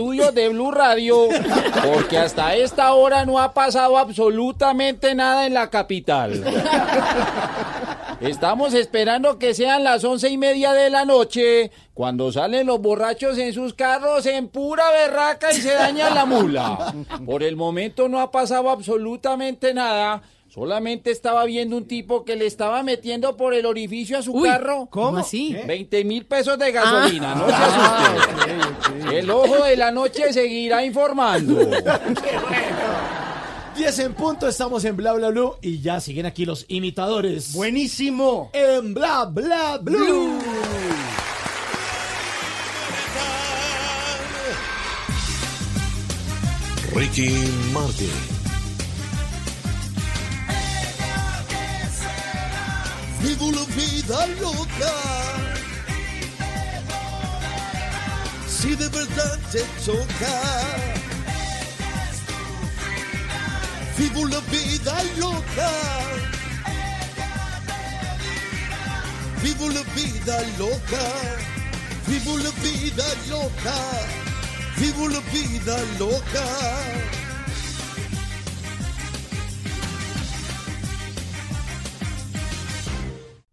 estudios de Blue Radio, porque hasta esta hora no ha pasado absolutamente nada en la capital. Estamos esperando que sean las once y media de la noche, cuando salen los borrachos en sus carros en pura berraca y se daña la mula. Por el momento no ha pasado absolutamente nada. Solamente estaba viendo un tipo que le estaba metiendo por el orificio a su carro. ¿Cómo así? 20 mil pesos de gasolina, no se asuste. El ojo de la noche seguirá informando. 10 en punto, estamos en Bla Bla Blue y ya siguen aquí los imitadores. Buenísimo. En Bla Bla Blue. Ricky Martin. Vivo la vida loca. Si de verdad te toca. Vivo la vida loca. Vivo la vida loca. Vivo la vida loca. Vivo la vida loca.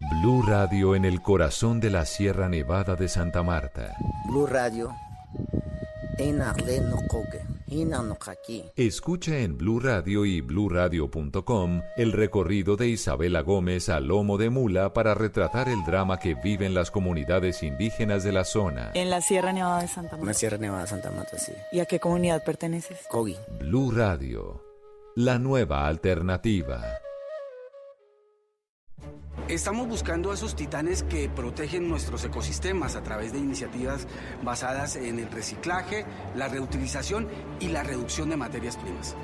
Blue Radio en el corazón de la Sierra Nevada de Santa Marta. Blue Radio. Aquí. Escucha en Blue Radio y bluradio.com el recorrido de Isabela Gómez a lomo de mula para retratar el drama que viven las comunidades indígenas de la zona. En la Sierra Nevada de Santa En la Marta. Sierra Nevada de Santa Marta, sí. ¿Y a qué comunidad perteneces? Cogi. Blue Radio, la nueva alternativa. Estamos buscando a esos titanes que protegen nuestros ecosistemas a través de iniciativas basadas en el reciclaje, la reutilización y la reducción de materias primas.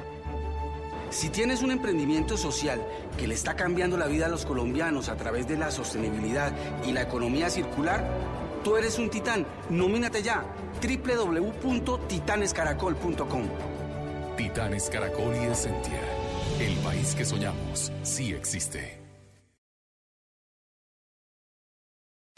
Si tienes un emprendimiento social que le está cambiando la vida a los colombianos a través de la sostenibilidad y la economía circular, tú eres un titán. Nomínate ya www.titanescaracol.com. Titanes Caracol y Essentia. El país que soñamos sí existe.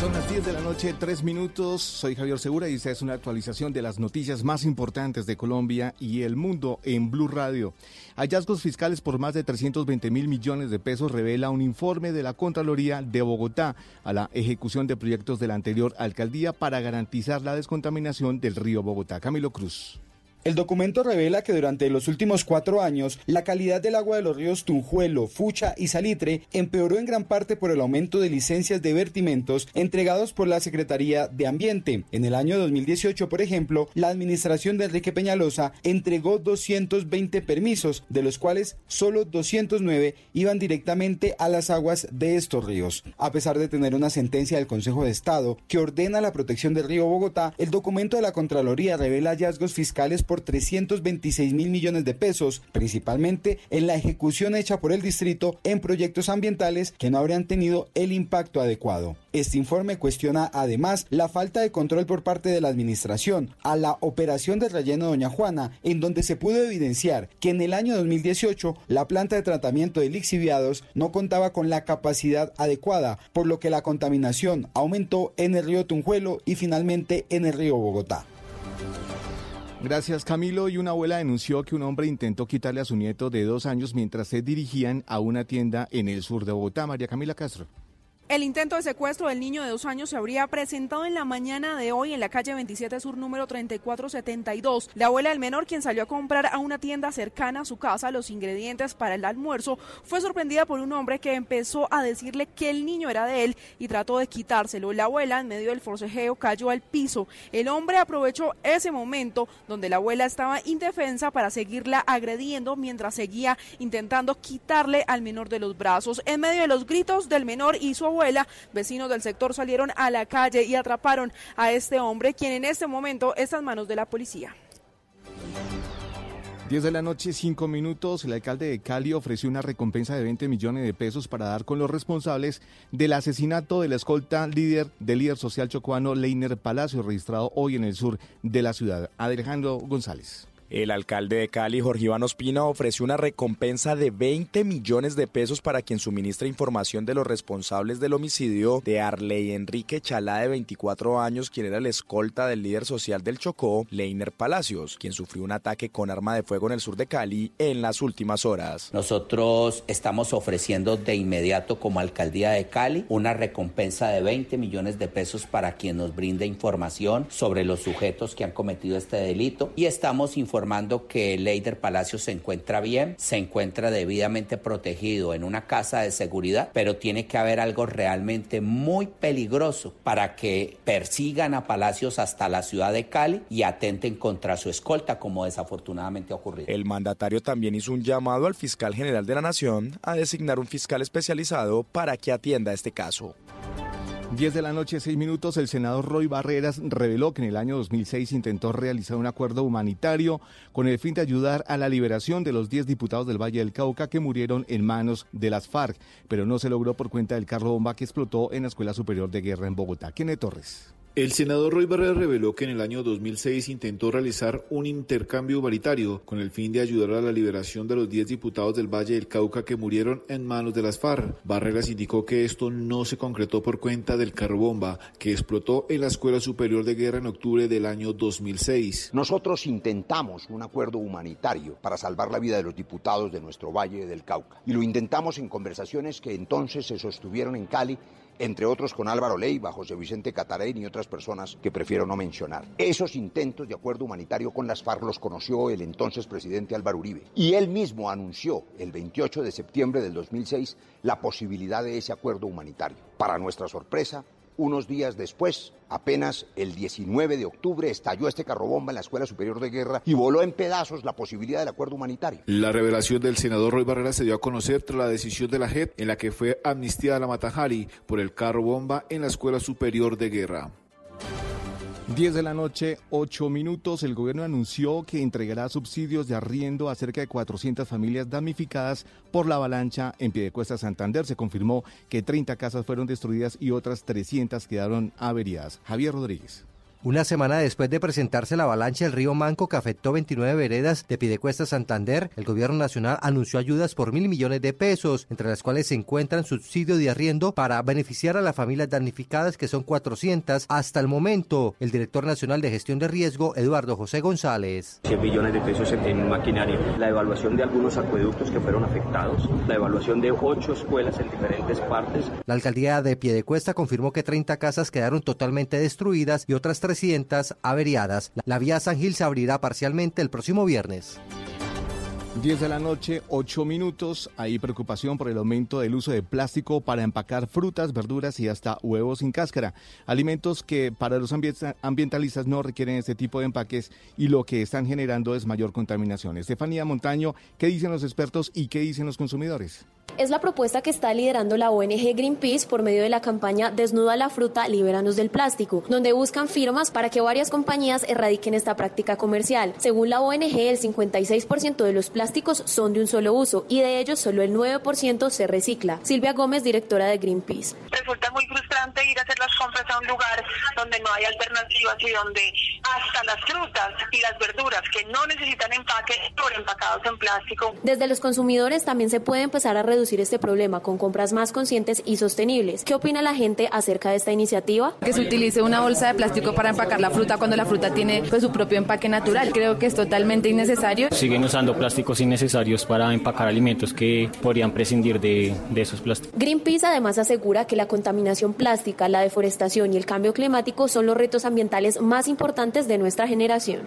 Son las 10 de la noche, 3 minutos. Soy Javier Segura y esta es una actualización de las noticias más importantes de Colombia y el mundo en Blue Radio. Hallazgos fiscales por más de 320 mil millones de pesos revela un informe de la Contraloría de Bogotá a la ejecución de proyectos de la anterior alcaldía para garantizar la descontaminación del río Bogotá. Camilo Cruz. El documento revela que durante los últimos cuatro años la calidad del agua de los ríos Tunjuelo, Fucha y Salitre empeoró en gran parte por el aumento de licencias de vertimentos entregados por la Secretaría de Ambiente. En el año 2018, por ejemplo, la administración de Enrique Peñalosa entregó 220 permisos, de los cuales solo 209 iban directamente a las aguas de estos ríos. A pesar de tener una sentencia del Consejo de Estado que ordena la protección del río Bogotá, el documento de la Contraloría revela hallazgos fiscales por 326 mil millones de pesos, principalmente en la ejecución hecha por el distrito en proyectos ambientales que no habrían tenido el impacto adecuado. Este informe cuestiona además la falta de control por parte de la administración a la operación del relleno Doña Juana, en donde se pudo evidenciar que en el año 2018 la planta de tratamiento de lixiviados no contaba con la capacidad adecuada, por lo que la contaminación aumentó en el río Tunjuelo y finalmente en el río Bogotá. Gracias Camilo. Y una abuela denunció que un hombre intentó quitarle a su nieto de dos años mientras se dirigían a una tienda en el sur de Bogotá. María Camila Castro. El intento de secuestro del niño de dos años se habría presentado en la mañana de hoy en la calle 27 Sur número 3472. La abuela del menor, quien salió a comprar a una tienda cercana a su casa los ingredientes para el almuerzo, fue sorprendida por un hombre que empezó a decirle que el niño era de él y trató de quitárselo. La abuela, en medio del forcejeo, cayó al piso. El hombre aprovechó ese momento donde la abuela estaba indefensa para seguirla agrediendo mientras seguía intentando quitarle al menor de los brazos. En medio de los gritos del menor su vecinos del sector salieron a la calle y atraparon a este hombre, quien en este momento está en manos de la policía. 10 de la noche, 5 minutos. El alcalde de Cali ofreció una recompensa de 20 millones de pesos para dar con los responsables del asesinato de la escolta líder del líder social chocuano Leiner Palacio, registrado hoy en el sur de la ciudad. Alejandro González. El alcalde de Cali, Jorge Iván Ospina, ofreció una recompensa de 20 millones de pesos para quien suministre información de los responsables del homicidio de Arley Enrique Chalá, de 24 años, quien era el escolta del líder social del Chocó, Leiner Palacios, quien sufrió un ataque con arma de fuego en el sur de Cali en las últimas horas. Nosotros estamos ofreciendo de inmediato como alcaldía de Cali una recompensa de 20 millones de pesos para quien nos brinde información sobre los sujetos que han cometido este delito y estamos informando que Leider Palacio se encuentra bien, se encuentra debidamente protegido en una casa de seguridad, pero tiene que haber algo realmente muy peligroso para que persigan a Palacios hasta la ciudad de Cali y atenten contra su escolta, como desafortunadamente ha ocurrido. El mandatario también hizo un llamado al fiscal general de la Nación a designar un fiscal especializado para que atienda este caso. 10 de la noche, 6 minutos, el senador Roy Barreras reveló que en el año 2006 intentó realizar un acuerdo humanitario con el fin de ayudar a la liberación de los 10 diputados del Valle del Cauca que murieron en manos de las FARC, pero no se logró por cuenta del carro bomba que explotó en la Escuela Superior de Guerra en Bogotá. Kenneth Torres. El senador Roy Barreras reveló que en el año 2006 intentó realizar un intercambio humanitario con el fin de ayudar a la liberación de los 10 diputados del Valle del Cauca que murieron en manos de las FARC. Barreras indicó que esto no se concretó por cuenta del carro bomba que explotó en la Escuela Superior de Guerra en octubre del año 2006. Nosotros intentamos un acuerdo humanitario para salvar la vida de los diputados de nuestro Valle del Cauca y lo intentamos en conversaciones que entonces se sostuvieron en Cali entre otros con Álvaro Leiva, José Vicente Catarén y otras personas que prefiero no mencionar. Esos intentos de acuerdo humanitario con las FARC los conoció el entonces presidente Álvaro Uribe y él mismo anunció el 28 de septiembre del 2006 la posibilidad de ese acuerdo humanitario. Para nuestra sorpresa, unos días después, apenas el 19 de octubre, estalló este carrobomba en la Escuela Superior de Guerra y voló en pedazos la posibilidad del acuerdo humanitario. La revelación del senador Roy Barrera se dio a conocer tras la decisión de la JEP en la que fue amnistiada la Matajari por el carro bomba en la Escuela Superior de Guerra. 10 de la noche, 8 minutos. El gobierno anunció que entregará subsidios de arriendo a cerca de 400 familias damnificadas por la avalancha en Piedecuesta Santander. Se confirmó que 30 casas fueron destruidas y otras 300 quedaron averiadas. Javier Rodríguez. Una semana después de presentarse la avalancha del río Manco que afectó 29 veredas de Pidecuesta Santander, el gobierno nacional anunció ayudas por mil millones de pesos, entre las cuales se encuentran subsidio de arriendo para beneficiar a las familias damnificadas, que son 400 hasta el momento. El director nacional de gestión de riesgo, Eduardo José González. 100 millones de pesos en maquinaria, la evaluación de algunos acueductos que fueron afectados, la evaluación de ocho escuelas en diferentes partes. La alcaldía de Piedecuesta confirmó que 30 casas quedaron totalmente destruidas y otras 300 averiadas. La vía San Gil se abrirá parcialmente el próximo viernes. 10 de la noche, 8 minutos. Hay preocupación por el aumento del uso de plástico para empacar frutas, verduras y hasta huevos sin cáscara. Alimentos que para los ambientalistas no requieren este tipo de empaques y lo que están generando es mayor contaminación. Estefanía Montaño, ¿qué dicen los expertos y qué dicen los consumidores? Es la propuesta que está liderando la ONG Greenpeace por medio de la campaña Desnuda la fruta, libéranos del plástico, donde buscan firmas para que varias compañías erradiquen esta práctica comercial. Según la ONG, el 56% de los plásticos son de un solo uso y de ellos solo el 9% se recicla. Silvia Gómez, directora de Greenpeace. Resulta muy frustrante ir a hacer las compras a un lugar donde no hay alternativas y donde hasta las frutas y las verduras que no necesitan empaque, por empacados en plástico. Desde los consumidores también se puede empezar a reducir este problema con compras más conscientes y sostenibles. ¿Qué opina la gente acerca de esta iniciativa? Que se utilice una bolsa de plástico para empacar la fruta cuando la fruta tiene pues, su propio empaque natural. Creo que es totalmente innecesario. Siguen usando plásticos innecesarios para empacar alimentos que podrían prescindir de, de esos plásticos. Greenpeace además asegura que la contaminación plástica, la deforestación y el cambio climático son los retos ambientales más importantes de nuestra generación.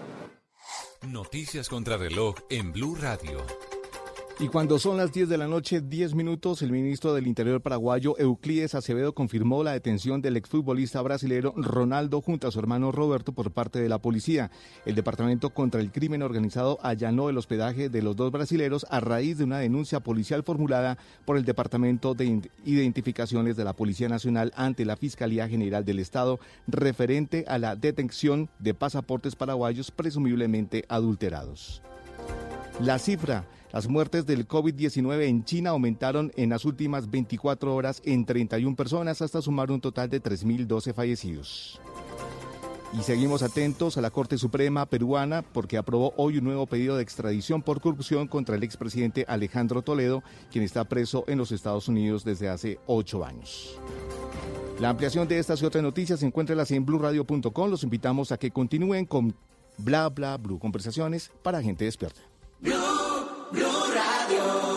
Noticias contra reloj en Blue Radio. Y cuando son las 10 de la noche, 10 minutos, el ministro del Interior paraguayo, Euclides Acevedo, confirmó la detención del exfutbolista brasilero Ronaldo junto a su hermano Roberto por parte de la policía. El Departamento contra el Crimen Organizado allanó el hospedaje de los dos brasileros a raíz de una denuncia policial formulada por el Departamento de Identificaciones de la Policía Nacional ante la Fiscalía General del Estado referente a la detención de pasaportes paraguayos presumiblemente adulterados. La cifra las muertes del COVID-19 en China aumentaron en las últimas 24 horas en 31 personas hasta sumar un total de 3.012 fallecidos. Y seguimos atentos a la Corte Suprema peruana porque aprobó hoy un nuevo pedido de extradición por corrupción contra el expresidente Alejandro Toledo, quien está preso en los Estados Unidos desde hace ocho años. La ampliación de estas y otras noticias encuéntralas en blurradio.com. Los invitamos a que continúen con Bla Bla Blue, conversaciones para gente despierta. Radio.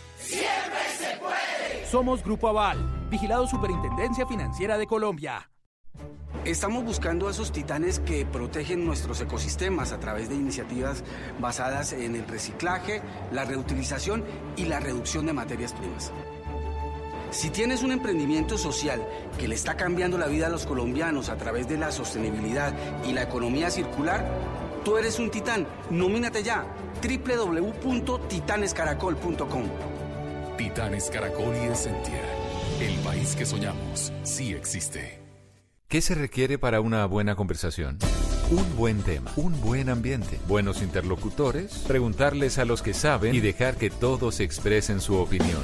Siempre se puede. Somos Grupo Aval, vigilado Superintendencia Financiera de Colombia. Estamos buscando a esos titanes que protegen nuestros ecosistemas a través de iniciativas basadas en el reciclaje, la reutilización y la reducción de materias primas. Si tienes un emprendimiento social que le está cambiando la vida a los colombianos a través de la sostenibilidad y la economía circular, tú eres un titán. Nomínate ya www.titanescaracol.com. Titanes Caracol y Essentia. El país que soñamos sí existe. ¿Qué se requiere para una buena conversación? Un buen tema, un buen ambiente, buenos interlocutores, preguntarles a los que saben y dejar que todos expresen su opinión.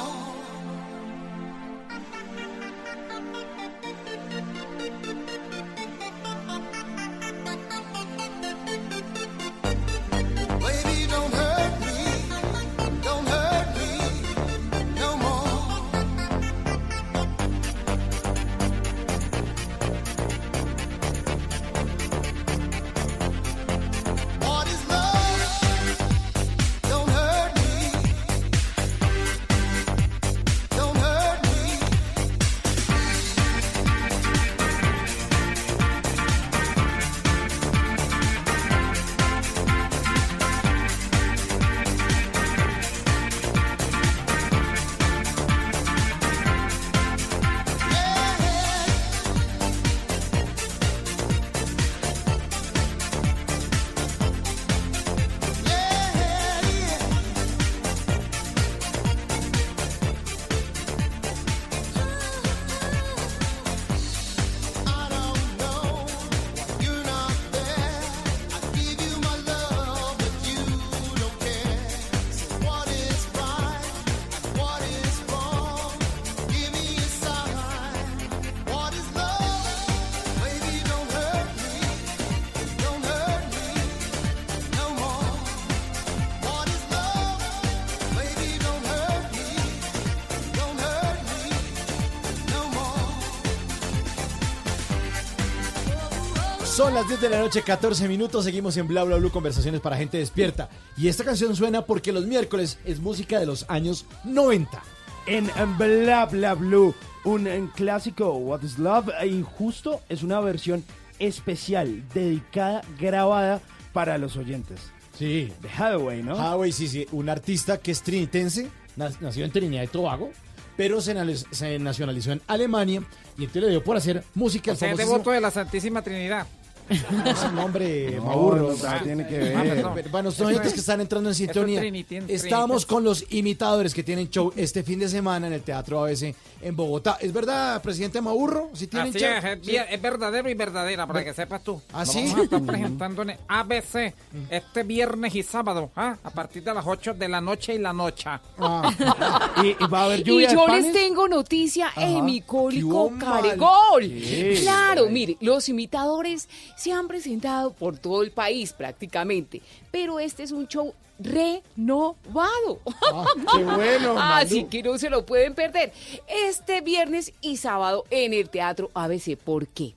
Las 10 de la noche, 14 minutos. Seguimos en Bla Bla Blue, conversaciones para gente despierta. Y esta canción suena porque los miércoles es música de los años 90. En Bla Bla Blue, un clásico What is Love e Injusto es una versión especial, dedicada, grabada para los oyentes. Sí. De Hathaway, ¿no? Hathaway, sí, sí. Un artista que es trinitense, nac- nació en Trinidad y Tobago, pero se, se nacionalizó en Alemania y entonces le dio por hacer música. O sea, es devoto de la Santísima Trinidad. Es un nombre No, no, tiene que ver. Ah. Para nuestros oyentes que están entrando en Es sintonía, estamos con los imitadores que tienen show este fin de semana en el Teatro ABC en Bogotá. ¿Es verdad, presidente Maurro? ¿Si tienen Así show? es, es, Sí. bien- es verdadero y verdadera, para que sepas tú. ¿Ah, Nos sí? Vamos a estar presentando en el ABC este viernes y sábado, ¿ah? a partir de las 8 de la noche y la noche. y, y va a haber Y lluvia de yo les tengo noticia Ajá. hemicólico ¡Qué mal! caregol. Claro, mire, los imitadores se han presentado por todo el país prácticamente, pero este es un show renovado. qué bueno, Así que no se lo pueden perder. Este viernes y sábado en el Teatro ABC. ¿Por qué?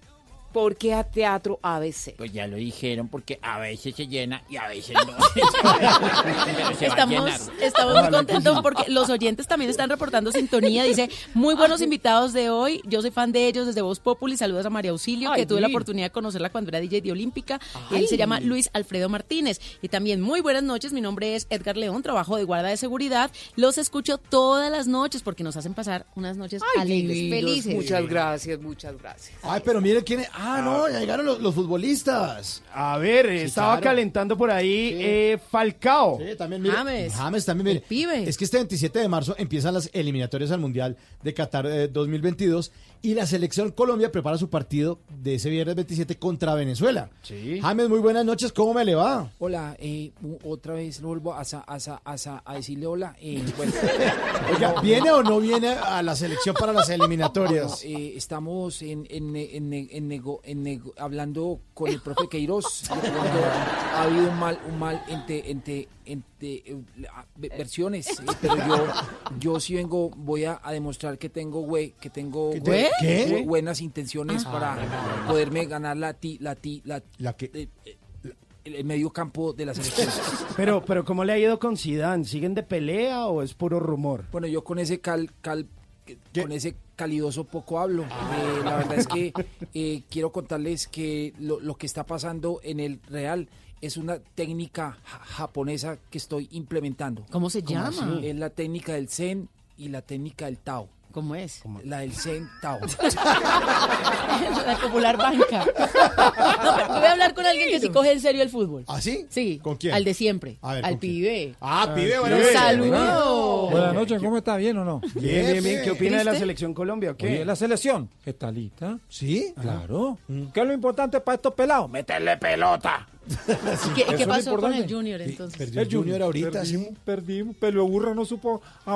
¿Por qué a Teatro ABC? Pues ya lo dijeron, porque a veces se llena y a veces no. Se Estamos, estamos muy contentos porque los oyentes también están reportando sintonía. Dice, muy buenos invitados de hoy. Yo soy fan de ellos desde Voz Populi. Saludos a María Auxilio, Ay, que tuve la oportunidad de conocerla cuando era DJ de Olímpica. Ay. Él se llama Luis Alfredo Martínez. Y también muy buenas noches. Mi nombre es Edgar León, trabajo de guarda de seguridad. Los escucho todas las noches porque nos hacen pasar unas noches Ay, alegres, divinos. felices. Muchas gracias, muchas gracias. Ay, pero miren quién es. Ah, no, ya llegaron los, los futbolistas. A ver, Sí, estaba claro. calentando por ahí eh, Falcao. Sí, también mire, James. también mire. Es que este 27 de marzo empiezan las eliminatorias al Mundial de Qatar eh, 2022 y la selección Colombia prepara su partido de ese viernes 27 contra Venezuela. Sí. James, muy buenas noches, ¿cómo me le va? Hola, eh, u- otra vez lo vuelvo a, sa- a, sa- a, sa- a decirle hola. eh, bueno. Oiga, ¿viene o no viene a la selección para las eliminatorias? Bueno, eh, estamos en, en, en, en nego- en hablando con el profe Queiroz. ha habido un mal, un mal entre, entre, entre eh, la- ve- versiones. eh, pero yo, yo sí vengo, voy a, a demostrar que tengo güey, que tengo ¿Qué? güey- buenas intenciones Ah. para poderme ganar la ti, la ti, la, eh, eh, el, el medio campo de la selección. Pero, pero ¿cómo le ha ido con Zidane? ¿Siguen de pelea o es puro rumor? Bueno, yo con ese cal, cal con ese calidoso poco hablo. Eh, la verdad es que eh, quiero contarles que lo, lo que está pasando en el Real es una técnica ja- japonesa que estoy implementando. ¿Cómo se ¿Cómo llama? así? Es la técnica del Zen y la técnica del Tao. ¿Cómo es? La del Zen Tao. la popular banca. No, pero voy a hablar con alguien que sí coge en serio el fútbol. ¿Ah, sí? Sí. ¿Con quién? Al de siempre. A ver, al pibe. Ah, pibe, Al buenas pibe. noches. Saludos. Buenas noches, ¿cómo está? ¿Bien o no? Bien, bien, bien. ¿Qué opina de la selección Colombia o qué? Oye, la selección está lista. ¿Sí? Claro. ¿Qué es lo importante para estos pelados? Meterle pelota. ¿Y qué, pasó con el. Junior entonces? El Junior ahorita, perdimos, sí. Perdimos, pero Burra no supo a-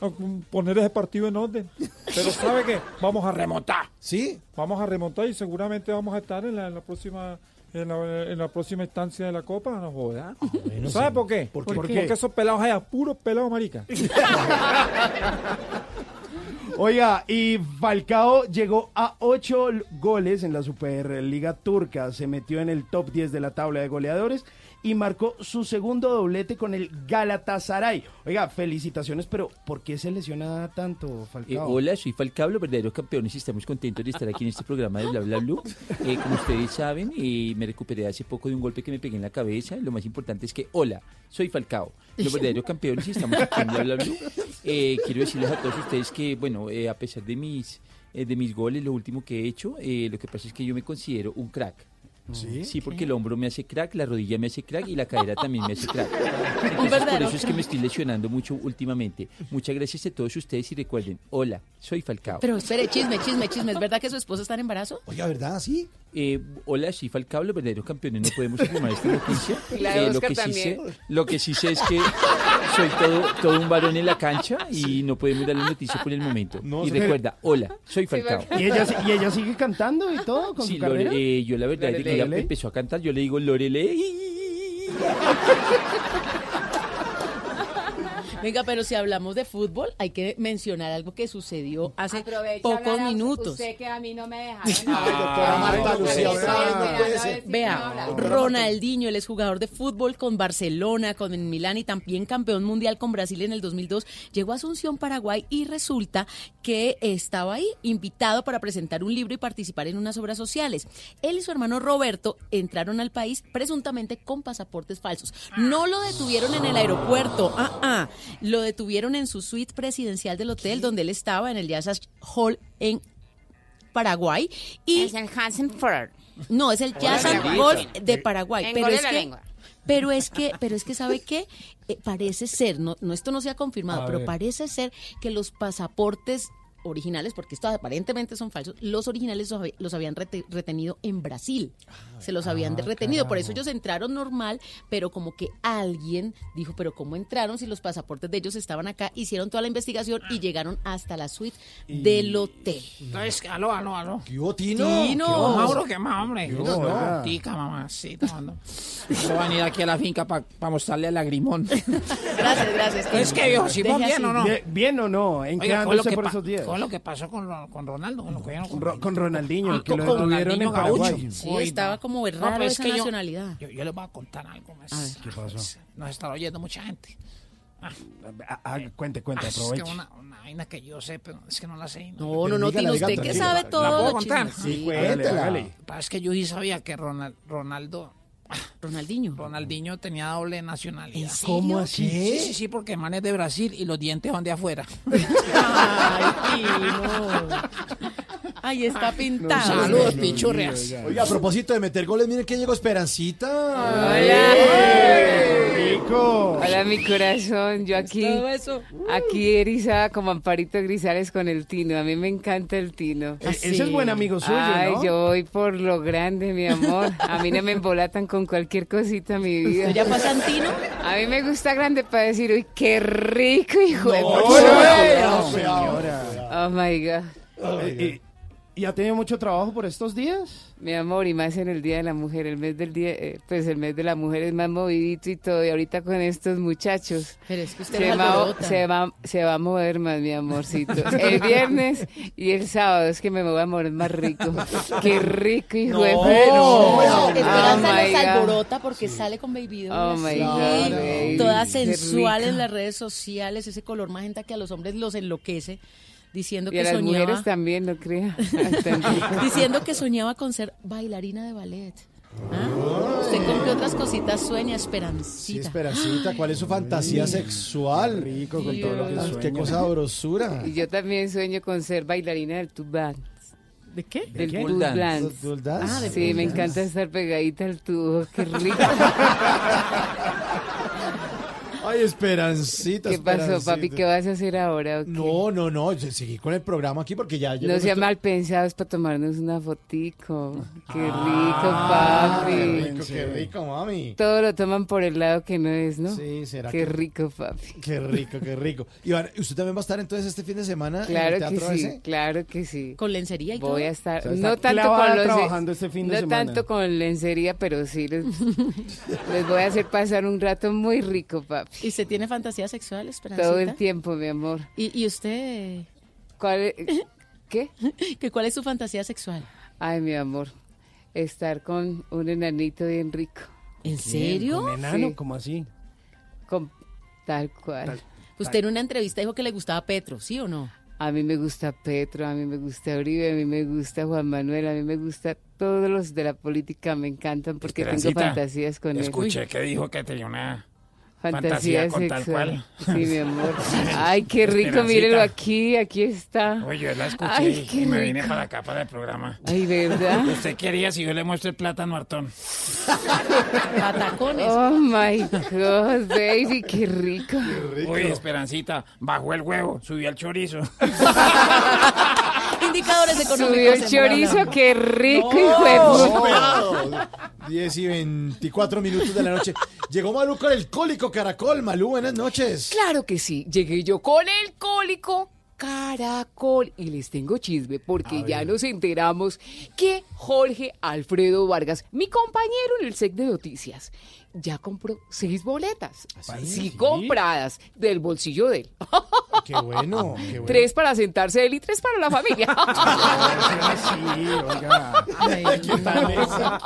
a- a poner ese partido en orden. Pero ¿sabe qué? Vamos a remontar. ¿Sí? Vamos a remontar y seguramente vamos a estar en la, en la próxima en la, en la próxima instancia de la Copa. No joda. ¿Sabe sí. por qué? ¿Por qué? Porque esos pelados allá, puros pelados marica. Oiga, y Falcao llegó a ocho goles en la Superliga Turca, se metió en el top 10 de la tabla de goleadores y marcó su segundo doblete con el Galatasaray. Oiga, felicitaciones, pero ¿por qué se lesiona tanto Eh, Falcao? hola, soy Falcao, los verdaderos campeones y estamos contentos de estar aquí en este programa de Bla Bla Blue. Eh, como ustedes saben, eh, me recuperé hace poco de un golpe que me pegué en la cabeza. Lo más importante es que, hola, soy Falcao, los verdaderos campeones y estamos aquí en Bla Bla Blue. Eh, quiero decirles a todos ustedes que, bueno, a pesar de mis, de mis goles, lo último que he hecho, eh, lo que pasa es que yo me considero un crack. ¿Sí? Sí, porque el hombro me hace crack, la rodilla me hace crack y la cadera también me hace crack. Entonces, por eso es que me estoy lesionando mucho últimamente. Muchas gracias a todos ustedes y recuerden, hola, soy Falcao. Pero espere, chisme, chisme, chisme. ¿Es verdad que su esposa está en embarazo? Oiga, ¿verdad? ¿Sí? Eh, hola, soy Falcao, los verdaderos campeones, no podemos afirmar esta noticia. De Eh, lo, que sí sé, lo que sí sé es que soy todo, todo un varón en la cancha y no podemos dar la noticia por el momento. No, y recuerda, hola, soy Falcao. ¿Y ella, y ella sigue cantando y todo con Sí, su carrera? Lore- eh, yo la verdad, ella Lorelei. empezó a cantar, yo le digo Lorelei. Venga, pero si hablamos de fútbol, hay que mencionar algo que sucedió hace pocos minutos. Usted que a mí no me deja. doctora Marta Lucía, ahora no puede ser. Vea, Ronaldinho, él es jugador de fútbol con Barcelona, con el Milán y también campeón mundial con Brasil en el 2002. Llegó a Asunción, Paraguay y resulta que estaba ahí invitado para presentar un libro y participar en unas obras sociales. Él y su hermano Roberto entraron al país presuntamente con pasaportes falsos. No lo detuvieron en el aeropuerto, ah, ah, lo detuvieron en su suite presidencial del hotel donde él estaba en el Yasas Hall en Paraguay y Es el Hansenford. no, es el Jazz Lengua. de Paraguay. Pero es, que, lengua. pero es que, pero es que, ¿sabe qué? Eh, parece ser, no, no, esto no se ha confirmado, A pero ver. parece ser que los pasaportes originales, porque estos aparentemente son falsos, los originales los, los habían rete- retenido en Brasil. Se los habían ah, retenido. Por eso ellos entraron normal, pero como que alguien dijo, pero ¿cómo entraron si los pasaportes de ellos estaban acá? Hicieron toda la investigación y llegaron hasta la suite del hotel. Entonces, aló, aló, aló. ¿Qué hubo, Tino? Tino. ¿Qué? Mauro, ¿qué más, hombre? No, No, no. Tica, mamacita, mano. Voy a venir aquí a la finca para mostrarle al lagrimón. Gracias, gracias. Es que, viejo, ¿sí Deje bien así. o no? Bien, bien o no? ¿En qué por pa- esos días? Con lo que pasó con, con Ronaldo, con lo que Con, Ro- con Ronaldinho, Ah, que lo detuvieron en. Paraguay. Sí, Uy, estaba no. como No, raro es esa que yo- nacionalidad. Yo, yo les voy a contar algo más. A ver. ¿Qué pasó? Nos está oyendo mucha gente. Ah, ah, cuente, cuente, Ah, es que aproveche. una, una vaina que yo sé, pero es que no la sé. No, no, no, Tino, diga, usted que sabe ¿La todo. puedo lo contar? Sí, Sí, cuéntele, hágale. Lo que pasa es que yo sí sabía que Ronald, Ronaldo, Ronaldinho. Ronaldinho tenía doble nacionalidad. ¿En serio? ¿Cómo así? Sí, sí, sí, porque el man es de Brasil y los dientes van de afuera. Ay, Tino. Ahí está pintado. Saludos, pichurrias. Oiga, a propósito de meter goles, miren que llegó Esperancita. Rico. Hola, mi corazón. Yo aquí, Todo eso. aquí erizada como Amparito Grisales con el Tino. A mí me encanta el Tino. E- Ese es buen amigo suyo, Ay, ¿no? yo voy por lo grande, mi amor. A mí no me embolatan con cualquier cosita, mi vida. ¿Usted ya fue a Santino? A mí me gusta grande para decir, uy, qué rico, hijo de No, puta. no, señora. Oh my God. ¿Y, ha tenido mucho trabajo por estos días? Mi amor, y más en el Día de la Mujer, el mes del día, eh, pues el mes de la mujer es más movidito y todo, y ahorita con estos muchachos. Pero es que usted Se va, se, va, se va a mover más, mi amorcito. El viernes y el sábado es que me voy a mover más rico. Qué rico, hijo de No, no, Esperanza Oh, nos alborota porque sale con Baby Doll Oh, my God, baby. toda sensual en las redes sociales, ese color magenta que a los hombres los enloquece, diciendo Y a que las soñaba mujeres también, no crea. diciendo que soñaba con ser bailarina de ballet. ¿Ah? ¿Usted con qué otras cositas sueña, Sí, Esperancita? Esperancita, ¿cuál es su fantasía sexual? Rico con todo lo que sueña. Qué cosa sabrosura. Y yo también sueño con ser bailarina del tube dance. ¿De qué? Del Pole dance. Ah, de Sí, me encanta estar pegadita al tubo. Qué rico. Ay, Esperancita. ¿Qué pasó, papi? ¿Qué vas a hacer ahora? o qué? No, no, no, yo seguí con el programa aquí porque ya... No sea nuestro- mal pensado, es para tomarnos una fotico. Qué rico, Ah, papi. Qué rico, qué rico, mami. Todo lo toman por el lado que no es, ¿no? Sí, será Qué que- rico, papi. Qué rico, qué rico. Iván, ¿usted también va a estar entonces este fin de semana en Claro el que Teatro sí, ABC? claro que sí. ¿Con lencería y todo? Voy a estar, O sea, está no tanto con los trabajando este fin de no semana. tanto con lencería, pero sí les, les voy a hacer pasar un rato muy rico, papi. ¿Y usted tiene fantasía sexual, Esperancita? Todo el tiempo, mi amor. ¿Y, y usted? ¿Cuál es- ¿Qué? ¿Que ¿Cuál es su fantasía sexual? Ay, mi amor, estar con un enanito bien rico. ¿En serio? ¿Con enano? Sí. ¿Cómo así? Con tal cual. Tal- Usted en una entrevista dijo que le gustaba Petro, ¿sí o no? A mí me gusta Petro, a mí me gusta Uribe, a mí me gusta Juan Manuel, a mí me gusta todos los de la política, me encantan porque tengo fantasías con él. Escuché que dijo que tenía una Fantasía, fantasía con tal sexual. cual. Sí, mi amor. Ay, qué rico, mírenlo aquí, aquí está. Oye, yo la escuché Ay, y qué me vine rico. para acá, para el programa. Ay, ¿verdad? ¿Usted quería si yo le muestro el plátano hartón? Patacones. Oh my God, baby, qué rico. Uy, Esperancita, bajó el huevo, subió el chorizo. Indicadores económicos. Subió el chorizo, qué rico, No, hijo de puta. superado. 10 y 24 minutos de la noche. Llegó Malú con el cólico caracol. Malú, buenas noches. Claro que sí, llegué yo con el cólico Caracol. Y les tengo chisme porque ya nos enteramos que Jorge Alfredo Vargas, mi compañero en el SEC de noticias, ya compró seis boletas. Sí, compradas del bolsillo de él. Qué bueno, qué bueno. Tres para sentarse él y tres para la familia. Sí, oiga. ¿Qué tal esa?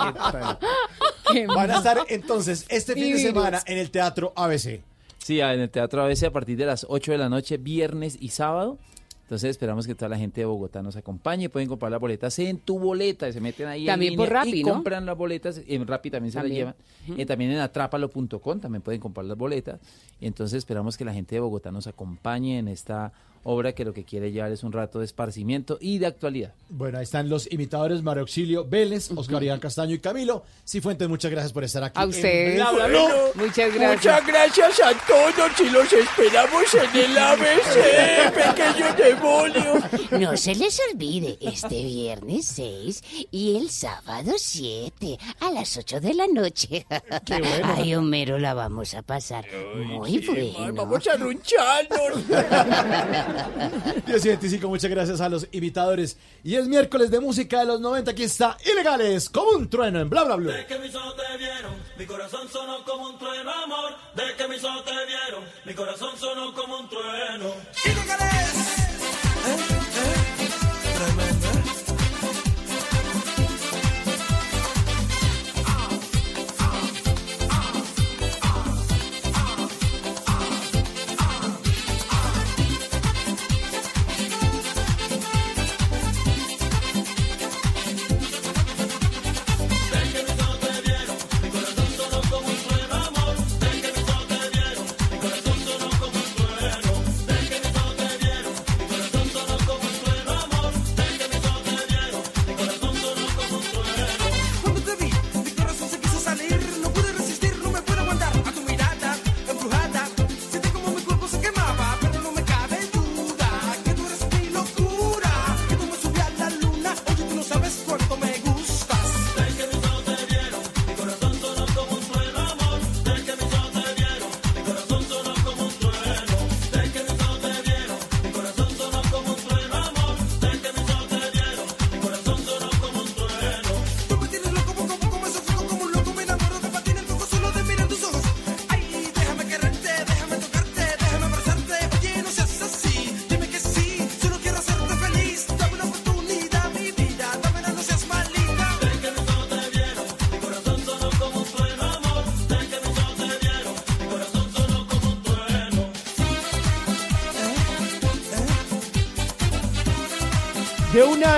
¿Qué tal? Van a estar entonces este fin de semana en el Teatro ABC. Sí, en el Teatro ABC a partir de las 8 de la noche, viernes y sábado. Entonces esperamos que toda la gente de Bogotá nos acompañe. Pueden comprar las boletas en tu boleta. Se meten ahí También en por Rappi, y ¿no? compran las boletas. En Rappi también se También. las llevan. Eh, también en atrápalo.com también pueden comprar las boletas. Entonces esperamos que la gente de Bogotá nos acompañe en esta obra que lo que quiere llevar es un rato de esparcimiento y de actualidad. Bueno, ahí están los imitadores Mario Auxilio Vélez, Oscar Iván Castaño y Camilo. Cifuentes, muchas gracias por estar aquí. A ustedes. Bla, Bla, Blue. Muchas gracias. Muchas gracias a todos y los esperamos en el ABC, pequeño demonio. No se les olvide, este viernes 6 y el sábado 7 a las 8 de la noche. Qué bueno. Ay, Homero, la vamos a pasar muy bueno. Vamos a runcharnos. 10 y 25, muchas gracias a los imitadores. Y es miércoles de música de los 90. Aquí está Ilegales, como un trueno en Bla Bla Blue. De que mis ojos te vieron, mi corazón sonó como un trueno, amor. De que mis ojos te vieron, mi corazón sonó como un trueno. Cuando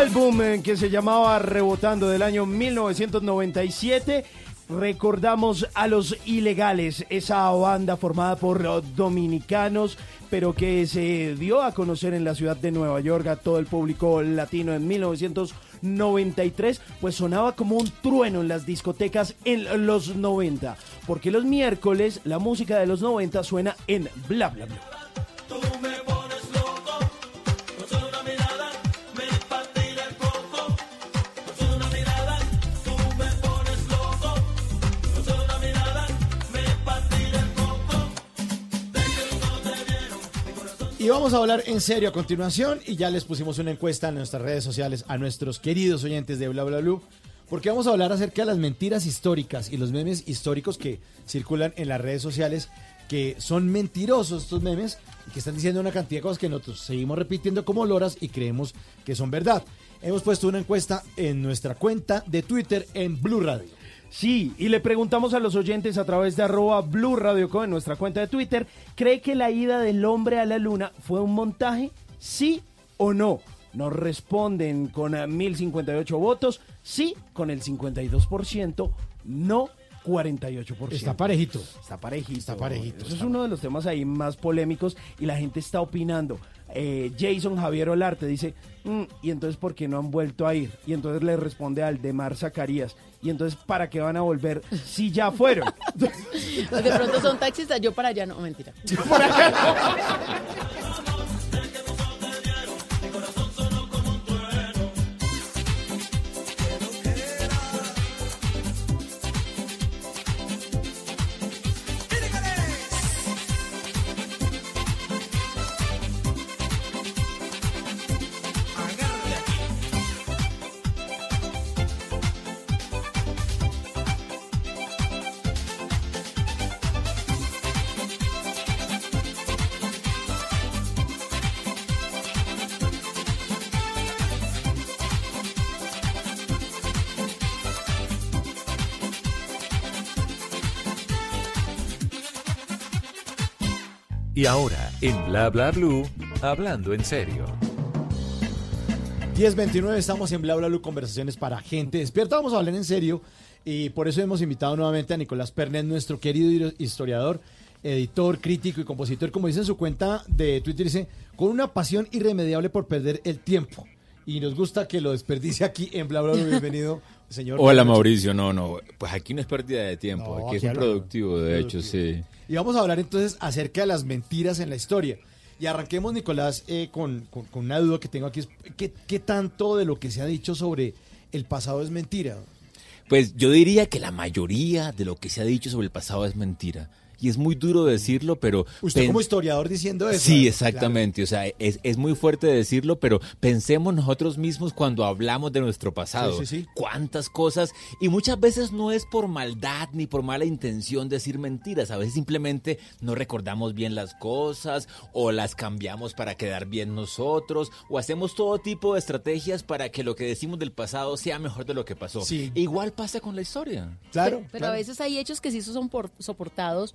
álbum eh, que se llamaba Rebotando del año 1997, recordamos a Los Ilegales, esa banda formada por dominicanos, pero que se dio a conocer en la ciudad de Nueva York a todo el público latino en 1993, pues sonaba como un trueno en las discotecas en los 90, porque los miércoles la música de los 90 suena en Bla Bla Bla. Y vamos a hablar en serio a continuación. Y ya les pusimos una encuesta en nuestras redes sociales a nuestros queridos oyentes de Bla Bla Blue. Porque vamos a hablar acerca de las mentiras históricas y los memes históricos que circulan en las redes sociales. Que son mentirosos estos memes y que están diciendo una cantidad de cosas que nosotros seguimos repitiendo como loras y creemos que son verdad. Hemos puesto una encuesta en nuestra cuenta de Twitter en Blue Radio. Sí, y le preguntamos a los oyentes a través de arroba Blue Radio Co en nuestra cuenta de Twitter, ¿cree que la ida del hombre a la luna fue un montaje? ¿Sí o no? Nos responden con eh, 1058 votos, sí con el 52%, no 48%. Está parejito. Está parejito. Está parejito, Eso es uno de los temas ahí más polémicos y la gente está opinando. Eh, Jason Javier Olarte dice, "Mm, ¿y entonces por qué no han vuelto a ir? Y entonces le responde al de Mar Zacarías, ¿y entonces para qué van a volver si ya fueron? De pronto son taxistas, yo para allá no, mentira. Y ahora, en Bla Bla Blue, hablando en serio. 1029 estamos en Bla Bla Blue, conversaciones para gente despierta. Vamos a hablar en serio y por eso hemos invitado nuevamente a Nicolás Pernet, nuestro querido historiador, editor, crítico y compositor, como dice en su cuenta de Twitter, dice, con una pasión irremediable por perder el tiempo. Y nos gusta que lo desperdicie aquí en Bla Bla Blue. Bienvenido, señor. Hola. Mauricio, no, no, pues aquí no es pérdida de tiempo, No, aquí es aquí productivo, de hecho, sí. Y vamos a hablar entonces acerca de las mentiras en la historia. Y arranquemos, Nicolás, eh, con, con- con una duda que tengo aquí. es, ¿qué, qué tanto de lo que se ha dicho sobre el pasado es mentira? Pues yo diría que la mayoría de lo que se ha dicho sobre el pasado es mentira. Y es muy duro decirlo, pero... Usted pen- como historiador diciendo eso. Sí, exactamente. O sea, es, es muy fuerte decirlo, pero pensemos nosotros mismos cuando hablamos de nuestro pasado. Sí, sí, sí. Cuántas cosas. Y muchas veces no es por maldad ni por mala intención decir mentiras. A veces simplemente no recordamos bien las cosas o las cambiamos para quedar bien nosotros o hacemos todo tipo de estrategias para que lo que decimos del pasado sea mejor de lo que pasó. Sí. Igual pasa con la historia. Claro. Pero a veces hay hechos que sí son por- soportados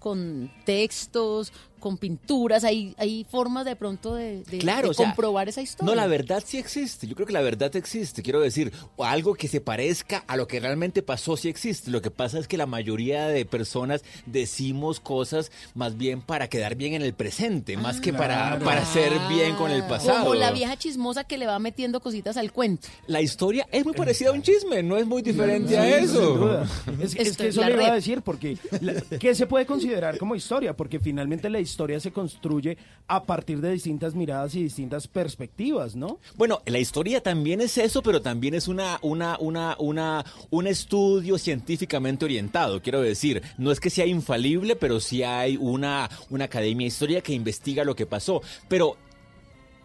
con textos, con pinturas, hay, hay formas de pronto de, de- Claro, de o sea, comprobar esa historia. No, la verdad sí existe. Yo creo que la verdad existe. Quiero decir, o algo que se parezca a lo que realmente pasó sí existe. Lo que pasa es que la mayoría de personas decimos cosas más bien para quedar bien en el presente, más que para, Claro. para hacer bien con el pasado. Como la vieja chismosa que le va metiendo cositas al cuento. La historia es muy parecida a un chisme, no es muy diferente a eso. sin duda. Es, que es eso le iba a decir, porque la- ¿qué se puede considerar como historia? Porque finalmente la historia se construye a partir de distintas miradas y distintas perspectivas, ¿no? Bueno, la historia también es eso, pero también es una, una, una, una, un estudio científicamente orientado. Quiero decir, no es que sea infalible, pero sí hay una, una academia de historia que investiga lo que pasó. Pero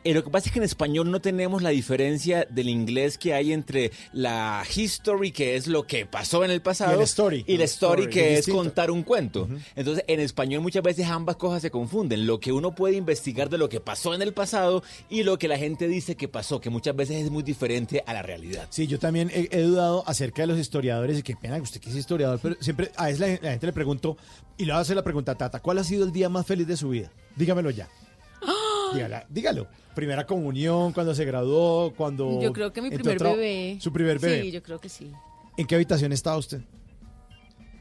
eh, lo que pasa es que en español no tenemos la diferencia del inglés que hay entre la history, que es lo que pasó en el pasado, Y el story. y la story, story, que es contar un cuento. Entonces, en español muchas veces ambas cosas se confunden. Lo que uno puede investigar de lo que pasó en el pasado y lo que la gente dice que pasó, que muchas veces es muy diferente a la realidad. Sí, yo también he, he dudado acerca de los historiadores y qué pena que usted que es historiador, pero siempre a veces la, la gente le pregunto y le hacer la pregunta Tata, ¿cuál ha sido el día más feliz de su vida? Dígamelo ya. Dígalo. Primera comunión, cuando se graduó, cuando... Yo creo que mi primer bebé. Su primer bebé. Sí, yo creo que sí. ¿En qué habitación estaba usted?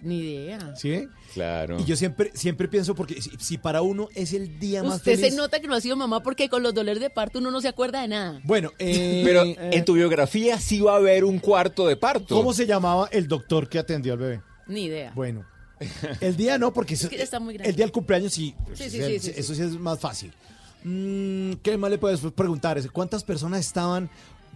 Ni idea. ¿Sí? Claro. Y yo siempre, siempre pienso, porque si, si para uno es el día más Usted feliz... se nota que no ha sido mamá porque con los dolores de parto uno no se acuerda de nada. Bueno, eh, Pero eh, en tu biografía sí va a haber un cuarto de parto. ¿cómo se llamaba el doctor que atendió al bebé? Ni idea. Bueno, el día no, porque que ya está muy grande. el día del cumpleaños sí, Sí, sí, sí, sí, eso sí es más fácil. Mm, ¿Qué más le puedes preguntar? ¿Cuántas personas estaban?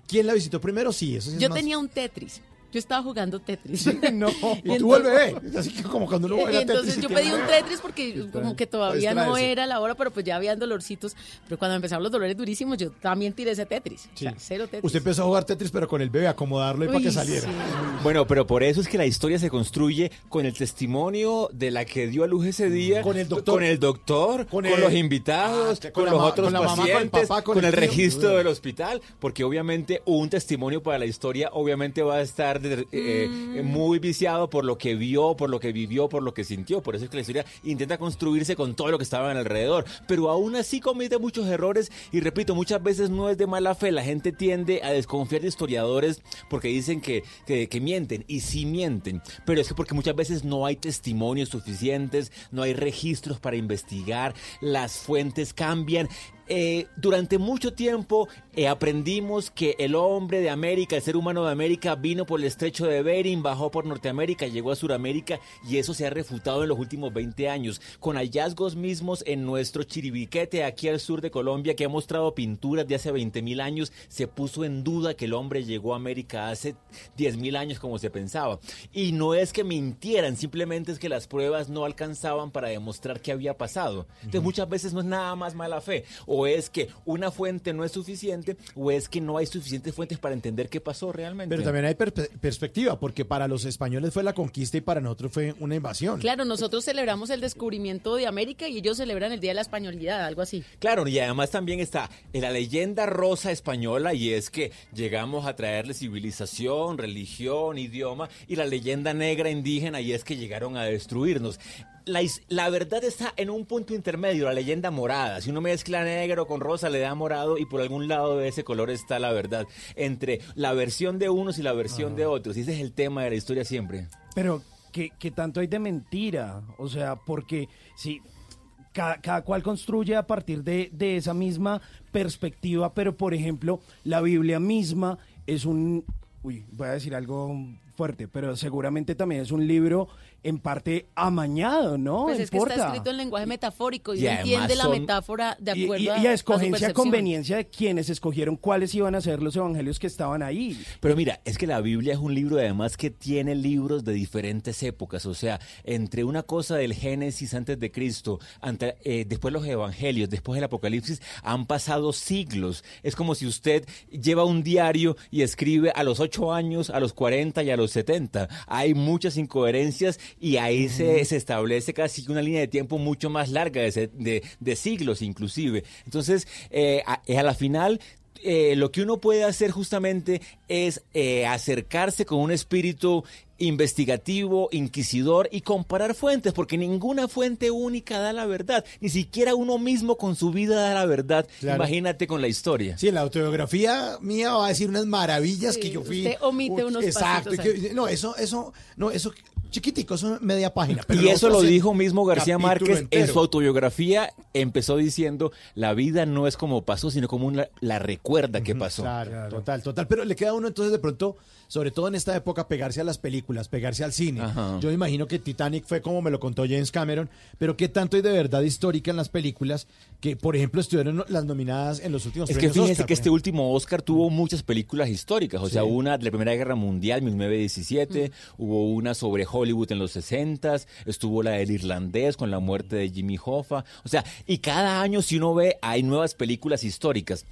¿Quién la visitó primero? Sí, eso sí es Yo más- tenía un Tetris. Yo estaba jugando Tetris. no, y Y tuvo el entonces- bebé. Así que como cuando uno Y juega entonces Tetris y yo pedí un. Tetris porque como que todavía no distraerse. era la hora, pero pues ya habían dolorcitos. Pero cuando empezaron los dolores durísimos, yo también tiré ese Tetris. O sea, Sí. cero Tetris. Usted empezó a jugar Tetris, pero con el bebé, acomodarlo y para que saliera. sí. Bueno, pero por eso es que la historia se construye con el testimonio de la que dio a luz ese día, Con el doctor. con el doctor, con, el- los invitados, Ah, con, con los otros con la mamá, con el pacientes, papá, con con, el registro del hospital, porque obviamente un testimonio para la historia obviamente va a estar de- eh, Mm. muy viciado por lo que vio, por lo que vivió, por lo que sintió. Por eso es que la historia intenta construirse con todo lo que estaba alrededor, pero aún así comete muchos errores y repito, muchas veces no es de mala fe. La gente tiende a desconfiar de historiadores porque dicen que, que, que mienten y sí mienten, pero es que porque muchas veces no hay testimonios suficientes, no hay registros para investigar, las fuentes cambian. Eh, durante mucho tiempo eh, aprendimos que el hombre de América, el ser humano de América, vino por el estrecho de Bering, bajó por Norteamérica, llegó a Sudamérica y eso se ha refutado en los últimos 20 años, con hallazgos mismos en nuestro Chiribiquete, aquí al sur de Colombia, que ha mostrado pinturas de hace 20 mil años. Se puso en duda que el hombre llegó a América hace 10 mil años, como se pensaba. Y no es que mintieran, simplemente es que las pruebas no alcanzaban para demostrar qué había pasado. Entonces, muchas veces no es nada más mala fe. O es que una fuente no es suficiente, o es que no hay suficientes fuentes para entender qué pasó realmente. Pero también hay per- perspectiva, porque para los españoles fue la conquista y para nosotros fue una invasión. Claro, nosotros celebramos el descubrimiento de América y ellos celebran el Día de la Españolidad, algo así. Claro, y además también está en la leyenda rosa española y es que llegamos a traerle civilización, religión, idioma y la leyenda negra indígena y es que llegaron a destruirnos. La, la verdad está en un punto intermedio, la leyenda morada. Si uno mezcla negro con rosa, le da morado y por algún lado de ese color está la verdad. Entre la versión de unos y la versión de otros. Y ese es el tema de la historia siempre. Pero, ¿qué, qué tanto hay de mentira? O sea, porque si cada, cada cual construye a partir de, de esa misma perspectiva, pero por ejemplo, la Biblia misma es un... Uy, voy a decir algo fuerte, pero seguramente también es un libro en parte amañado, ¿no? Pues es que está Importa. escrito en lenguaje metafórico y, Y entiende la son- metáfora de Y, acuerdo y- a, y a escogencia, conveniencia de quienes escogieron cuáles iban a ser los evangelios que estaban ahí. Pero mira, es que la Biblia es un libro además que tiene libros de diferentes épocas, o sea, entre una cosa del Génesis antes de Cristo, ante- eh, después los Evangelios, después el Apocalipsis, han pasado siglos. Es como si usted lleva un diario y escribe a los 8 años, a los 40 y a los 70. Hay muchas incoherencias y ahí se, se establece casi una línea de tiempo mucho más larga, de, de- de siglos inclusive. Entonces, eh, a, a la final eh, lo que uno puede hacer justamente es eh, acercarse con un espíritu investigativo, inquisidor y comparar fuentes, porque ninguna fuente única da la verdad, ni siquiera uno mismo con su vida da la verdad. Claro. Imagínate con la historia. Sí, en la autobiografía mía va a decir unas maravillas que yo fui. usted omite unos Exacto. que- no, eso, eso, no, eso chiquitico, eso es media página. pero y eso lo dijo mismo García Márquez en su autobiografía. Empezó diciendo, la vida no es como pasó, sino como una, la recuerda que pasó. Claro, total, total. Pero le queda uno entonces de pronto, sobre todo en esta época, pegarse a las películas, pegarse al cine. Ajá. Yo imagino que Titanic fue como me lo contó James Cameron, pero qué tanto hay de verdad histórica en las películas que, por ejemplo, estuvieron las nominadas en los últimos Es que fíjese Oscar, que este último Oscar tuvo muchas películas históricas, o sea, una de la Primera Guerra Mundial, 1917, hubo una sobre Hollywood en los 60, estuvo la del irlandés con la muerte de Jimmy Hoffa, o sea, y cada año si uno ve hay nuevas películas históricas.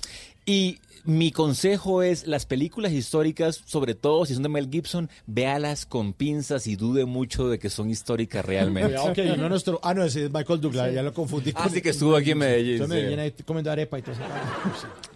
Y mi consejo es las películas históricas, sobre todo si son de Mel Gibson, véalas con pinzas y dude mucho de que son históricas realmente. No nuestro, ah, no, ese es Michael Douglas, ya lo confundí. Ah, sí, que estuvo aquí en Medellín, Estuvo en sí. Medellín ahí comiendo arepa y todo eso.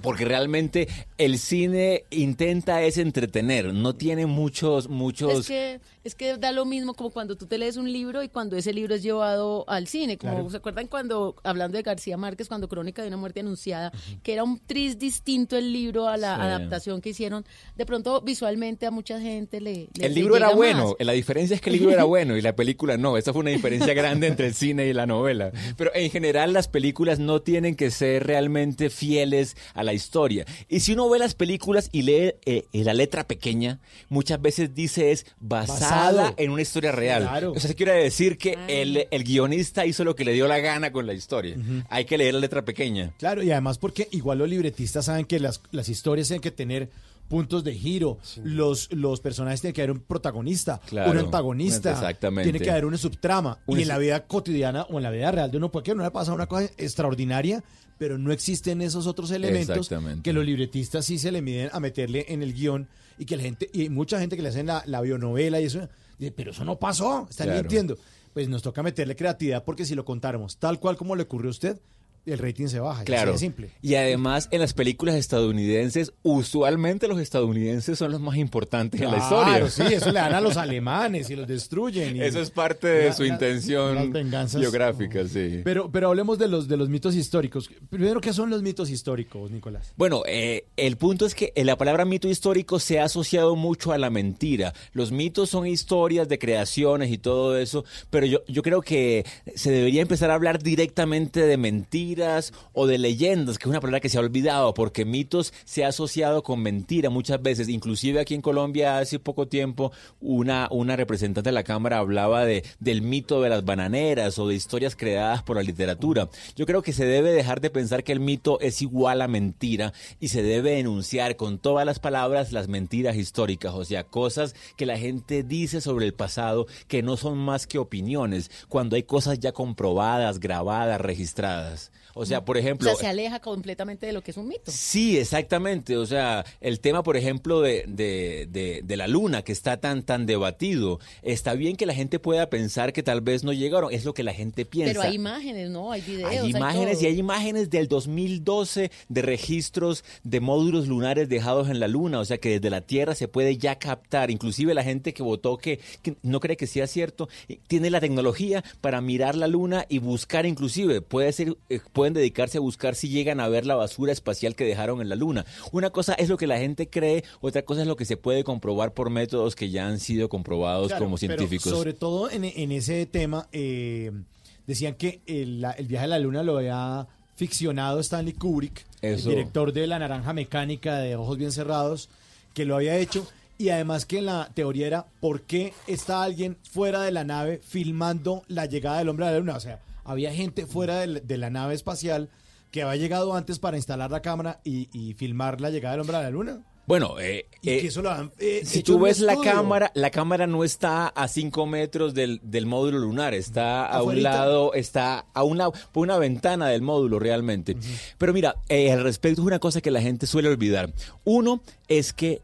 Porque realmente el cine intenta es entretener, no tiene muchos, muchos... Es que, es que da lo mismo como cuando tú te lees un libro y cuando ese libro es llevado al cine. Como Claro. se acuerdan cuando, hablando de García Márquez, cuando Crónica de una muerte anunciada, que era un tris distinto el libro a la Sí. adaptación que hicieron. De pronto, visualmente a mucha gente le. le- El le libro era bueno, más. la diferencia es que el libro era bueno y la película no. Esa fue una diferencia grande entre el cine y la novela. Pero en general las películas no tienen que ser realmente fieles a la historia. Y si uno ve las películas y lee eh, eh, la letra pequeña, muchas veces dice es basada Basado. en una historia real. Claro. O sea, quiere decir que el, el guionista hizo lo que le dio la gana con la historia. Hay que leer la letra pequeña. Claro, y además porque igual los libretistas saben que las, las historias tienen que tener puntos de giro, los, los personajes tienen que haber un protagonista, Claro, un antagonista, exactamente. tiene que haber una subtrama, y en la vida cotidiana o en la vida real de uno puede que no le pasa una cosa extraordinaria, pero no existen esos otros elementos que los libretistas sí se le miden a meterle en el guion y que la gente, y mucha gente que le hacen la, la bionovela y eso, dice, pero eso no pasó, están Claro. mintiendo. Pues nos toca meterle creatividad porque si lo contáramos tal cual como le ocurrió a usted, el rating se baja. Claro. de simple. Y además en las películas estadounidenses, usualmente los estadounidenses son los más importantes en la Claro, historia. sí, eso le dan a los alemanes y los destruyen. y- Eso es parte de su una- intención geográfica, sí. Pero, pero hablemos de los, de los mitos históricos. Primero, ¿qué son los mitos históricos, Nicolás? Bueno, eh, el punto es que eh, la palabra mito histórico se ha asociado mucho a la mentira. Los mitos son historias de creaciones y todo eso, pero yo, yo creo que se debería empezar a hablar directamente de mentiras o de leyendas, que es una palabra que se ha olvidado, porque mitos se ha asociado con mentira muchas veces. Inclusive aquí en Colombia hace poco tiempo una, una representante de la Cámara hablaba de, del mito de las bananeras o de historias creadas por la literatura. Yo creo que se debe dejar de pensar que el mito es igual a mentira y se debe enunciar con todas las palabras las mentiras históricas, o sea, cosas que la gente dice sobre el pasado que no son más que opiniones, cuando hay cosas ya comprobadas, grabadas, registradas. O sea, por O ejemplo... sea, se aleja completamente de lo que es un mito. Sí, exactamente. O sea, el tema, por ejemplo, de, de, de, de la luna, que está tan, tan debatido, está bien que la gente pueda pensar que tal vez no llegaron, es lo que la gente piensa. Pero hay imágenes, ¿no? Hay videos. Hay imágenes y hay imágenes del 2012 de registros de módulos lunares dejados en la luna, o sea que desde la Tierra se puede ya captar, inclusive la gente que votó que, que no cree que sea cierto, eh, tiene la tecnología para mirar la luna y buscar inclusive, puede ser, eh, pueden dedicarse a buscar si llegan a ver la basura espacial que dejaron en la luna. Una cosa es lo que la gente cree, otra cosa es lo que se puede comprobar por métodos que ya han sido comprobados Claro, como pero científicos. sobre todo en, en ese tema, eh, decían que el, la- el viaje a la luna lo había ficcionado Stanley Kubrick, Eso. el director de La Naranja Mecánica de Ojos Bien Cerrados, que lo había hecho. Y además que la teoría era por qué está alguien fuera de la nave filmando la llegada del hombre a la luna. O sea, había gente fuera de, la nave espacial que había llegado antes para instalar la cámara y, y filmar la llegada del hombre a la luna. Bueno, eh, Y eh, que eso lo han eh, si tú ves la cámara, la cámara no está a 5 metros del, del módulo lunar, está a un lado, está a una, por una ventana del módulo realmente. Pero mira, eh, al respecto es una cosa que la gente suele olvidar. Uno es que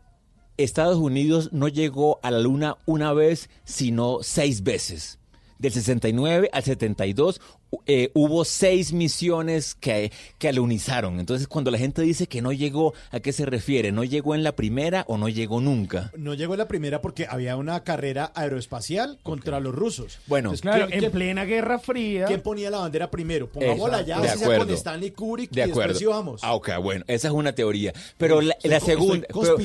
Estados Unidos no llegó a la luna una vez, sino seis veces. Del 69 al 72 eh, hubo seis misiones que, que alunizaron. Entonces, cuando la gente dice que no llegó, ¿a qué se refiere? ¿No llegó en la primera o no llegó nunca? No llegó en la primera porque había una carrera aeroespacial contra los rusos. Bueno, Entonces, Claro, ¿quién- en plena Guerra Fría. ¿Quién ponía la bandera primero? Pongámosla ya, De sea con acuerdo. Stanley Kubrick De y después acuerdo. sí vamos. Ah, ok, bueno, esa es una teoría. Pero la, Estoy la co- segunda. estoy pero-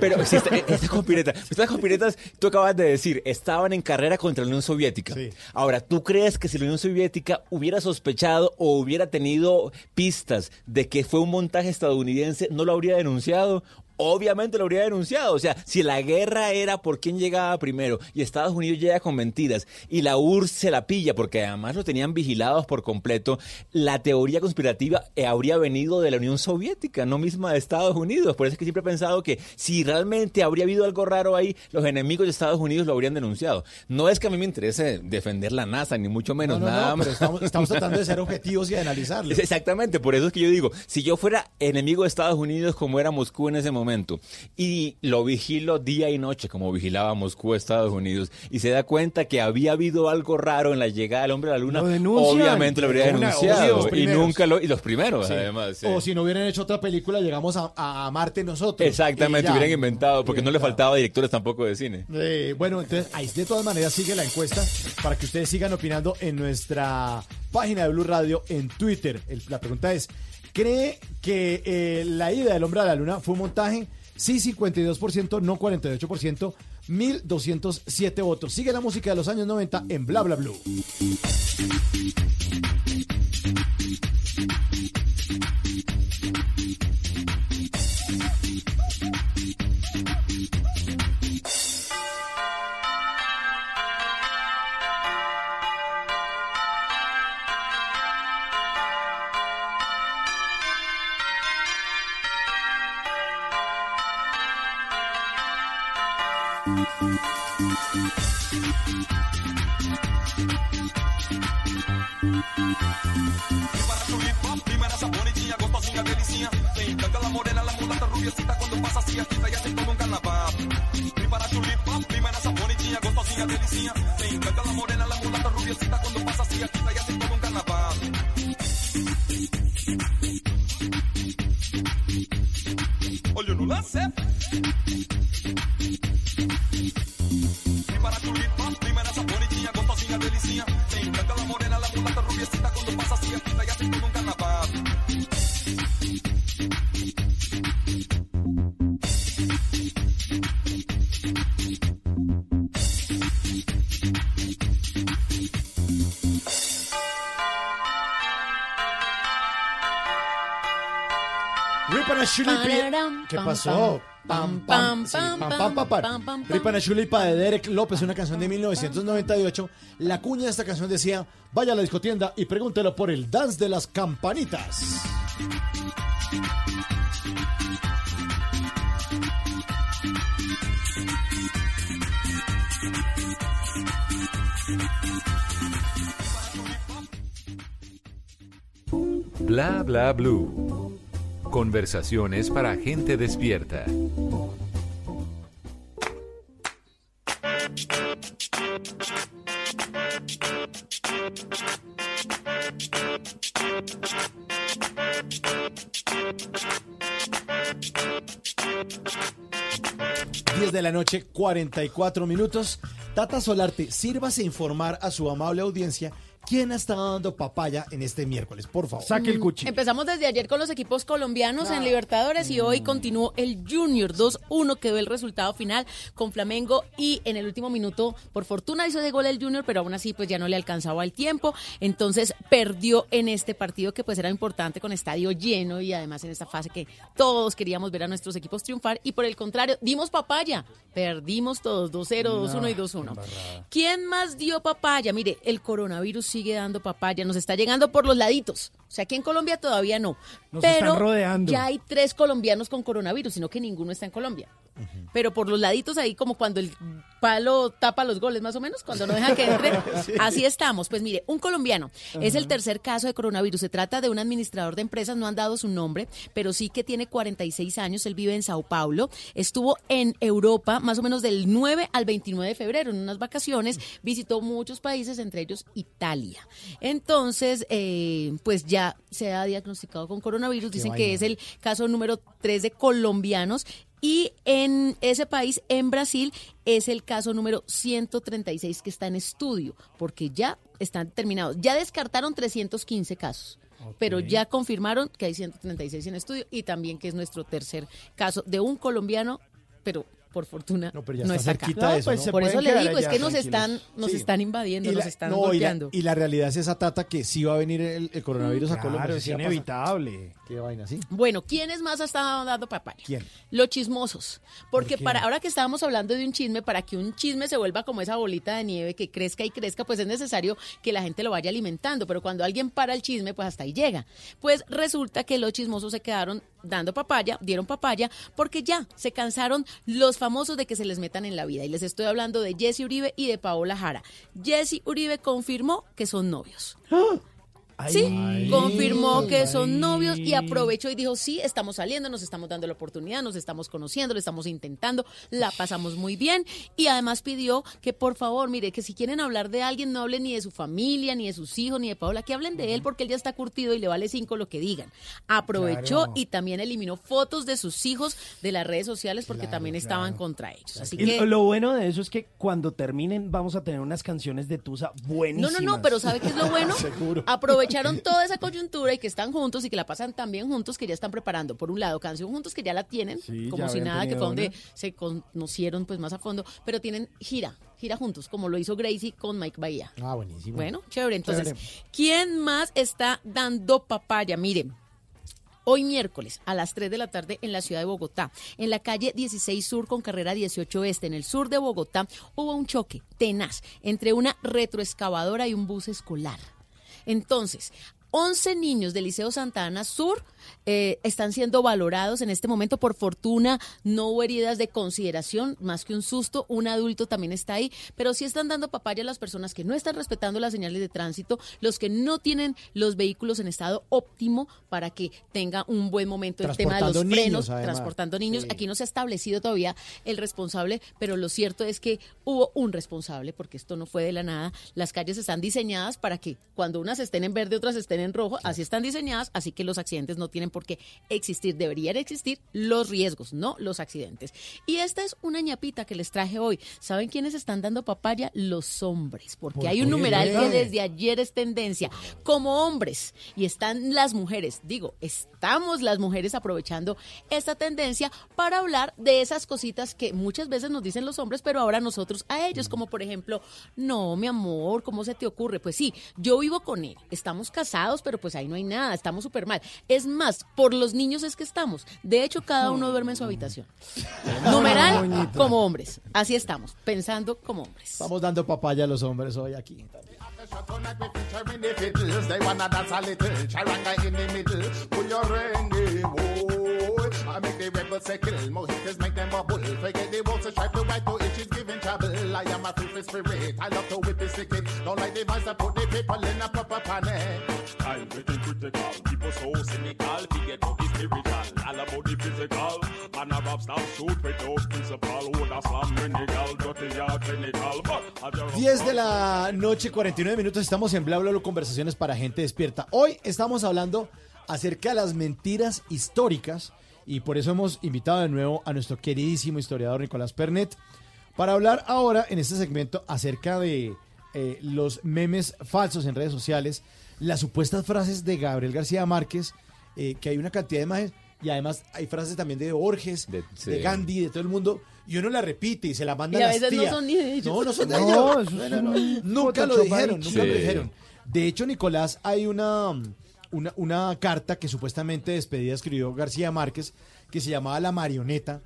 Pero, sí, esta- estas conspiretas. Estas conspiretas, tú acabas de decir, estaban en carrera contra la Unión Soviética. Ahora, ¿tú crees que si la Unión Soviética hubiera sospechado o hubiera tenido pistas de que fue un montaje estadounidense, no lo habría denunciado? Obviamente lo habría denunciado. O sea, si la guerra era por quién llegaba primero y Estados Unidos llega con mentiras y la URSS se la pilla porque además lo tenían vigilados por completo, la teoría conspirativa eh, habría venido de la Unión Soviética, no misma de Estados Unidos. Por eso es que siempre he pensado que si realmente habría habido algo raro ahí, los enemigos de Estados Unidos lo habrían denunciado. No es que a mí me interese defender la NASA, ni mucho menos, No, no, no, nada más. estamos, estamos tratando de ser objetivos y de analizarlo. Exactamente, por eso es que yo digo, si yo fuera enemigo de Estados Unidos como era Moscú en ese momento, y lo vigilo día y noche como vigilaba Moscú Estados Unidos, y se da cuenta que había habido algo raro en la llegada del hombre a la luna, Lo obviamente lo habría denunciado, y nunca lo, y los primeros Sí. además. sí. O si no hubieran hecho otra película, llegamos a, a Marte nosotros. Exactamente, hubieran inventado, porque no le faltaba directores tampoco de cine. Eh, bueno, entonces ahí de todas maneras sigue la encuesta para que ustedes sigan opinando en nuestra página de Blue Radio en Twitter. El- la pregunta es, ¿cree que eh, la ida del hombre a la luna fue un montaje? Sí, 52%, no 48%, 1207 votos. Sigue la música de los años 90 en Bla Bla Blue. Para tu hip hop, primera esa bonitinha, gostosinha, delicinha. Tem branca, la morena, la mulata, rubiecita, quando passa assim, agita e assim todo um carnaval. Prepara tu hip hop, primera essa bonitinha, gostosinha, delicinha. Tem branca, la morena, la mulata, rubiecita, quando passa assim, agita e assim todo um carnaval. Olho no lance. ¿Qué pasó? Pam, pam, sí, pam, pam, pam, pam, pam, pam. pam, pam, Rip and a Chulipa de Derek López, una canción de 1998. La cuña de esta canción decía, vaya a la discotienda y pregúntelo por el dance de las campanitas. Bla bla blue. Conversaciones para gente despierta. De la noche, 44 minutos. Tata Solarte, sírvase informar a su amable audiencia quién ha estado dando papaya en este miércoles, por favor. Saque el cuchillo. Empezamos desde ayer con los equipos colombianos en Libertadores y hoy continuó el Junior. 2-1 quedó el resultado final con Flamengo y en el último minuto por fortuna hizo de gol el Junior pero aún así pues ya no le alcanzaba el tiempo. Entonces perdió en este partido que pues era importante con estadio lleno y además en esta fase que todos queríamos ver a nuestros equipos triunfar. Y por el contrario dimos papaya. Perdimos todos 2-0 2-1 y 2-1 ¿Quién más dio papaya? Mire, el coronavirus sigue dando papaya, nos está llegando por los laditos. O sea, aquí en Colombia todavía no. Nos pero están rodeando. ya hay tres colombianos con coronavirus, sino que ninguno está en Colombia. Pero por los laditos ahí, como cuando el palo tapa los goles, más o menos, cuando no deja que entre, Sí. así estamos. Pues mire, un colombiano es el tercer caso de coronavirus. Se trata de un administrador de empresas, no han dado su nombre, pero sí que tiene 46 años. Él vive en Sao Paulo. Estuvo en Europa más o menos del 9 al 29 de febrero en unas vacaciones. Visitó muchos países, entre ellos Italia. Entonces, eh, pues ya se ha diagnosticado con coronavirus. Dicen que es el caso número 3 de colombianos. Y en ese país, en Brasil, es el caso número 136 que está en estudio, porque ya están terminados. Ya descartaron 315 casos. Pero ya confirmaron que hay 136 en estudio y también que es nuestro tercer caso de un colombiano, pero por fortuna no, pero ya está está acá. eso, ¿no? Por eso le digo, es que nos están, nos Sí. están invadiendo, Y nos la- están no, y la, golpeando. y la realidad es esa tata que sí va a venir el, el coronavirus a Claro, Colombia. es inevitable. Qué vaina, sí. Bueno, ¿quiénes más estado dando papaya? ¿Quién? Los chismosos. Porque para ahora que estábamos hablando de un chisme, para que un chisme se vuelva como esa bolita de nieve que crezca y crezca, pues es necesario que la gente lo vaya alimentando. Pero cuando alguien para el chisme, pues hasta ahí llega. Pues resulta que los chismosos se quedaron dando papaya, dieron papaya, porque ya se cansaron los famosos de que se les metan en la vida. Y les estoy hablando de Jesse Uribe y de Paola Jara. Jesse Uribe confirmó que son novios. Sí, Ay. confirmó que son novios y aprovechó y dijo, sí, estamos saliendo, nos estamos dando la oportunidad, nos estamos conociendo, lo estamos intentando, la pasamos muy bien y además pidió que por favor, mire, que si quieren hablar de alguien, no hablen ni de su familia, ni de sus hijos, ni de Paola, que hablen de él porque él ya está curtido y le vale cinco lo que digan. Aprovechó Claro. y también eliminó fotos de sus hijos de las redes sociales porque también estaban contra ellos. Así Y que... lo bueno de eso es que cuando terminen vamos a tener unas canciones de Tusa No, buenísimas. no, no, pero ¿sabe qué es lo bueno? Seguro. Aprovecharon toda esa coyuntura y que están juntos y que la pasan tan bien juntos que ya están preparando, por un lado, canción juntos que ya la tienen, Sí, como si nada, que fue donde una. se conocieron pues más a fondo, pero tienen gira, gira juntos, como lo hizo Gracie con Mike Bahía. Ah, buenísimo. Bueno, chévere. Entonces, Chévere. ¿quién más está dando papaya? Miren. Hoy miércoles a las 3 de la tarde en la ciudad de Bogotá, en la calle 16 Sur con carrera 18 Este, en el sur de Bogotá, hubo un choque tenaz entre una retroexcavadora y un bus escolar. Entonces, 11 niños del Liceo Santa Ana Sur eh, están siendo valorados en este momento. Por fortuna, no hubo heridas de consideración, más que un susto. Un adulto también está ahí, pero sí están dando papaya a las personas que no están respetando las señales de tránsito, los que no tienen los vehículos en estado óptimo para que tenga un buen momento el tema de los frenos, niños, además. transportando niños. Sí. Aquí no se ha establecido todavía el responsable, pero lo cierto es que hubo un responsable, porque esto no fue de la nada. Las calles están diseñadas para que cuando unas estén en verde, otras estén en rojo. Así están diseñadas, así que los accidentes no tienen por qué existir. Deberían existir los riesgos, no los accidentes. Y esta es una ñapita que les traje hoy. ¿Saben quiénes están dando papaya? Los hombres, porque ¿Por hay un numeral que desde ayer es tendencia. Como hombres, y están las mujeres, digo, estamos las mujeres aprovechando esta tendencia para hablar de esas cositas que muchas veces nos dicen los hombres, pero ahora nosotros a ellos, como por ejemplo, no, mi amor, ¿cómo se te ocurre? Pues sí, yo vivo con él, estamos casados, pero pues ahí no hay nada, estamos súper mal. Es más, por los niños es que estamos. De hecho, cada uno duerme en su habitación. Numeral como hombres. Así estamos, pensando como hombres. Estamos dando papaya a los hombres hoy aquí. A. I make the rebels say kill, mojitos make them bubble. Forget the walls, strive to right to itch is giving trouble. I am a free spirit, I love to whip the stick it. Don't like the voice that put the people in a proper panic. Style getting critical. People so cynical. Forget about the spiritual. All about the physical. Man a rap stop shoot without principle. Would a slam minigal. Dirty or clinical. But I just 10 de la noche, 49 minutos, estamos en Bla Bla Bla, conversaciones para gente despierta. Hoy estamos hablando acerca de las mentiras históricas y por eso hemos invitado de nuevo a nuestro queridísimo historiador Nicolás Pernet para hablar ahora en este segmento acerca de eh, los memes falsos en redes sociales, las supuestas frases de Gabriel García Márquez, eh, que hay una cantidad de imágenes y además hay frases también de Borges, de, sí. Gandhi, de todo el mundo. Y uno la repite y se la manda Y a las veces no tías. son ni de ellos. No, no son de No, ellos. No, no, no. un Nunca lo dijeron, nunca lo dijeron. De hecho, Nicolás, hay una, una, una carta que supuestamente despedida escribió García Márquez que se llamaba La Marioneta,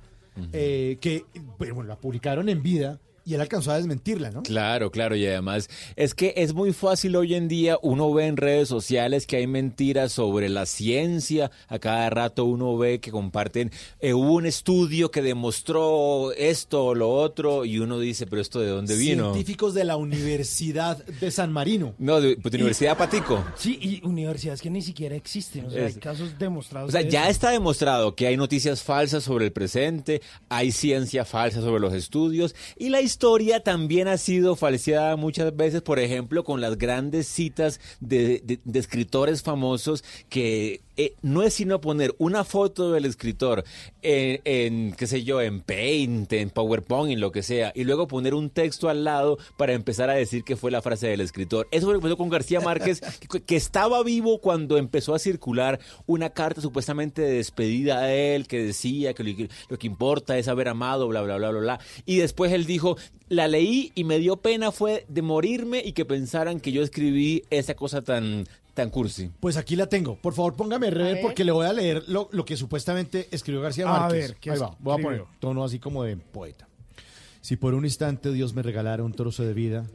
eh, que bueno, la publicaron en vida y él alcanzó a desmentirla, ¿no? Claro, claro, y además es que es muy fácil hoy en día, uno ve en redes sociales que hay mentiras sobre la ciencia, a cada rato uno ve que comparten, eh, hubo un estudio que demostró esto o lo otro, y uno dice, pero esto de dónde vino. Científicos de la Universidad de San Marino. No, de, pues, de Universidad Patico. Sí, y universidades que ni siquiera existen. O sea, Es- hay casos demostrados. O sea, de ya eso. está demostrado que hay noticias falsas sobre el presente, hay ciencia falsa sobre los estudios y la historia también ha sido falseada muchas veces, por ejemplo, con las grandes citas de, de- de escritores famosos que eh, no es sino poner una foto del escritor en, en, qué sé yo, en Paint, en PowerPoint, en lo que sea, y luego poner un texto al lado para empezar a decir que fue la frase del escritor. Eso fue lo que pasó con García Márquez, que, que estaba vivo cuando empezó a circular una carta supuestamente de despedida a él, que decía que lo, que lo que importa es haber amado, bla, bla, bla, bla, bla. Y después él dijo, la leí y me dio pena fue de morirme y que pensaran que yo escribí esa cosa tan, tan cursi. Pues aquí la tengo. Por favor, póngame rever porque le voy a leer lo, lo que supuestamente escribió García A Márquez. ver, ¿qué Ahí va. Voy a poner tono así como de poeta. Si por un instante Dios me regalara un trozo de vida,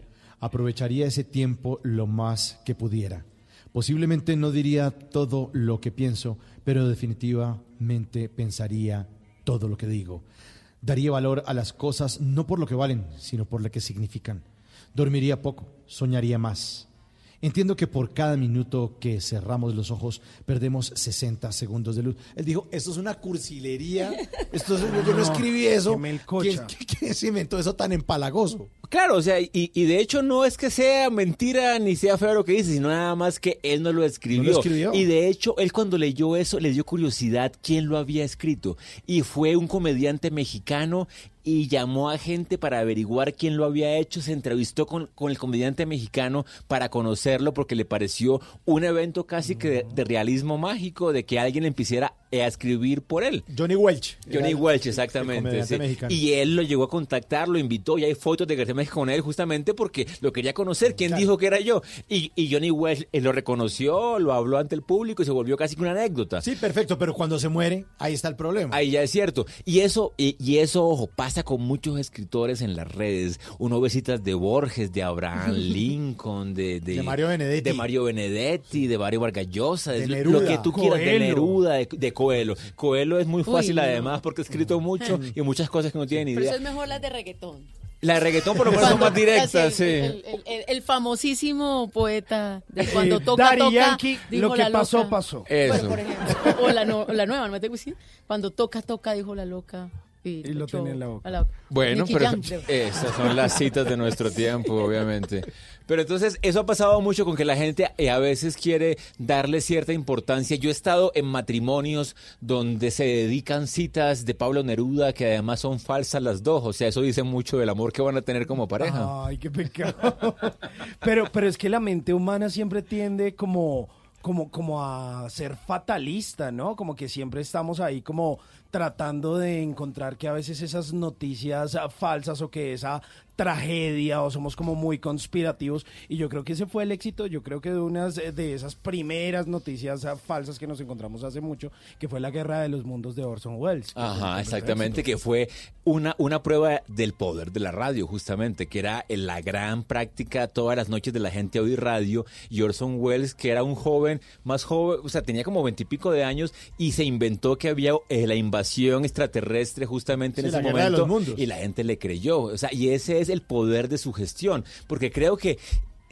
aprovecharía ese tiempo lo más que pudiera. Posiblemente no diría todo lo que pienso, pero definitivamente pensaría todo lo que digo. Daría valor a las cosas no por lo que valen, sino por lo que significan. Dormiría poco, soñaría más. Entiendo que por cada minuto que cerramos los ojos perdemos 60 segundos de luz. Él dijo, esto es una cursilería, esto es- yo no escribí eso. ¿Quién, quién se inventó eso tan empalagoso? Claro, o sea, y, y de hecho no es que sea mentira ni sea feo lo que dice, sino nada más que él no lo escribió. No lo escribió. Y de hecho, él cuando leyó eso le dio curiosidad quién lo había escrito. Y fue un comediante mexicano y llamó a gente para averiguar quién lo había hecho. Se entrevistó con, con el comediante mexicano para conocerlo porque le pareció un evento casi que de, de realismo mágico, de que alguien empezara a escribir por él. Johnny Welch. Johnny Welch, el exactamente. sí. Y él lo llegó a contactar, lo invitó, y hay fotos de García Márquez con él justamente porque lo quería conocer. ¿Quién dijo que era yo? Y, y Johnny Welch eh, lo reconoció, lo habló ante el público y se volvió casi que una anécdota. Sí, perfecto, pero cuando se muere, ahí está el problema. Ahí ya es cierto. Y eso, y, y eso, ojo, pasa con muchos escritores en las redes. Uno ve citas de Borges, de Abraham Lincoln, de, De Mario Benedetti. De Mario Benedetti, de Mario Vargas Llosa, De de Neruda. lo que tú quieras, de. Neruda, de, de Coelho. Coelho es muy Uy, fácil además porque ha escrito mucho y muchas cosas que no tiene ni Pero eso idea. es mejor las de reggaetón. La de reggaetón por lo menos son más directas, sí. El, el- el- el famosísimo poeta de cuando Eh, toca, Daddy toca, Yankee, dijo lo que la pasó, loca. pasó. Eso. Por ejemplo, o la, no- la nueva, ¿no me tengo que decir? Cuando toca, toca, dijo la loca. Y, lo tenía en la boca. Bueno, Nicky pero Jam, esas son las citas de nuestro tiempo, obviamente. Pero entonces, eso ha pasado mucho con que la gente eh, a veces quiere darle cierta importancia. Yo he estado en matrimonios donde se dedican citas de Pablo Neruda, que además son falsas las dos. O sea, eso dice mucho del amor que van a tener como pareja. Ay, qué pecado. pero, pero es que la mente humana siempre tiende como, como, como a ser fatalista, ¿no? Como que siempre estamos ahí como tratando de encontrar que a veces esas noticias ah, falsas o que esa tragedia o somos como muy conspirativos y yo creo que ese fue el éxito, yo creo que de unas eh, de esas primeras noticias ah, falsas que nos encontramos hace mucho, que fue la guerra de los mundos de Orson Welles. Ajá, exactamente, que fue una, una prueba del poder de la radio, justamente, que era en la gran práctica todas las noches de la gente a oír radio, y Orson Welles, que era un joven, más joven, o sea, tenía como veintipico de años, y se inventó que había eh, la invasión extraterrestre justamente en ese momento, y la gente le creyó, o sea, y ese es el poder de su gestión, porque creo que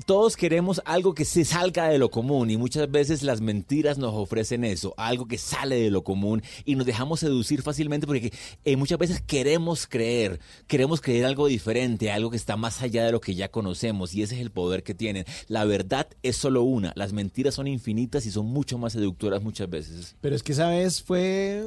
todos queremos algo que se salga de lo común y muchas veces las mentiras nos ofrecen eso, algo que sale de lo común y nos dejamos seducir fácilmente porque eh, muchas veces queremos creer, queremos creer algo diferente, algo que está más allá de lo que ya conocemos y ese es el poder que tienen. La verdad es solo una, las mentiras son infinitas y son mucho más seductoras muchas veces. Pero es que esa vez fue,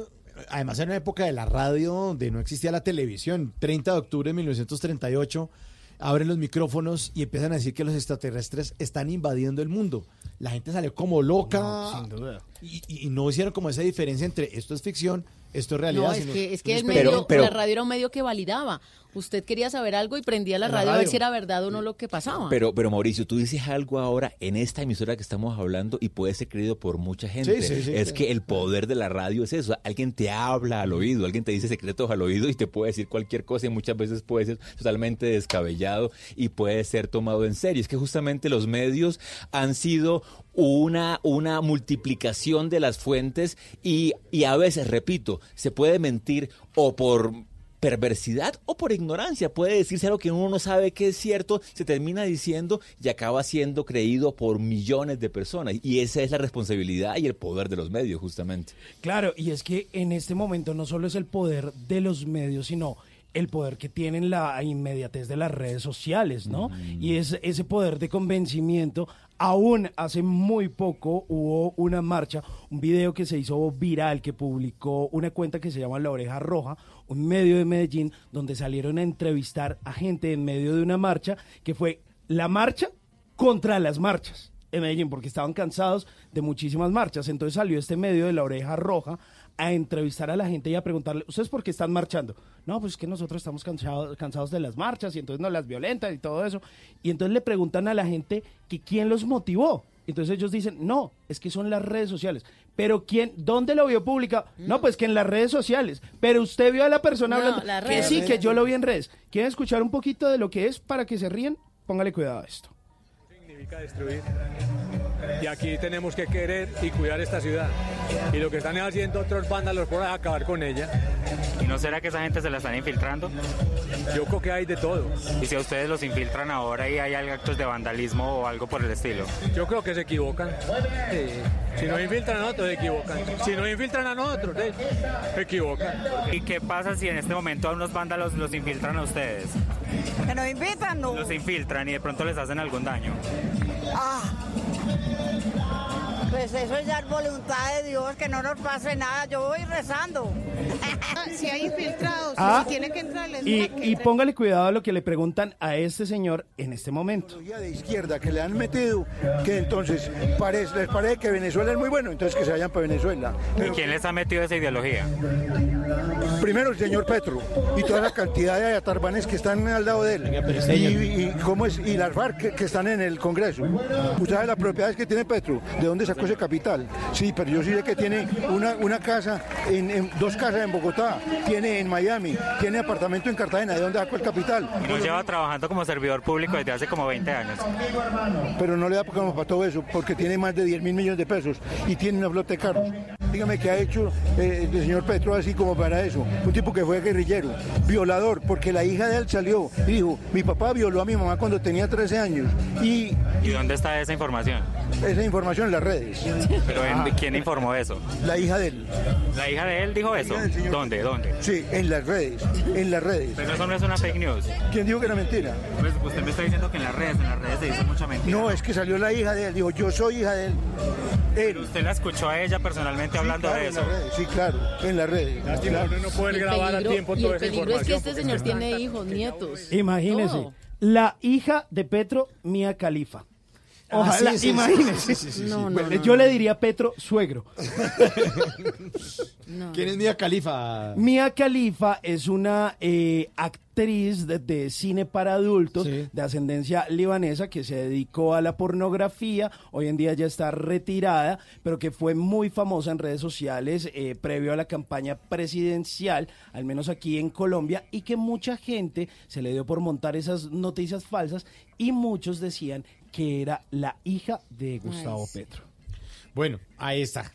además en una época de la radio donde no existía la televisión, 30 de octubre de 1938, abren los micrófonos y empiezan a decir que los extraterrestres están invadiendo el mundo. La gente salió como loca sin duda. Y, y- no hicieron como esa diferencia entre esto es ficción, esto es realidad. No, es sino- que, es que el Pero- medio, pero- la radio era un medio que validaba. Usted quería saber algo y prendía la La radio, a ver si era verdad o no lo que pasaba. Pero, pero Mauricio, tú dices algo ahora en esta emisora que estamos hablando y puede ser creído por mucha gente. Sí, sí, sí, es sí. que el poder de la radio es eso. Alguien te habla al oído, alguien te dice secretos al oído y te puede decir cualquier cosa y muchas veces puede ser totalmente descabellado y puede ser tomado en serio. Es que justamente los medios han sido una, una multiplicación de las fuentes y, y a veces, repito, se puede mentir o por perversidad o por ignorancia. Puede decirse algo que uno no sabe que es cierto, se termina diciendo y acaba siendo creído por millones de personas. Y esa es la responsabilidad y el poder de los medios, justamente. Claro, y es que en este momento no solo es el poder de los medios, sino el poder que tienen la inmediatez de las redes sociales, ¿no? Y es ese poder de convencimiento. Aún hace muy poco hubo una marcha, un video que se hizo viral, que publicó una cuenta que se llama La Oreja Roja, un medio de Medellín, donde salieron a entrevistar a gente en medio de una marcha, que fue la marcha contra las marchas en Medellín, porque estaban cansados de muchísimas marchas. Entonces salió este medio de la oreja roja a entrevistar a la gente y a preguntarle, ¿ustedes por qué están marchando? No, pues es que nosotros estamos cansados, cansados de las marchas y entonces nos las violentan y todo eso. Y entonces le preguntan a la gente que quién los motivó. Entonces ellos dicen, no, es que son las redes sociales. Pero quién, ¿dónde lo vio pública? No, pues que en las redes sociales. Pero usted vio a la persona No, hablando. las Que sí, que yo lo vi en redes. ¿Quieren escuchar un poquito de lo que es para que se ríen? Póngale cuidado a esto. significa destruir. Aquí tenemos que querer y cuidar esta ciudad. Y lo que están haciendo otros vándalos por ahí, acabar con ella. ¿Y no será que esa gente se la están infiltrando? Yo creo que hay de todo. ¿Y si a ustedes los infiltran ahora y hay actos de vandalismo o algo por el estilo? Yo creo que se equivocan. Sí. Si nos infiltran a nosotros, se equivocan. Si nos infiltran a nosotros, se equivocan. ¿Y qué pasa si en este momento a unos vándalos los infiltran a ustedes? Que nos invitan, no. Los infiltran y de pronto les hacen algún daño. Ah. Pues eso ya es voluntad de Dios, que no nos pase nada. Yo voy rezando. Si hay infiltrados, Ah, si tiene que entrar, les Y, que y póngale cuidado a lo que le preguntan a este señor en este momento. de izquierda que le han metido, que entonces parece, les parece que Venezuela es muy bueno, entonces que se vayan para Venezuela. ¿Y Pero quién les ha metido esa ideología? primero el señor Petro y toda la cantidad de atarbanes que están al lado de él. Y, y cómo es, y las FARC que, que están en el Congreso. ¿Usted sabe las propiedades que tiene Petro? ¿De dónde sacó ese capital? Sí, pero yo sí sé que tiene una, una casa, en, en- dos casas en Bogotá, tiene en Miami, tiene apartamento en Cartagena. ¿De dónde sacó el capital? No lleva trabajando como servidor público desde hace como 20 años. pero no le da como para todo eso, porque tiene más de 10 mil millones de pesos y tiene una flota de carros. Dígame qué ha hecho eh, el señor Petro así como para eso. Un tipo que fue guerrillero, violador, porque la hija de él salió y dijo, mi papá violó a mi mamá cuando tenía 13 años. Y ¿Y dónde está esa información? esa información en las redes. ¿Pero en- quién informó eso? La hija de él. ¿La hija de él dijo eso? ¿Dónde? ¿Dónde? Sí, en las redes, en las redes. Pero eso no es una fake news. ¿Quién dijo que era mentira? Pues usted me está diciendo que en las redes, en las redes se dice mucha mentira. No, es que salió la hija de él, dijo, yo soy hija de él. Usted la escuchó a ella personalmente hablando claro, de en eso. las redes, sí, claro, en las redes. claro. no poder Y el grabar a peligro- tiempo toda esa es que este señor tiene hijos, nietos. Imagínese, todo. la hija de Petro, Mía Califa. Ah, Ojalá, sí, sí, imagínese. sí, sí, sí, sí. No, Bueno, no, yo le diría Petro suegro. ¿Quién es Mía Califa? Mia Khalifa es una eh, actriz de, de cine para adultos de ascendencia libanesa que se dedicó a la pornografía. Hoy en día ya está retirada, pero que fue muy famosa en redes sociales eh, previo a la campaña presidencial, al menos aquí en Colombia, y que mucha gente se le dio por montar esas noticias falsas y muchos decían que era la hija de Gustavo sí. Petro. Bueno, ahí está.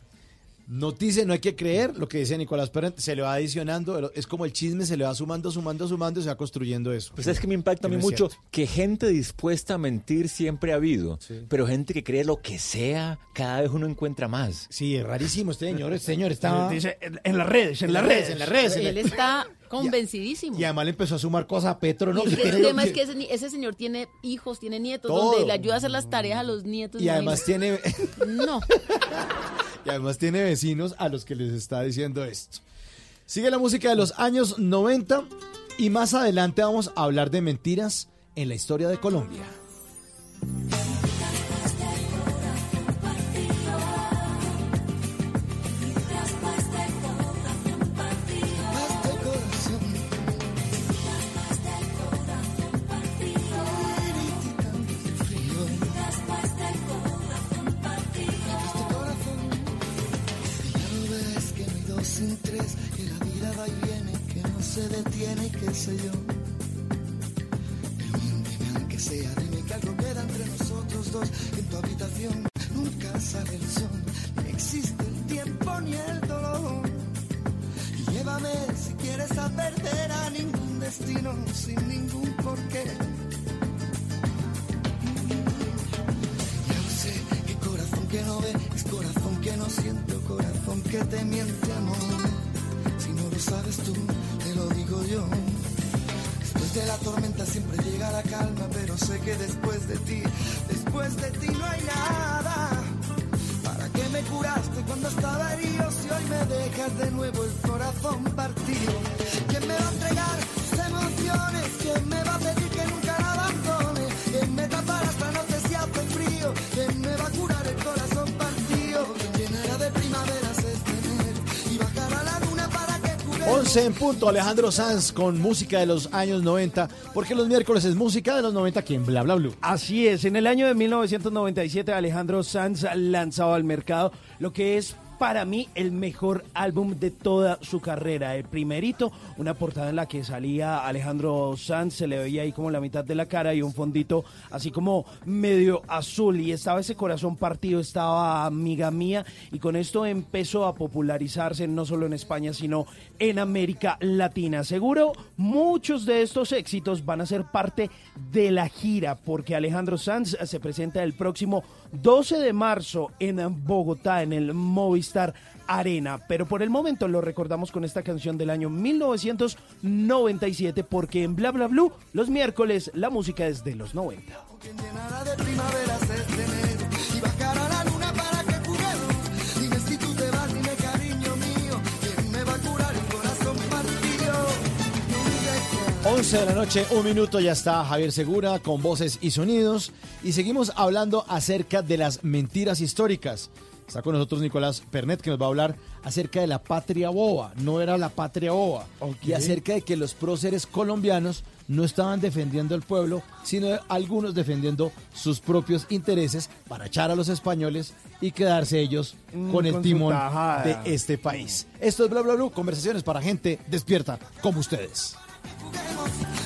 Noticia, no hay que creer lo que dice Nicolás Perret, se le va adicionando, es como el chisme, se le va sumando, sumando, sumando y se va construyendo eso. Pues es que me impacta a mí no mucho cierto. que gente dispuesta a mentir siempre ha habido, pero gente que cree lo que sea, cada vez uno encuentra más. Sí, es rarísimo este señor, este señor está... Dice, en, en las redes, en, las redes. en las redes. Él está convencidísimo. Y además le empezó a sumar cosas a Petro, ¿no? Y Que que el tema es que ese, señor tiene hijos, tiene nietos, Todo. donde le ayuda a hacer las tareas a los nietos. Y además tiene... No. Y además tiene vecinos a los que les está diciendo esto. Sigue la música de los años 90 y más adelante vamos a hablar de mentiras en la historia de Colombia. Se detiene y qué sé yo. Pero miénteme aunque sea, dime que algo queda entre nosotros dos. En tu habitación nunca sale el sol, ni existe el tiempo ni el dolor. Y llévame si quieres a perder a ningún destino, sin ningún porqué. Ya lo sé, que corazón que no ve es corazón que no siente, o corazón que te miente, amor. Sabes tú, te lo digo yo. Después de la tormenta siempre llega la calma, pero sé que después de ti, después de ti no hay nada. ¿Para qué me curaste cuando estaba herido si hoy me dejas de nuevo el corazón partido? ¿Quién me va a entregar en punto, Alejandro Sanz con música de los años 90, porque los miércoles es música de los 90 aquí en Bla Bla Así es, en el año de 1997 Alejandro Sanz lanzaba al mercado lo que es para mí el mejor álbum de toda su carrera. El primerito, una portada en la que salía Alejandro Sanz, se le veía ahí como la mitad de la cara y un fondito así como medio azul y estaba ese corazón partido, estaba amiga mía y con esto empezó a popularizarse no solo en España sino en América Latina. Seguro muchos de estos éxitos van a ser parte de la gira porque Alejandro Sanz se presenta el próximo 12 de marzo en Bogotá en el Movistar Arena, pero por el momento lo recordamos con esta canción del año 1997 porque en Bla Bla Blue los miércoles la música es de los 90. 11 de la noche, un minuto, ya está Javier Segura con voces y sonidos. Y seguimos hablando acerca de las mentiras históricas. Está con nosotros Nicolás Pernet que nos va a hablar acerca de la patria boba. No era la patria boba. Y acerca de que los próceres colombianos no estaban defendiendo al pueblo, sino algunos defendiendo sus propios intereses para echar a los españoles y quedarse ellos Mm, con el con timón de este país. Esto es Bla Bla Bla, conversaciones para gente despierta como ustedes. juguemos.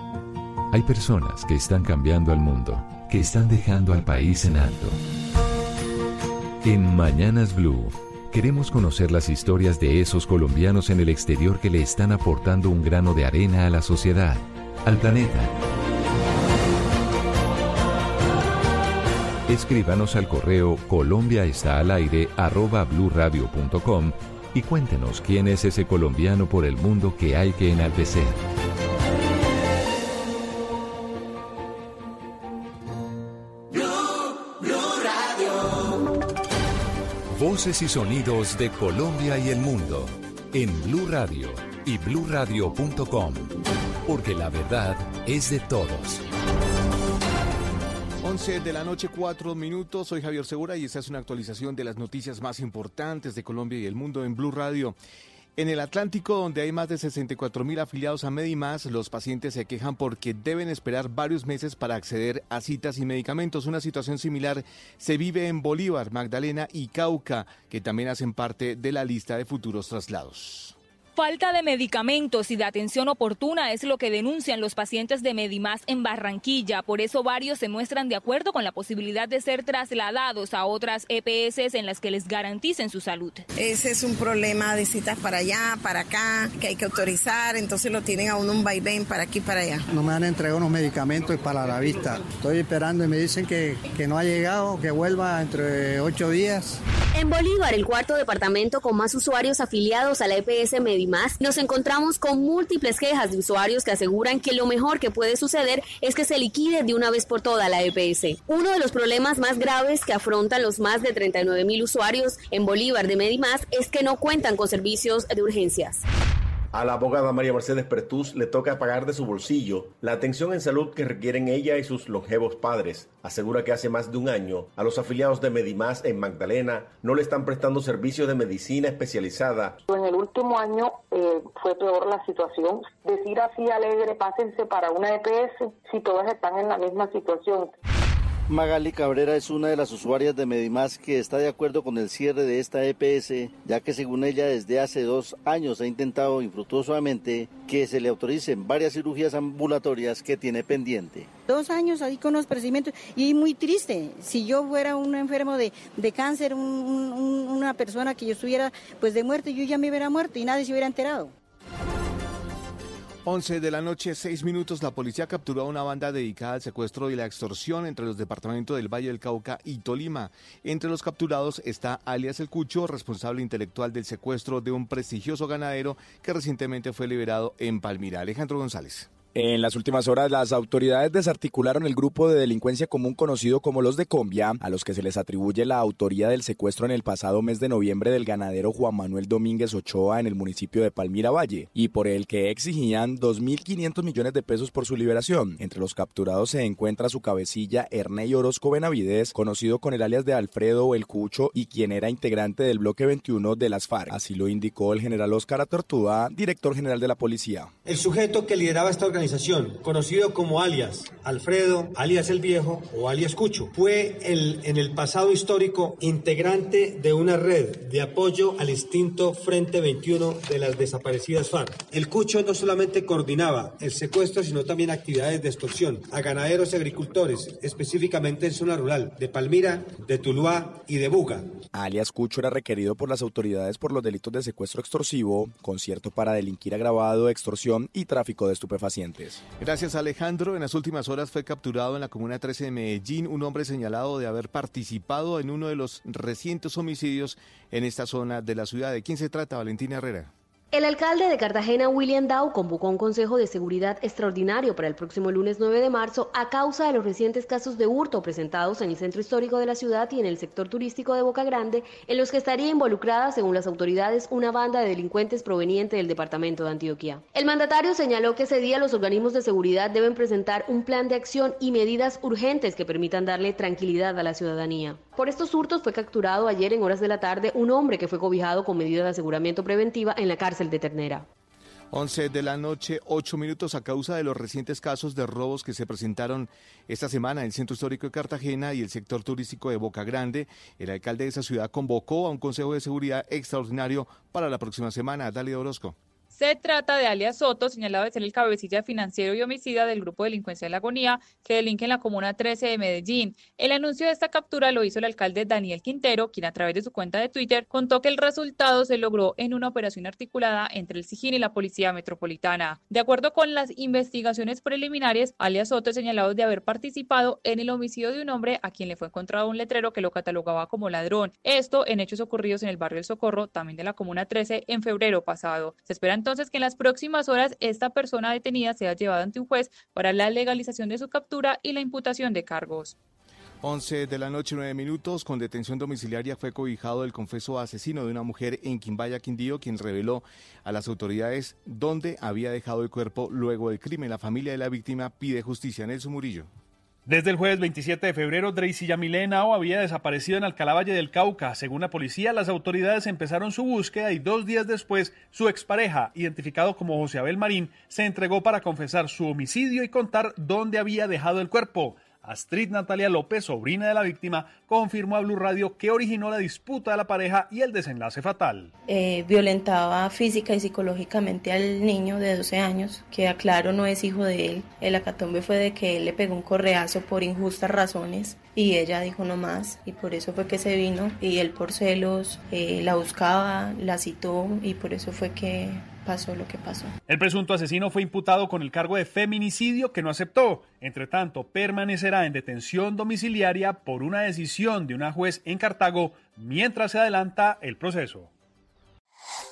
Hay personas que están cambiando al mundo, que están dejando al país en alto. En Mañanas Blue, Queremos conocer las historias de esos colombianos en el exterior que le están aportando un grano de arena a la sociedad, al planeta. Escríbanos al correo Colombia está al aire arroba bluradio.com y cuéntenos quién es ese colombiano por el mundo que hay que enaltecer. Voces y sonidos de Colombia y el mundo en Blue Radio y bluradio.com, porque la verdad es de todos. 11 de la noche, 4 minutos. Soy Javier Segura y esta es una actualización de las noticias más importantes de Colombia y el mundo en Blue Radio. En el Atlántico, donde hay más de 64 mil afiliados a Medimás, los pacientes se quejan porque deben esperar varios meses para acceder a citas y medicamentos. Una situación similar se vive en Bolívar, Magdalena y Cauca, que también hacen parte de la lista de futuros traslados. Falta de medicamentos y de atención oportuna es lo que denuncian los pacientes de Medimás en Barranquilla. Por eso varios se muestran de acuerdo con la posibilidad de ser trasladados a otras EPS en las que les garanticen su salud. Ese es un problema de citas para allá, para acá, que hay que autorizar, entonces lo tienen a uno un vaivén para aquí y para allá. No me han entregado unos medicamentos para la vista. Estoy esperando y me dicen que, que no ha llegado, que vuelva entre ocho días. En Bolívar, el cuarto departamento con más usuarios afiliados a la EPS Medimás, nos encontramos con múltiples quejas de usuarios que aseguran que lo mejor que puede suceder es que se liquide de una vez por todas la EPS. Uno de los problemas más graves que afrontan los más de 39 mil usuarios en Bolívar de Medimás es que no cuentan con servicios de urgencias. A la abogada María Mercedes Pertús le toca pagar de su bolsillo la atención en salud que requieren ella y sus longevos padres. Asegura que hace más de un año a los afiliados de Medimás en Magdalena no le están prestando servicios de medicina especializada. En el último año eh, fue peor la situación. Decir así alegre, pásense para una EPS si todas están en la misma situación. Magali Cabrera es una de las usuarias de Medimás que está de acuerdo con el cierre de esta EPS, ya que según ella desde hace dos años ha intentado infructuosamente que se le autoricen varias cirugías ambulatorias que tiene pendiente. Dos años ahí con los procedimientos y muy triste. Si yo fuera un enfermo de, de cáncer, un- un- una persona que yo estuviera pues de muerte, yo ya me hubiera muerto y nadie se hubiera enterado. 11 de la noche, 6 minutos, la policía capturó a una banda dedicada al secuestro y la extorsión entre los departamentos del Valle del Cauca y Tolima. Entre los capturados está alias El Cucho, responsable intelectual del secuestro de un prestigioso ganadero que recientemente fue liberado en Palmira. Alejandro González. En las últimas horas, las autoridades desarticularon el grupo de delincuencia común conocido como los de Combia, a los que se les atribuye la autoría del secuestro en el pasado mes de noviembre del ganadero Juan Manuel Domínguez Ochoa en el municipio de Palmira Valle, y por el que exigían 2.500 millones de pesos por su liberación. Entre los capturados se encuentra su cabecilla Erney Orozco Benavides, conocido con el alias de Alfredo El Cucho y quien era integrante del bloque 21 de las FARC. Así lo indicó el general Oscar Atortúa, director general de la policía. El sujeto que lideraba esta organización, conocido como alias Alfredo, alias El Viejo o alias Cucho, fue el, en el pasado histórico integrante de una red de apoyo al extinto Frente 21 de las desaparecidas FARC. El Cucho no solamente coordinaba el secuestro, sino también actividades de extorsión a ganaderos y agricultores, específicamente en zona rural de Palmira, de Tuluá y de Buga. Alias Cucho era requerido por las autoridades por los delitos de secuestro extorsivo, concierto para delinquir agravado, extorsión y tráfico de estupefacientes. Gracias Alejandro. En las últimas horas fue capturado en la Comuna 13 de Medellín un hombre señalado de haber participado en uno de los recientes homicidios en esta zona de la ciudad. ¿De quién se trata, Valentina Herrera? El alcalde de Cartagena, William Dow, convocó un consejo de seguridad extraordinario para el próximo lunes 9 de marzo a causa de los recientes casos de hurto presentados en el centro histórico de la ciudad y en el sector turístico de Boca Grande, en los que estaría involucrada, según las autoridades, una banda de delincuentes proveniente del departamento de Antioquia. El mandatario señaló que ese día los organismos de seguridad deben presentar un plan de acción y medidas urgentes que permitan darle tranquilidad a la ciudadanía. Por estos hurtos fue capturado ayer en horas de la tarde un hombre que fue cobijado con medidas de aseguramiento preventiva en la cárcel de Ternera. 11 de la noche, 8 minutos a causa de los recientes casos de robos que se presentaron esta semana en el Centro Histórico de Cartagena y el sector turístico de Boca Grande. El alcalde de esa ciudad convocó a un Consejo de Seguridad extraordinario para la próxima semana. Dale Orozco. Se trata de alias Soto, señalado de ser el cabecilla financiero y homicida del grupo Delincuencia de la Agonía, que delinque en la Comuna 13 de Medellín. El anuncio de esta captura lo hizo el alcalde Daniel Quintero, quien a través de su cuenta de Twitter contó que el resultado se logró en una operación articulada entre el SIGIN y la Policía Metropolitana. De acuerdo con las investigaciones preliminares, alias Soto es señalado de haber participado en el homicidio de un hombre a quien le fue encontrado un letrero que lo catalogaba como ladrón. Esto en hechos ocurridos en el barrio El Socorro, también de la Comuna 13, en febrero pasado. Se espera entonces que en las próximas horas esta persona detenida sea llevada ante un juez para la legalización de su captura y la imputación de cargos. 11 de la noche, 9 minutos, con detención domiciliaria fue cobijado el confeso asesino de una mujer en Quimbaya, Quindío, quien reveló a las autoridades dónde había dejado el cuerpo luego del crimen. La familia de la víctima pide justicia. Nelson Murillo. Desde el jueves 27 de febrero, Dreisy Yamile había desaparecido en Alcalá Valle del Cauca. Según la policía, las autoridades empezaron su búsqueda y dos días después, su expareja, identificado como José Abel Marín, se entregó para confesar su homicidio y contar dónde había dejado el cuerpo. Astrid Natalia López, sobrina de la víctima, confirmó a Blue Radio que originó la disputa de la pareja y el desenlace fatal. Eh, violentaba física y psicológicamente al niño de 12 años, que aclaro no es hijo de él. El acatombe fue de que él le pegó un correazo por injustas razones y ella dijo no más y por eso fue que se vino y él por celos eh, la buscaba, la citó y por eso fue que pasó lo que pasó. El presunto asesino fue imputado con el cargo de feminicidio que no aceptó. Entre tanto, permanecerá en detención domiciliaria por una decisión de una juez en Cartago mientras se adelanta el proceso.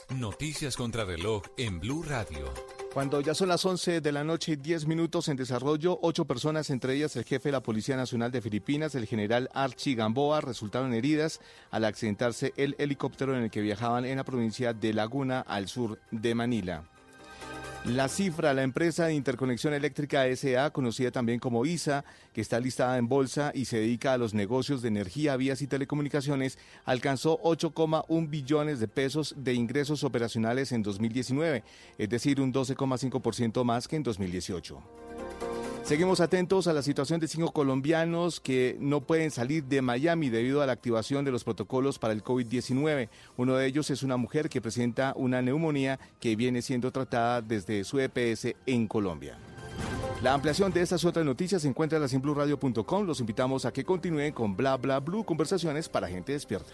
Noticias contra reloj en Blue Radio. Cuando ya son las 11 de la noche y 10 minutos en desarrollo, ocho personas, entre ellas el jefe de la Policía Nacional de Filipinas, el general Archie Gamboa, resultaron heridas al accidentarse el helicóptero en el que viajaban en la provincia de Laguna, al sur de Manila. La cifra, la empresa de interconexión eléctrica SA, conocida también como ISA, que está listada en bolsa y se dedica a los negocios de energía, vías y telecomunicaciones, alcanzó 8,1 billones de pesos de ingresos operacionales en 2019, es decir, un 12,5% más que en 2018. Seguimos atentos a la situación de cinco colombianos que no pueden salir de Miami debido a la activación de los protocolos para el COVID-19. Uno de ellos es una mujer que presenta una neumonía que viene siendo tratada desde su EPS en Colombia. La ampliación de estas otras noticias se encuentra en la simpluradio.com. Los invitamos a que continúen con Bla Bla Blue, conversaciones para gente despierta.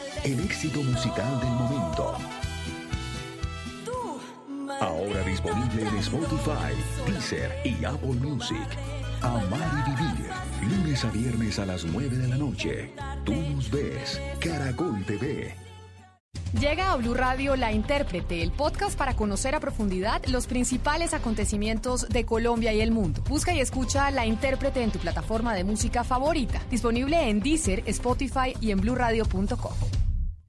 el éxito musical del momento. Ahora disponible en Spotify, Deezer y Apple Music. Amar y vivir, lunes a viernes a las 9 de la noche. Tú nos ves, Caracol TV. Llega a Blue Radio La Intérprete, el podcast para conocer a profundidad los principales acontecimientos de Colombia y el mundo. Busca y escucha La Intérprete en tu plataforma de música favorita, disponible en Deezer, Spotify y en bluradio.com.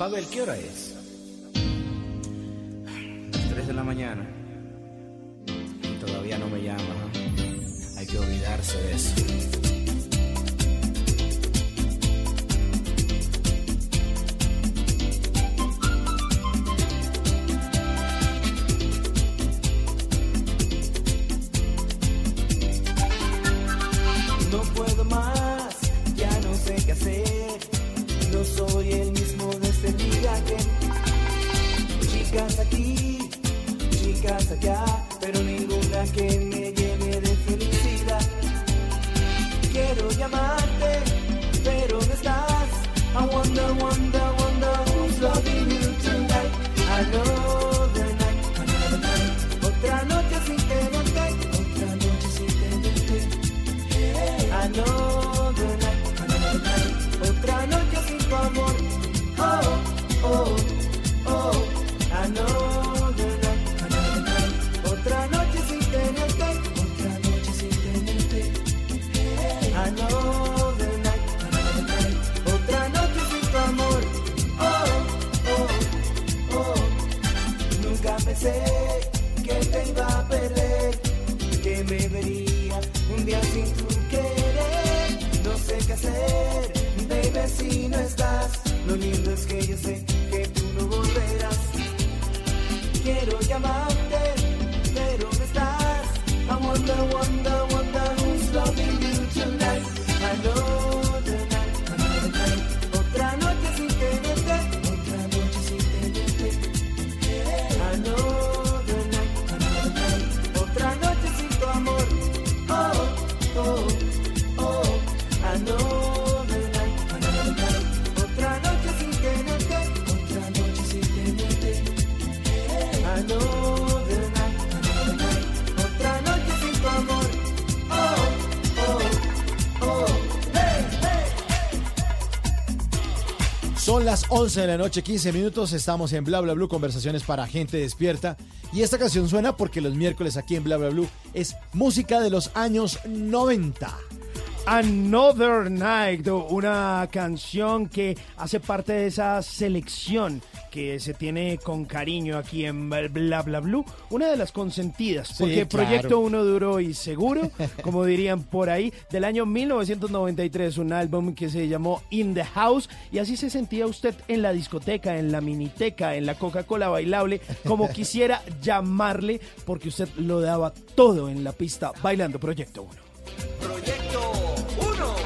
Pavel, ¿qué hora es? Las 3 de la mañana. Y todavía no me llama. Hay que olvidarse de eso. No puedo más, ya no sé qué hacer. No soy el Chicas aquí, chicas allá, pero ninguna que me llene de felicidad. Quiero llamarte, pero no estás. I wonder, wonder, wonder who's loving you tonight. Another night, another night. Otra noche sin tenerte, otra noche sin tenerte. Pensé que te iba a perder, que me vería un día sin tu querer. No sé qué hacer, baby, si no estás. Lo lindo es que yo sé que tú no volverás. Quiero llamarte, pero no estás. I wonder, wonder, wonder who's loving you tonight. Another Son las 11 de la noche, 15 minutos. Estamos en Bla Bla Blue, conversaciones para gente despierta. Y esta canción suena porque los miércoles aquí en Bla Bla Blue es música de los años 90. Another Night, una canción que hace parte de esa selección que se tiene con cariño aquí en Bla Bla Blue, una de las consentidas, Sí, porque claro. Proyecto Uno duro y seguro, como dirían por ahí, del año 1993, un álbum que se llamó In the House, y así se sentía usted en la discoteca, en la miniteca, en la Coca-Cola bailable, como quisiera llamarle, porque usted lo daba todo en la pista bailando Proyecto Uno. Proyecto 1.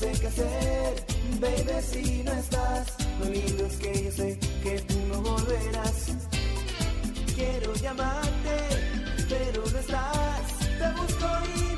Sé qué hacer, baby, si no estás. Lo lindo es que yo sé que tú no volverás. Quiero llamarte, pero no estás. Te busco y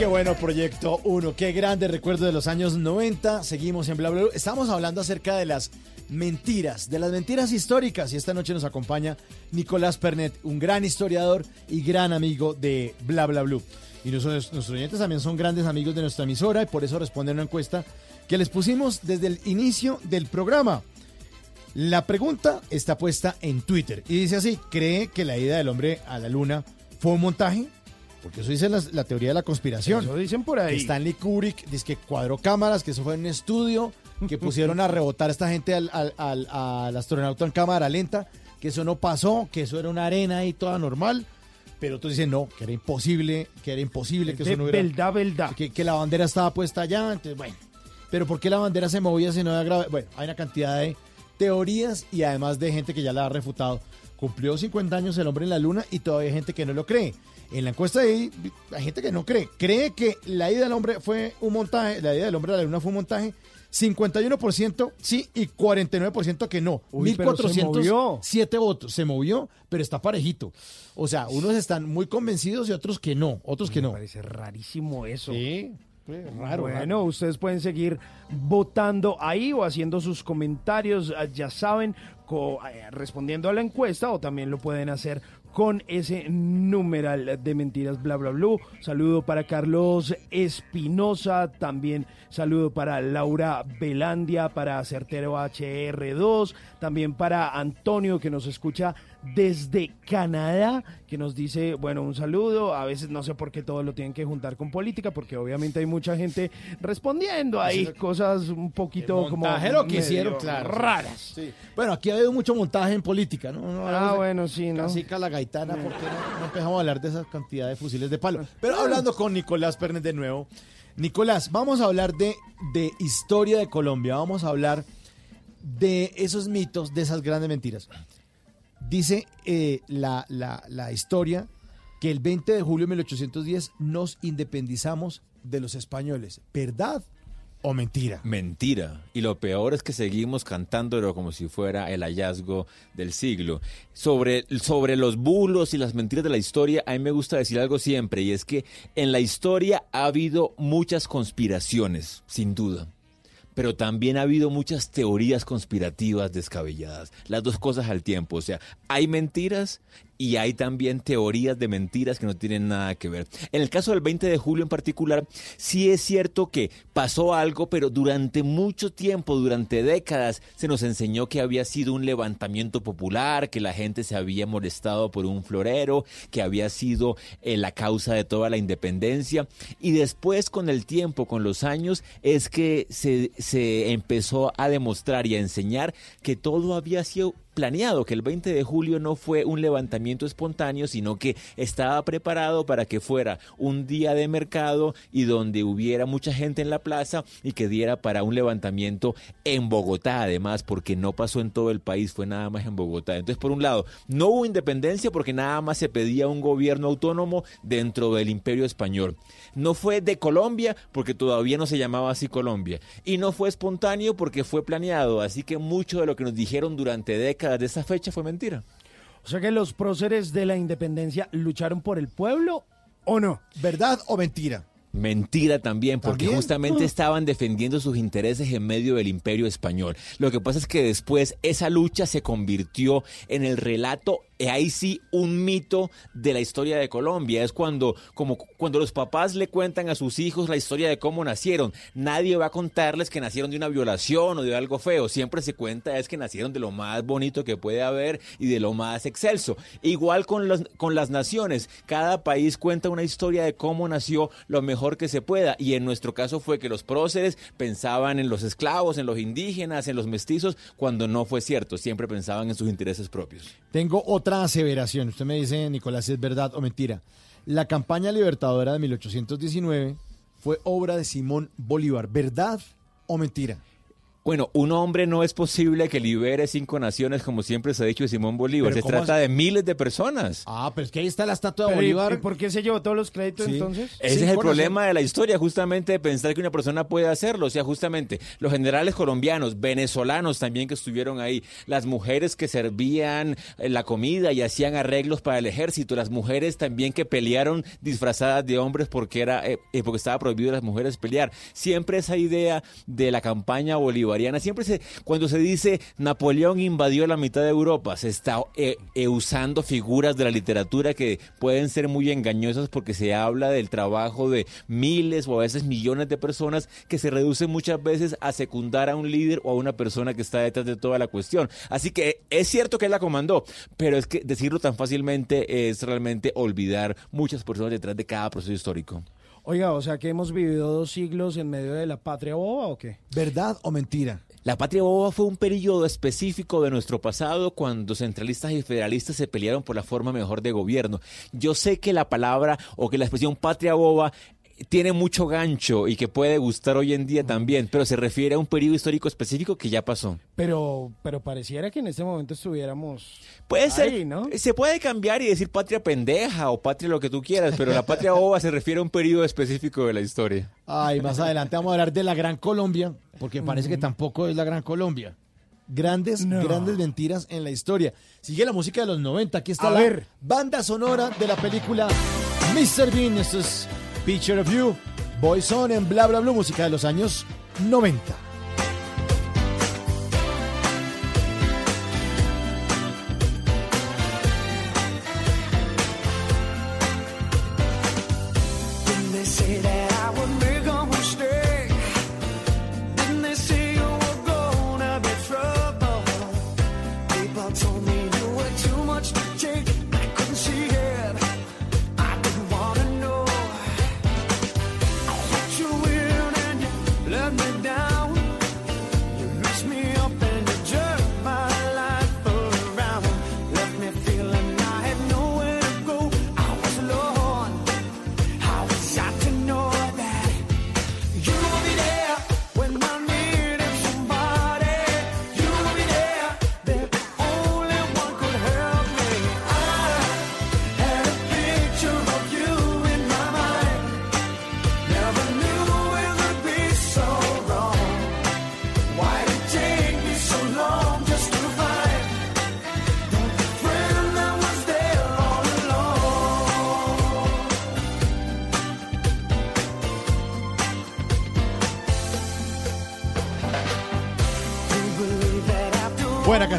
qué bueno Proyecto 1, qué grande recuerdo de los años 90. Seguimos en Bla Bla Blue. Estamos hablando acerca de las mentiras, de las mentiras históricas. Y esta noche nos acompaña Nicolás Pernet, un gran historiador y gran amigo de Bla Bla. Y nuestros, nuestros oyentes también son grandes amigos de nuestra emisora y por eso responden a una encuesta que les pusimos desde el inicio del programa. La pregunta está puesta en Twitter y dice así, ¿cree que la ida del hombre a la luna fue un montaje? Porque eso dice la, la teoría de la conspiración. Eso dicen por ahí. Que Stanley Kubrick dice que cuadró cámaras, que eso fue en un estudio, que pusieron a rebotar a esta gente al, al- al- al astronauta en cámara lenta, que eso no pasó, que eso era una arena y toda normal. Pero otros dicen no, que era imposible, que era imposible, que De eso no era. verdad, verdad. Que, que la bandera estaba puesta allá. Entonces, bueno. Pero ¿por qué la bandera se movía si no había gravedad? Bueno, hay una cantidad de teorías y además de gente que ya la ha refutado. Cumplió 50 años el hombre en la luna y todavía hay gente que no lo cree. En la encuesta de ahí hay gente que no cree. Cree que la ida del hombre fue un montaje, la ida del hombre a la luna fue un montaje. 51% sí y 49% que no. Uy, pero se movió. 1407 votos. Se movió, pero está parejito. O sea, unos están muy convencidos y otros que no. Otros que no. parece rarísimo eso. Sí, raro. Bueno, raro. ustedes pueden seguir votando ahí o haciendo sus comentarios, eh, ya saben, co- eh, respondiendo a la encuesta o también lo pueden hacer con ese numeral de mentiras bla bla bla. Saludo para Carlos Espinosa, también saludo para Laura Belandia, para Certero HR2, también para Antonio que nos escucha desde Canadá, que nos dice, bueno, un saludo. A veces no sé por qué todo lo tienen que juntar con política, porque obviamente hay mucha gente respondiendo ahí cosas un poquito como lo que hicieron, claro. raras. Sí. Bueno, aquí ha habido mucho montaje en política, ¿no? No Ah, bueno, sí, ¿no? Casica la gaitana, ¿por qué no, no empezamos a hablar de esa cantidad de fusiles de palo? Pero hablando con Nicolás Pernet de nuevo. Nicolás, vamos a hablar de, de historia de Colombia, vamos a hablar de esos mitos, de esas grandes mentiras. Dice eh, la, la- la historia que el 20 de julio de 1810 nos independizamos de los españoles. ¿Verdad o mentira? Mentira. Y lo peor es que seguimos cantándolo como si fuera el hallazgo del siglo. Sobre, sobre los bulos y las mentiras de la historia, a mí me gusta decir algo siempre, y es que en la historia ha habido muchas conspiraciones, sin duda. Pero también ha habido muchas teorías conspirativas descabelladas. Las dos cosas al tiempo. O sea, hay mentiras y hay también teorías de mentiras que no tienen nada que ver. En el caso del 20 de julio en particular, sí es cierto que pasó algo, pero durante mucho tiempo, durante décadas, se nos enseñó que había sido un levantamiento popular, que la gente se había molestado por un florero, que había sido eh, la causa de toda la independencia. Y después, con el tiempo, con los años, es que se, se empezó a demostrar y a enseñar que todo había sido planeado, que el 20 de julio no fue un levantamiento espontáneo, sino que estaba preparado para que fuera un día de mercado y donde hubiera mucha gente en la plaza y que diera para un levantamiento en Bogotá, además, porque no pasó en todo el país, fue nada más en Bogotá. Entonces, por un lado, no hubo independencia porque nada más se pedía un gobierno autónomo dentro del imperio español. No fue de Colombia porque todavía no se llamaba así Colombia. Y no fue espontáneo porque fue planeado. Así que mucho de lo que nos dijeron durante décadas de esa fecha fue mentira. O sea que los próceres de la independencia lucharon por el pueblo o no. ¿Verdad o mentira? Mentira también, porque ¿También? justamente Ah. estaban defendiendo sus intereses en medio del imperio español. Lo que pasa es que después esa lucha se convirtió en el relato, ahí sí, un mito de la historia de Colombia. Es cuando, como cuando los papás le cuentan a sus hijos la historia de cómo nacieron. Nadie va a contarles que nacieron de una violación o de algo feo. Siempre se cuenta es que nacieron de lo más bonito que puede haber y de lo más excelso. Igual con, los, con las naciones. Cada país cuenta una historia de cómo nació lo mejor que se pueda. Y en nuestro caso fue que los próceres pensaban en los esclavos, en los indígenas, en los mestizos, cuando no fue cierto. Siempre pensaban en sus intereses propios. Tengo otra aseveración. Usted me dice, Nicolás, si es verdad o mentira. La campaña libertadora de 1819 fue obra de Simón Bolívar. ¿Verdad o mentira? Bueno, un hombre no es posible que libere cinco naciones, como siempre se ha dicho de Simón Bolívar. Se ¿cómo trata es? de miles de personas. Ah, pero es que ahí está la estatua de Pero, ¿y- Bolívar. ¿y por qué se llevó todos los créditos Sí. entonces? Ese es el problema de la historia, justamente de pensar que una persona puede hacerlo. O sea, justamente los generales colombianos, venezolanos también que estuvieron ahí, las mujeres que servían eh, la comida y hacían arreglos para el ejército, las mujeres también que pelearon disfrazadas de hombres porque era eh, eh, porque estaba prohibido a las mujeres pelear. Siempre esa idea de la campaña bolivariana, siempre se cuando se dice Napoleón invadió la mitad de Europa, se está eh, eh, usando figuras de la literatura que pueden ser muy engañosas porque se habla del trabajo de miles o a veces millones de personas que se reducen muchas veces a secundar a un líder o a una persona que está detrás de toda la cuestión. Así que es cierto que él la comandó, pero es que decirlo tan fácilmente es realmente olvidar muchas personas detrás de cada proceso histórico. Oiga, o sea que hemos vivido dos siglos en medio de la patria boba o qué? ¿Verdad o mentira? La patria boba fue un periodo específico de nuestro pasado cuando centralistas y federalistas se pelearon por la forma mejor de gobierno. Yo sé que la palabra o que la expresión patria boba tiene mucho gancho y que puede gustar hoy en día también, pero se refiere a un periodo histórico específico que ya pasó. Pero, pero pareciera que en este momento estuviéramos Puede ser, ahí, ¿no? se puede cambiar y decir patria pendeja o patria lo que tú quieras, pero la patria boba se refiere a un periodo específico de la historia. Ay, más adelante vamos a hablar de la Gran Colombia, porque parece que tampoco es la Gran Colombia. Grandes, No. grandes mentiras en la historia. Sigue la música de los 90. Aquí está A la ver. banda sonora de la película Mr. Bean. Esto es Picture of You. Boys On en Bla Bla Blue, música de los años 90.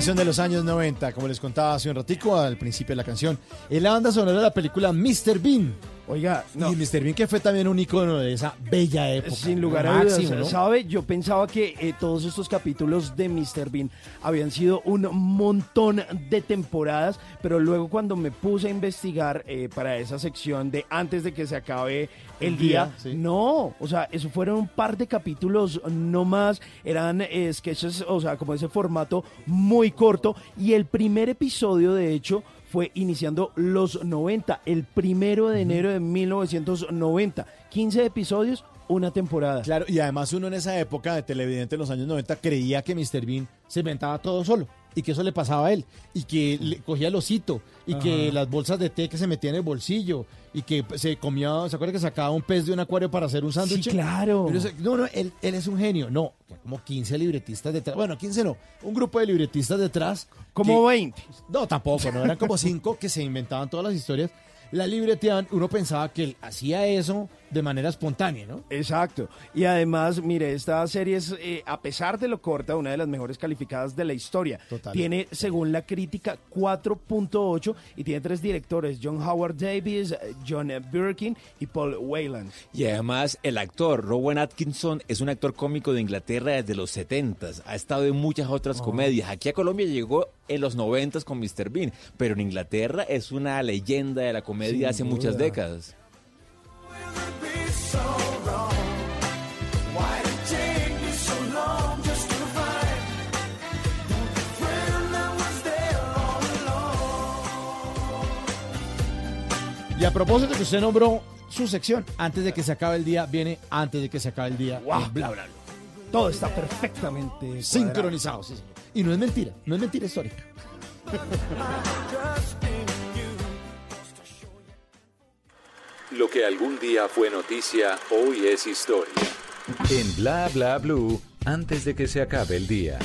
De los años 90, como les contaba hace un ratico al principio de la canción. Es la banda sonora de la película Mr. Bean. Oiga, Y Mr. Bean que fue también un icono de esa bella época. Sin lugar a dudas, ¿no? ¿sabe? Yo pensaba que eh, todos estos capítulos de Mr. Bean habían sido un montón de temporadas, pero luego cuando me puse a investigar eh, para esa sección de antes de que se acabe el, El día, día, sí. no, o sea, eso fueron un par de capítulos no más, eran eh, sketches, o sea, como ese formato muy corto, y el primer episodio, de hecho, fue iniciando los 90, el primero de enero de 1990. 15 episodios, una temporada. Claro, y además uno en esa época de televidente en los años 90 creía que Mr. Bean se inventaba todo solo y que eso le pasaba a él y que le cogía el osito y que las bolsas de té que se metía en el bolsillo y que se comía, ¿se acuerda que sacaba un pez de un acuario para hacer un sándwich? claro. Uno dice, No, no, él, él es un genio. No, como 15 libretistas detrás. Bueno, 15 no, un grupo de libretistas detrás. Como que- 20. No, tampoco, no, eran como 5 que se inventaban todas las historias. La libreteaban, uno pensaba que él hacía eso de manera espontánea, ¿no? Exacto. Y además, mire, esta serie es, eh, a pesar de lo corta, una de las mejores calificadas de la historia. Total. Tiene, según la crítica, 4.8 y tiene tres directores, John Howard Davis, John Birkin y Paul Wayland. Y además el actor Rowan Atkinson es un actor cómico de Inglaterra desde los 70s. Ha estado en muchas otras comedias. Aquí a Colombia llegó en los 90s con Mr. Bean, pero en Inglaterra es una leyenda de la comedia Sin hace muchas décadas. Y a propósito que usted nombró su sección, antes de que se acabe el día, viene antes de que se acabe el día. En bla, bla, bla. Todo está perfectamente. Sincronizado, sí, señor. Y no es mentira, no es mentira histórica. Lo que algún día fue noticia, hoy es historia. En Bla Bla Blue, antes de que se acabe el día.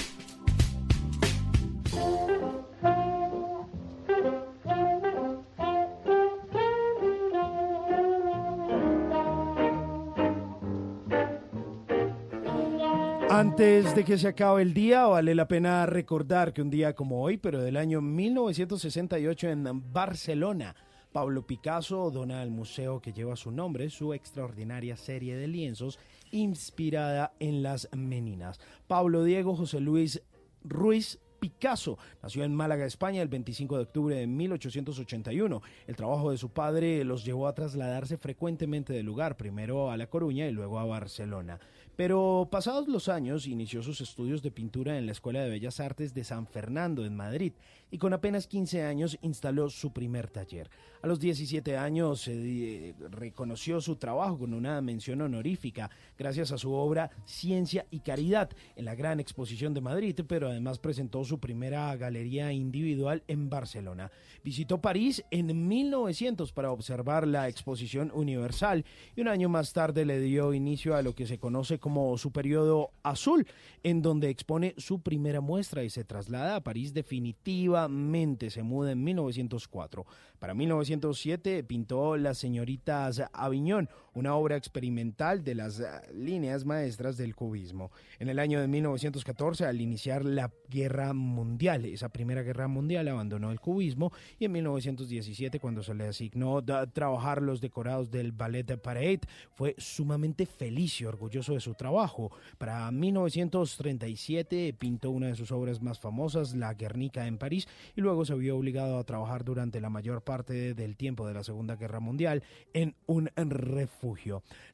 Antes de que se acabe el día, vale la pena recordar que un día como hoy, pero del año 1968 en Barcelona, Pablo Picasso dona al museo que lleva su nombre su extraordinaria serie de lienzos inspirada en las meninas. Pablo Diego José Luis Ruiz Picasso nació en Málaga, España, el 25 de octubre de 1881. El trabajo de su padre los llevó a trasladarse frecuentemente del lugar, primero a La Coruña y luego a Barcelona. Pero pasados los años inició sus estudios de pintura en la Escuela de Bellas Artes de San Fernando, en Madrid, y con apenas 15 años instaló su primer taller. A los 17 años di- reconoció su trabajo con una mención honorífica gracias a su obra Ciencia y Caridad en la Gran Exposición de Madrid, pero además presentó su primera galería individual en Barcelona. Visitó París en 1900 para observar la Exposición Universal y un año más tarde le dio inicio a lo que se conoce como su periodo azul, en donde expone su primera muestra y se traslada a París definitivamente. Se muda en 1904. Para 1907 pintó Las señoritas Aviñón, una obra experimental de las eh, líneas maestras del cubismo. En el año de 1914, al iniciar la Guerra Mundial, esa primera guerra mundial, abandonó el cubismo y en 1917, cuando se le asignó da- trabajar los decorados del Ballet de Parade, fue sumamente feliz y orgulloso de su trabajo. Para 1937 pintó una de sus obras más famosas, La Guernica en París, y luego se vio obligado a trabajar durante la mayor parte del tiempo de la Segunda Guerra Mundial en un refugio.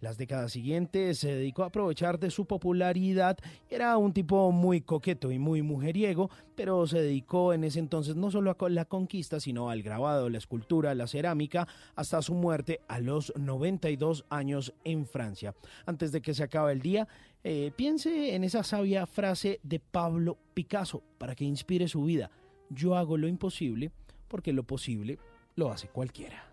Las décadas siguientes se dedicó a aprovechar de su popularidad. Era un tipo muy coqueto y muy mujeriego, pero se dedicó en ese entonces no solo a la conquista, sino al grabado, la escultura, la cerámica, hasta su muerte a los 92 años en Francia. Antes de que se acabe el día, eh, piense en esa sabia frase de Pablo Picasso para que inspire su vida. Yo hago lo imposible porque lo posible lo hace cualquiera.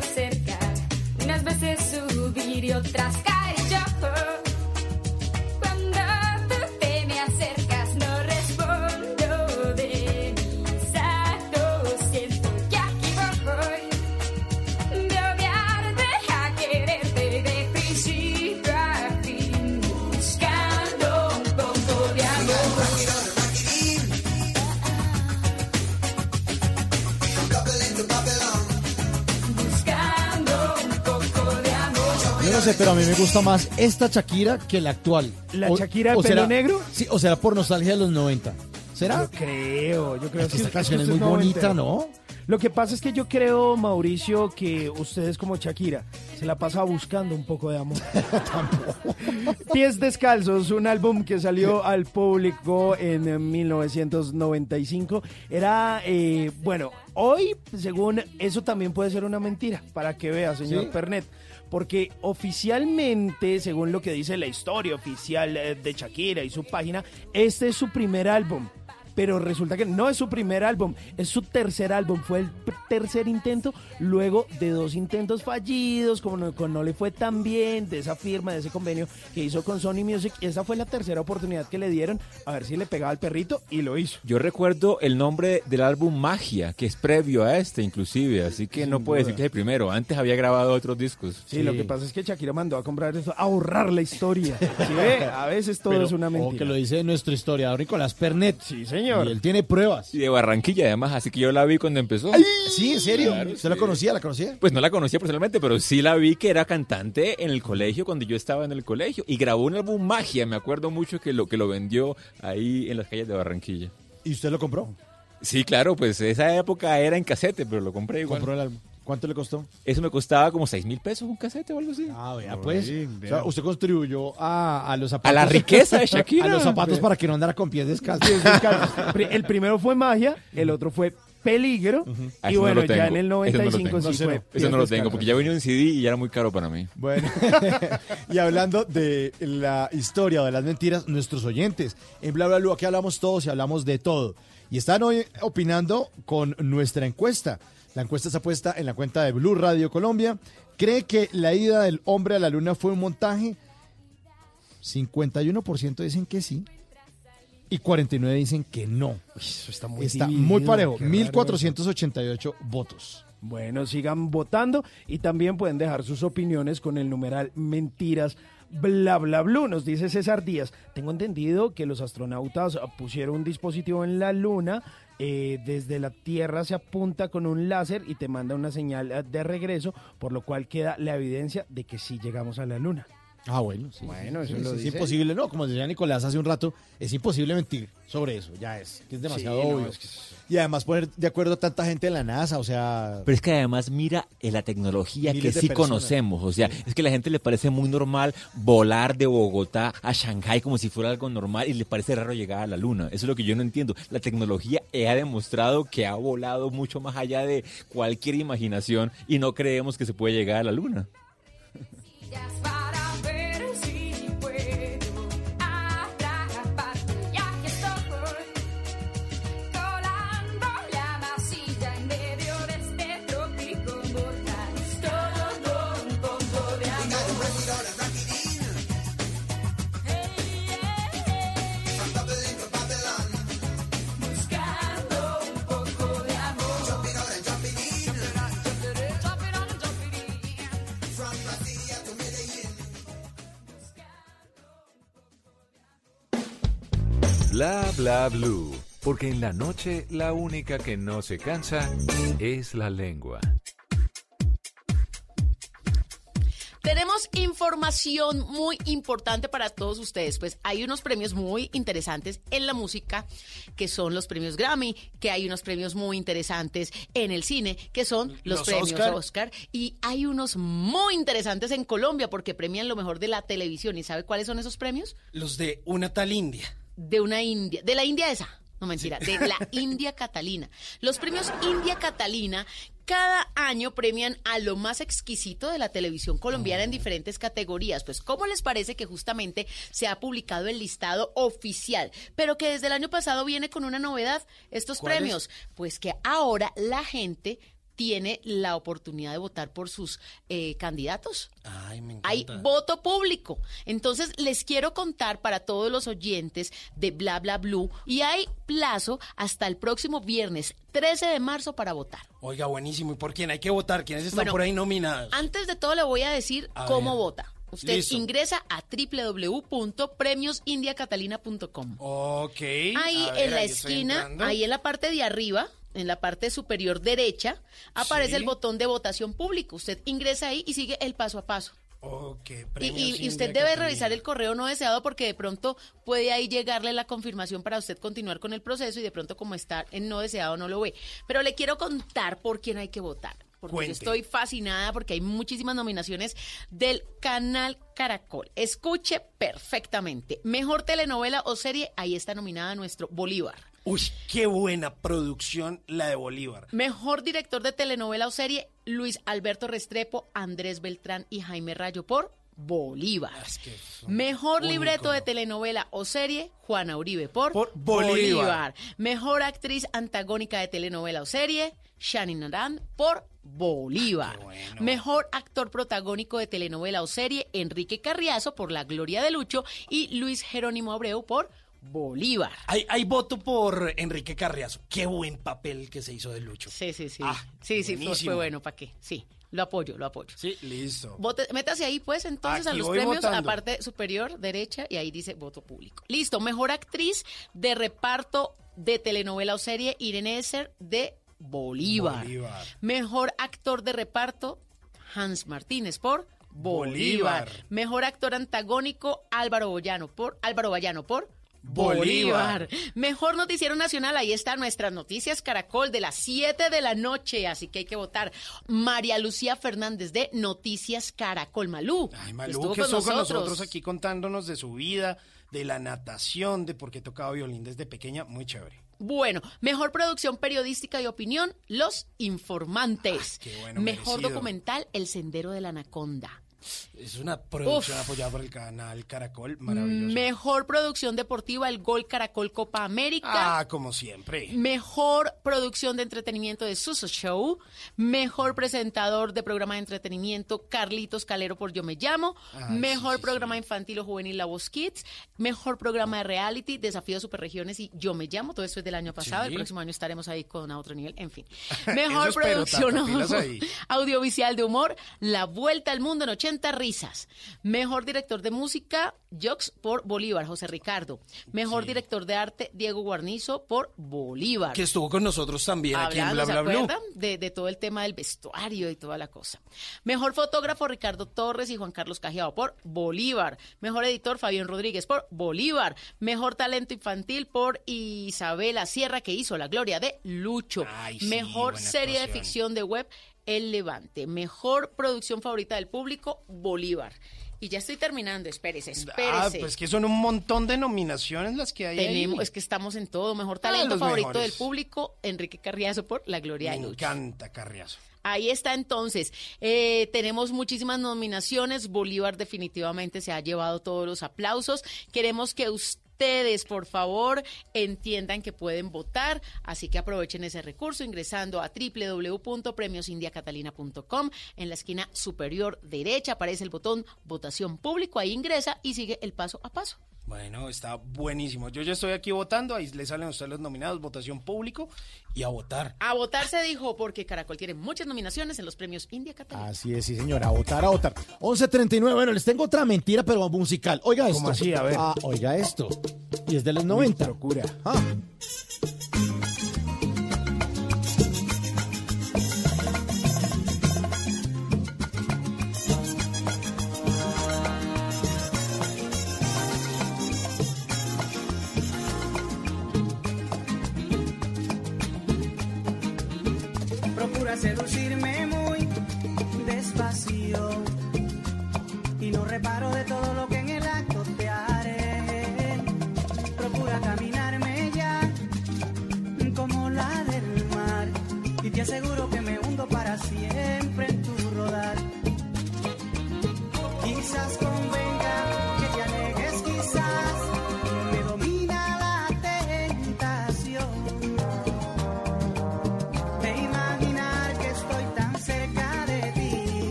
Cerca. Unas veces subir y otras caer yo. Sé, pero a mí me gusta más esta Shakira que la actual. ¿La Shakira de pelo será- negro? Sí, o será por nostalgia de los 90. ¿Será? Yo creo, yo creo Es que esta canción es muy bonita. ¿no? Lo que pasa es que yo creo, Mauricio, que ustedes como Shakira se la pasa buscando un poco de amor. Pies Descalzos, un álbum que salió al público en eh, 1995. Era, eh, bueno, hoy, según eso también puede ser una mentira, para que vea, señor ¿Sí? Pernet. Porque oficialmente, según lo que dice la historia oficial eh, de Shakira y su página, este es su primer álbum. Pero resulta que no es su primer álbum, es su tercer álbum. Fue el tercer intento luego de dos intentos fallidos, como no, con no le fue tan bien, de esa firma, de ese convenio que hizo con Sony Music. Esa fue la tercera oportunidad que le dieron a ver si le pegaba al perrito y lo hizo. Yo recuerdo el nombre del álbum Magia, que es previo a este inclusive, así que no puede duda. decir que es el primero. Antes había grabado otros discos. Sí, lo que pasa es que Shakira mandó a comprar eso, a ahorrar la historia. ¿Sí ve? A veces todo Pero- es una O que mentira. lo dice nuestro historiador Nicolás Pernet. Sí, señor. Y él tiene pruebas. Y de Barranquilla además, así que yo la vi cuando empezó. Sí, en serio. Claro, ¿Usted la sí. conocía? ¿La conocía? Pues no la conocía personalmente, pero sí la vi que era cantante en el colegio cuando yo estaba en el colegio y grabó un álbum Magia, me acuerdo mucho que lo que lo vendió ahí en las calles de Barranquilla. ¿Y usted lo compró? Sí, claro, pues esa época era en casete, pero lo compré igual. Compró el álbum. ¿Cuánto le costó? Eso me costaba como 6 mil pesos un casete o algo así. Ah, vea, pues. O sea, usted contribuyó a, a los zapatos. A la riqueza de Shakira. A los zapatos para que no andara con pies descalzos. Pies descalzos. Pri- El primero fue magia, el otro fue peligro. Ah, Y no bueno, ya en el Ese no lo 95 tengo. sí fue. no. pies Eso no lo tengo porque ya venía en CD y ya era muy caro para mí. Bueno, y hablando de la historia o de las mentiras, nuestros oyentes, en Bla Bla Blue aquí hablamos todos y hablamos de todo. Y están hoy opinando con nuestra encuesta. La encuesta está puesta en la cuenta de Blue Radio Colombia. ¿Cree que la ida del hombre a la luna fue un montaje? 51% dicen que sí y 49 dicen que no. Eso está muy Está dividido, muy parejo, qué raro 1488 votos. Bueno, sigan votando y también pueden dejar sus opiniones con el numeral mentiras bla bla blue. Nos dice César Díaz. Tengo entendido que los astronautas pusieron un dispositivo en la luna. Eh, desde la Tierra se apunta con un láser y te manda una señal eh, de regreso, por lo cual queda la evidencia de que sí llegamos a la luna. Ah, bueno, sí. Bueno, sí, eso lo sí, dice. Es imposible, ¿no? Como decía Nicolás hace un rato, es imposible mentir sobre eso, ya es, que es demasiado no, obvio. es que Y además poner de acuerdo a tanta gente en la NASA, o sea... Pero es que además mira eh, la tecnología que sí personas. conocemos. O sea, es que a la gente le parece muy normal volar de Bogotá a Shanghái como si fuera algo normal y le parece raro llegar a la luna. Eso es lo que yo no entiendo. La tecnología eh, ha demostrado que ha volado mucho más allá de cualquier imaginación y no creemos que se puede llegar a la luna. Bla blue. Porque en la noche la única que no se cansa es la lengua. Tenemos información muy importante para todos ustedes. Pues hay unos premios muy interesantes en la música, que son los premios Grammy, que hay unos premios muy interesantes en el cine, que son los, Los premios Oscar. Oscar. Y hay unos muy interesantes en Colombia, porque premian lo mejor de la televisión. ¿Y sabe cuáles son esos premios? Los de una tal India. De una India, de la India esa. No mentira, de la India Catalina. Los premios India Catalina cada año premian a lo más exquisito de la televisión colombiana en diferentes categorías. Pues, ¿cómo les parece que justamente se ha publicado el listado oficial, pero que desde el año pasado viene con una novedad, estos premios? Pues que ahora la gente tiene la oportunidad de votar por sus eh, candidatos. Ay, me encanta. Hay voto público. Entonces, les quiero contar para todos los oyentes de Bla Bla Blue y hay plazo hasta el próximo viernes 13 de marzo para votar. Oiga, buenísimo. ¿Y por quién? Hay que votar. ¿Quiénes están Bueno, por ahí nominados? Antes de todo le voy a decir A cómo ver. vota. Usted Listo. ingresa a www.premiosindiacatalina.com. Ok. Ahí ver, en la esquina, ahí en la parte de arriba, en la parte superior derecha, aparece Sí. el botón de votación público. Usted ingresa ahí y sigue el paso a paso. Ok, Y, y- usted debe revisar el correo no deseado porque de pronto puede ahí llegarle la confirmación para usted continuar con el proceso y de pronto como está en no deseado no lo ve. Pero le quiero contar por quién hay que votar. Porque yo estoy fascinada porque hay muchísimas nominaciones del canal Caracol. Escuche perfectamente. Mejor telenovela o serie, ahí está nominada nuestro Bolívar. Uy, qué buena producción la de Bolívar. Mejor director de telenovela o serie, Luis Alberto Restrepo, Andrés Beltrán y Jaime Rayo por Bolívar. Mejor un libreto de telenovela o serie, Juana Uribe por, Bolívar. Mejor actriz antagónica de telenovela o serie, Shani Naran por Bolívar. Mejor actor protagónico de telenovela o serie, Enrique Carriazo por La Gloria de Lucho y Luis Jerónimo Abreu por Bolívar. Hay, hay voto por Enrique Carriazo. Qué buen papel que se hizo de Lucho. Sí, sí, sí. Ah, sí, sí, fue, bueno, ¿para qué? Sí, lo apoyo, lo apoyo. Sí, listo. Vote- métase ahí, pues, entonces, a los premios, votando. a parte superior, derecha, y ahí dice voto público. Listo, mejor actriz de reparto de telenovela o serie, Irene Esser, de Bolívar. Bolívar. Mejor actor de reparto, Hans Martínez, por Bolívar. Bolívar. Mejor actor antagónico, Álvaro Boyano, por Álvaro Bayano, por Bolívar. Bolívar. Mejor noticiero nacional, ahí está nuestras noticias Caracol de las 7 de la noche, así que hay que votar. María Lucía Fernández de Noticias Caracol Malú. Ay, Malú, estuvo que con nosotros. aquí contándonos de su vida, de la natación, de por qué tocaba violín desde pequeña. Muy chévere. Bueno, mejor producción periodística y opinión, Los Informantes. Ah, qué bueno, mejor merecido. documental, El Sendero de la Anaconda. Es una producción Uf. apoyada por el canal Caracol. Maravilloso. Mejor producción deportiva, El Gol Caracol Copa América. Ah, como siempre. Mejor producción de entretenimiento de Suso Show. Mejor presentador de programa de entretenimiento Carlitos Calero por Yo Me Llamo. Ay, mejor programa infantil o juvenil La Voz Kids. Mejor programa de reality Desafío Superregiones y Yo Me Llamo. Todo esto es del año pasado. Sí. El próximo año estaremos ahí con a otro nivel. En fin. Mejor producción audiovisual de humor La Vuelta al Mundo en 80 risas. Mejor director de música Jox por Bolívar, José Ricardo. Mejor director de arte Diego Guarnizo por Bolívar. Que estuvo con nosotros también aquí en Bla ¿se Bla acuerdan? De, de todo el tema del vestuario y toda la cosa. Mejor fotógrafo Ricardo Torres y Juan Carlos Cajiao por Bolívar. Mejor editor Fabián Rodríguez por Bolívar. Mejor talento infantil por Isabela Sierra que hizo La Gloria de Lucho. sí, Mejor serie de ficción de web El Levante. Mejor producción favorita del público Bolívar. Y ya estoy terminando, espérese, espérese. Ah, pues que son un montón de nominaciones las que hay Tenemos, ahí. es que estamos en todo. Mejor Ah, talento favorito mejores. del público, Enrique Carriazo por La Gloria Me de Lucho. encanta Carriazo. Ahí está entonces. Eh, tenemos muchísimas nominaciones. Bolívar definitivamente se ha llevado todos los aplausos. Queremos que ustedes, por favor, entiendan que pueden votar. Así que aprovechen ese recurso ingresando a www.premiosindiacatalina.com. En la esquina superior derecha aparece el botón votación público. Ahí ingresa y sigue el paso a paso. Bueno, está buenísimo. Yo ya estoy aquí votando, ahí le salen a ustedes los nominados, votación público y a votar. A votar se dijo porque Caracol tiene muchas nominaciones en los premios India Catalina. Así es, sí, señora. A votar, a votar. 11.39. Bueno, les tengo otra mentira, pero musical. Oiga esto. ¿Cómo así? A ver. Ah, oiga esto. Y es de los 90. Procura. Ah.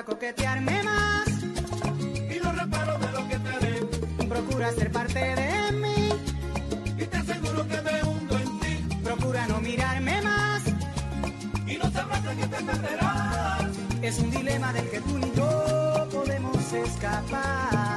Procura coquetearme más. Y no reparo de lo que te haré. Procura ser parte de mí. Y te aseguro que me hundo en ti. Procura no mirarme más. Y no sabrás de que te perderás. Es un dilema del que tú ni yo podemos escapar.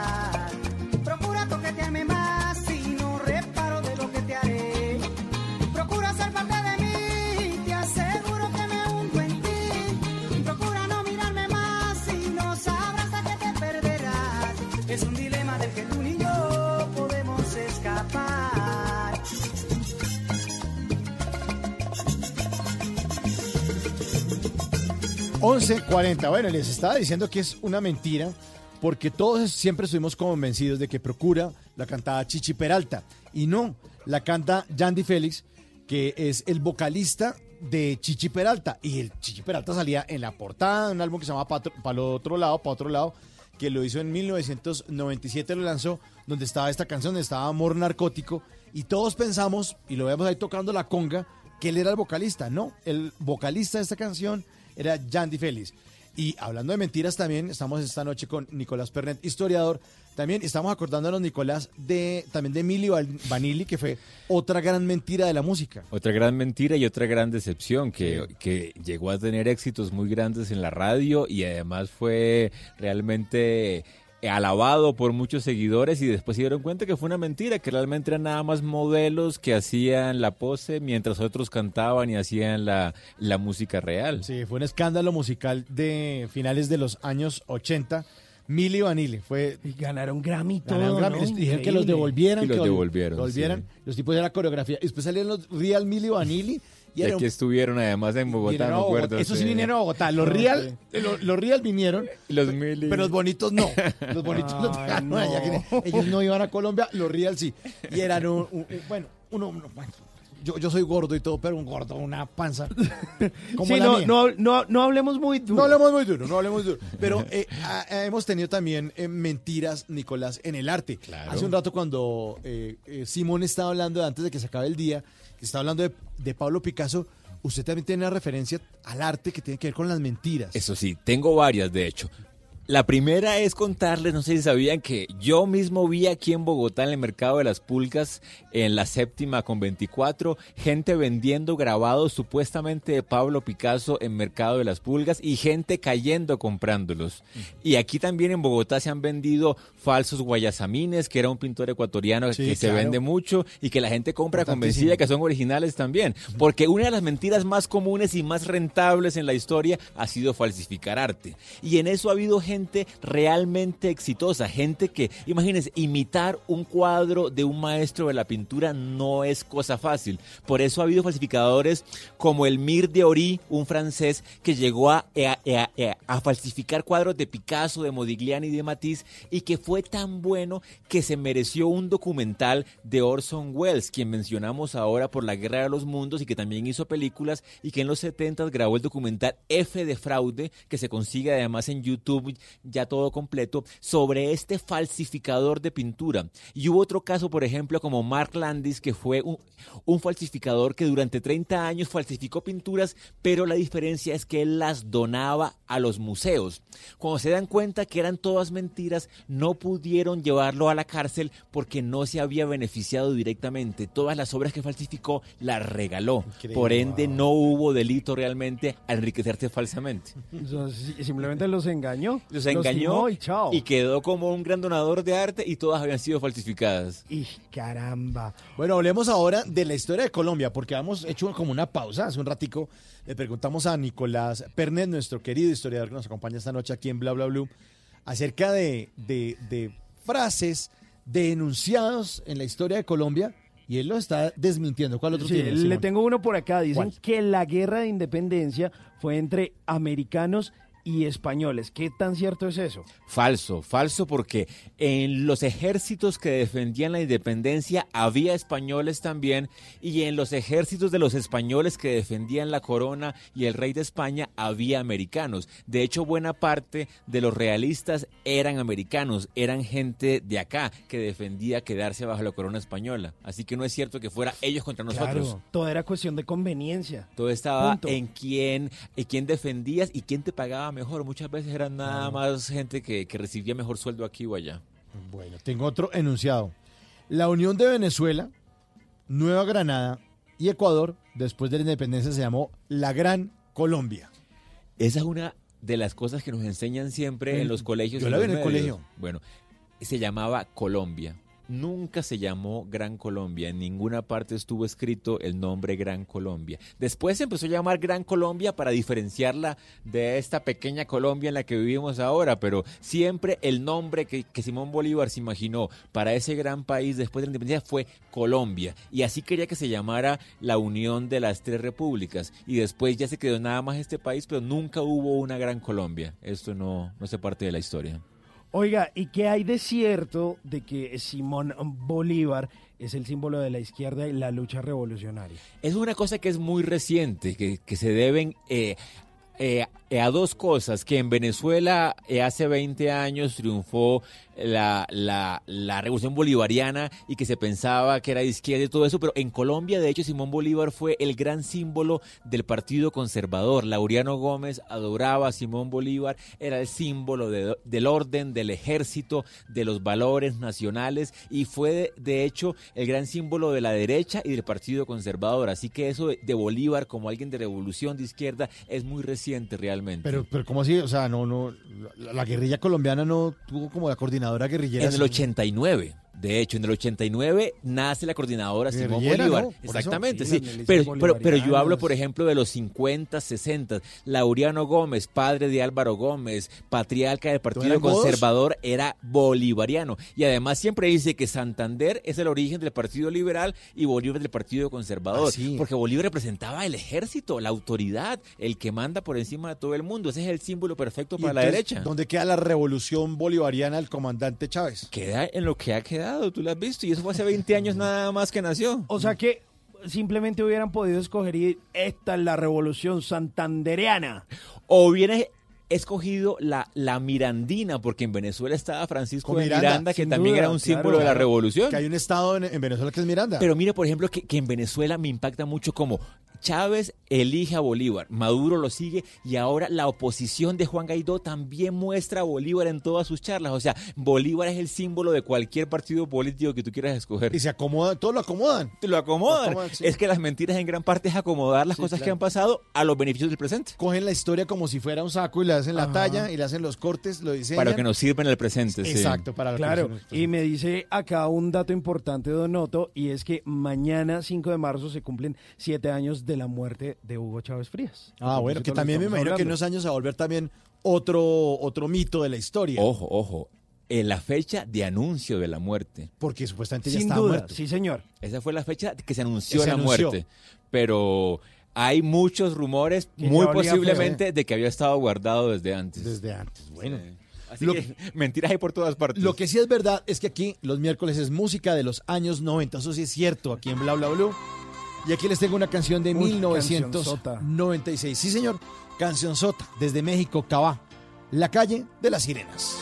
11.40. Bueno, les estaba diciendo que es una mentira porque todos siempre estuvimos convencidos de que Procura la cantaba Chichi Peralta. Y no, la canta Yandy Félix, que es el vocalista de Chichi Peralta. Y el Chichi Peralta salía en la portada de un álbum que se llama Para otro lado, para otro lado, que lo hizo en 1997, lo lanzó, donde estaba esta canción, estaba Amor Narcótico. Y todos pensamos, y lo vemos ahí tocando la conga, que él era el vocalista. No, el vocalista de esta canción era Yandy Félix. Y hablando de mentiras también, estamos esta noche con Nicolás Pernet, historiador. También estamos acordándonos, Nicolás, de también de Emilio Vanilli, que fue otra gran mentira de la música. Otra gran mentira y otra gran decepción, que, que llegó a tener éxitos muy grandes en la radio y además fue realmente alabado por muchos seguidores y después se dieron cuenta que fue una mentira, que realmente eran nada más modelos que hacían la pose mientras otros cantaban y hacían la, la música real. Sí, fue un escándalo musical de finales de los años 80. Milli Vanilli fue y ganaron Grammy todo, ganaron Grammy. dijeron que los devolvieran Y los que devolvieron, devolvieran. sí. los tipos de la coreografía y después salieron los Real Milli Vanilli y Y aquí un- estuvieron además en Bogotá, Bogotá. acuerdo. Esos sí sí. vinieron a Bogotá. Los Real, los, los Real vinieron, Los Milli. pero los bonitos no. Los bonitos los Ay, dejaron no. allá, Ellos no iban a Colombia, los Real sí. Y eran un, un- un- bueno, uno, uno- bueno, yo, yo soy gordo y todo, pero un gordo, una panza. Como Sí, la no, mía. no, no, no hablemos muy duro. No hablemos muy duro, no hablemos duro. Pero eh, a- a- hemos tenido también eh, mentiras, Nicolás, en el arte. Hace un rato cuando eh, eh, Simón estaba hablando, de antes de que se acabe el día, estaba hablando de, de Pablo Picasso, usted también tiene una referencia al arte que tiene que ver con las mentiras. Eso sí, tengo varias de hecho. La primera es contarles, no sé si sabían que yo mismo vi aquí en Bogotá en el mercado de las pulgas, en la séptima con 24, gente vendiendo grabados supuestamente de Pablo Picasso en mercado de las pulgas y gente cayendo comprándolos. Y aquí también en Bogotá se han vendido falsos guayasamines, que era un pintor ecuatoriano Sí, que se vende mucho y que la gente compra convencida que son originales también. Porque una de las mentiras más comunes y más rentables en la historia ha sido falsificar arte. Y en eso ha habido gente realmente exitosa, gente que, imagínense, imitar un cuadro de un maestro de la pintura no es cosa fácil. Por eso ha habido falsificadores como el Mir de Ori, un francés que llegó a falsificar cuadros de Picasso, de Modigliani y de Matisse y que fue tan bueno que se mereció un documental de Orson Welles, quien mencionamos ahora por la Guerra de los Mundos y que también hizo películas y que en los 70 grabó el documental F de fraude, que se consigue además en YouTube ya todo completo, sobre este falsificador de pintura. Y hubo otro caso, por ejemplo, como Mark Landis, que fue un, un falsificador que durante 30 años falsificó pinturas, pero la diferencia es que él las donaba a los museos. Cuando se dan cuenta que eran todas mentiras, no pudieron llevarlo a la cárcel porque no se había beneficiado directamente. Todas las obras que falsificó las regaló. Increíble. Por ende, no hubo delito realmente a enriquecerse falsamente. Sí, Simplemente los engañó. Los engañó y chao. y quedó como un gran donador de arte y todas habían sido falsificadas. Y caramba. Bueno, hablemos ahora de la historia de Colombia, porque hemos hecho como una pausa. Hace un ratico le preguntamos a Nicolás Pernet, nuestro querido historiador que nos acompaña esta noche aquí en Bla Bla Blue, acerca de, de- de frases, de enunciados en la historia de Colombia, y él lo está desmintiendo. ¿Cuál otro Sí, tiene? le tengo uno por acá. Dicen ¿Cuál? que la guerra de independencia fue entre americanos y españoles. ¿Qué tan cierto es eso? Falso, falso porque en los ejércitos que defendían la independencia había españoles también y en los ejércitos de los españoles que defendían la corona y el rey de España había americanos. De hecho, buena parte de los realistas eran americanos, eran gente de acá que defendía quedarse bajo la corona española. Así que no es cierto que fuera ellos contra nosotros. Claro, todo era cuestión de conveniencia. Todo estaba Punto. en quién, en quién defendías y quién te pagaba mejor. Muchas veces eran nada más gente que, que recibía mejor sueldo aquí o allá. Bueno, tengo otro enunciado. La unión de Venezuela, Nueva Granada y Ecuador, después de la independencia, se llamó la Gran Colombia. Esa es una de las cosas que nos enseñan siempre en los colegios. Yo la vi en el medios. colegio. Bueno, se llamaba Colombia. Nunca se llamó Gran Colombia. En ninguna parte estuvo escrito el nombre Gran Colombia. Después se empezó a llamar Gran Colombia para diferenciarla de esta pequeña Colombia en la que vivimos ahora. Pero siempre el nombre que, Simón Bolívar se imaginó para ese gran país después de la independencia fue Colombia. Y así quería que se llamara la unión de las tres repúblicas. Y después ya se quedó nada más este país, pero nunca hubo una Gran Colombia. Esto no, no hace parte de la historia. Oiga, ¿y qué hay de cierto de que Simón Bolívar es el símbolo de la izquierda y la lucha revolucionaria? Es una cosa que es muy reciente, que, se deben eh, eh, a dos cosas, que en Venezuela eh, hace 20 años triunfó la, la, la revolución bolivariana y que se pensaba que era de izquierda y todo eso, pero en Colombia, de hecho, Simón Bolívar fue el gran símbolo del Partido Conservador. Laureano Gómez adoraba a Simón Bolívar, era el símbolo de- del orden, del ejército, de los valores nacionales y fue, de, hecho, el gran símbolo de la derecha y del Partido Conservador. Así que eso de, Bolívar como alguien de revolución de izquierda es muy reciente realmente. Pero, pero ¿cómo así? O sea, no, no, la, la guerrilla colombiana no tuvo como la coordinadora guerrillera. En el 89. De hecho, en el 89 nace la coordinadora Simón Bolívar. ¿no? Por eso. Exactamente, Sí, Pero, pero, pero yo hablo, por ejemplo, de los 50, 60. Laureano Gómez, padre de Álvaro Gómez, patriarca del Partido? Conservador, era bolivariano. Y además siempre dice que Santander es el origen del Partido Liberal y Bolívar del Partido Conservador. Ah, sí. Porque Bolívar representaba el ejército, la autoridad, el que manda por encima de todo el mundo. Ese es el símbolo perfecto para la derecha. ¿Dónde queda la revolución bolivariana del comandante Chávez? Queda en lo que ha quedado, tú lo has visto, y eso fue hace 20 años nada más que nació. O sea que simplemente hubieran podido escoger y esta es la revolución santandereana. O escogido la, la Mirandina, porque en Venezuela estaba Francisco de Miranda, Miranda, que también duda, era un claro, símbolo de la revolución. Que hay un estado en, en Venezuela que es Miranda. Pero mire, por ejemplo, que, que en Venezuela me impacta mucho como Chávez elige a Bolívar, Maduro lo sigue y ahora la oposición de Juan Guaidó también muestra a Bolívar en todas sus charlas. O sea, Bolívar es el símbolo de cualquier partido político que tú quieras escoger. Y se acomoda, todos lo acomodan. Te lo acomodan. Lo acomodan, sí. Es que las mentiras en gran parte es acomodar las Sí, cosas que han pasado a los beneficios del presente. Cogen la historia como si fuera un saco y le hacen la Ajá. talla y le hacen los cortes, lo diseñan. Para que nos sirva en el presente. sí. Exacto, para lo que Claro, y me dice acá un dato importante, Don Noto, y es que mañana, 5 de marzo, se cumplen siete años de la muerte de Hugo Chávez Frías. Ah, bueno, que también me imagino que en unos años se va a volver también otro, otro mito de la historia. Ojo, ojo. En la fecha de anuncio de la muerte. Porque supuestamente ya Sin estaba duda, muerto. sí, señor. Esa fue la fecha que se anunció Se la anunció. muerte. Pero hay muchos rumores, muy posiblemente, de que había estado guardado desde antes. Desde antes, bueno. Sí. Así Lo- que mentiras hay por todas partes. Lo que sí es verdad es que aquí los miércoles es música de los años 90. Eso sí es cierto, aquí en Bla Bla Blue. Y aquí les tengo una canción de Uy, 1996. Sí, señor. Canción Sota, desde México, Cabá. La calle de las sirenas.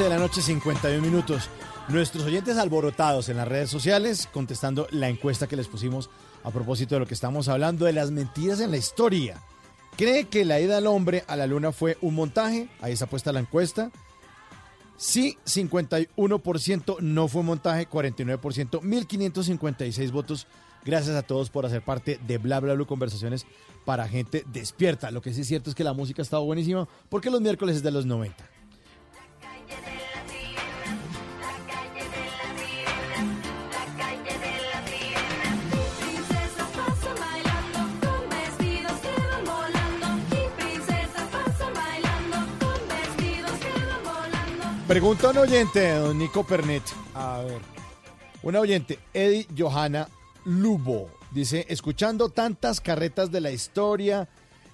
11 de la noche, 51 minutos. Nuestros oyentes alborotados en las redes sociales contestando la encuesta que les pusimos a propósito de lo que estamos hablando de las mentiras en la historia. ¿Cree que la ida del hombre a la luna fue un montaje? Ahí está puesta la encuesta. Sí, 51%, no fue montaje, 49%, 1556 votos. Gracias a todos por hacer parte de Bla Bla Blue Conversaciones para gente despierta. Lo que sí es cierto es que la música ha estado buenísima porque los miércoles es de los 90. Pregunta a un oyente, don Nico Pernet. A ver. Una oyente, Eddie Johanna Lubo, dice, escuchando tantas carretas de la historia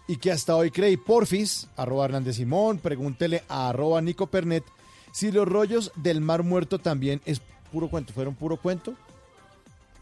y que hasta hoy creí, porfis, arroba Hernández Simón, pregúntele a arroba Nico Pernet si los rollos del Mar Muerto también es puro cuento, ¿fueron puro cuento?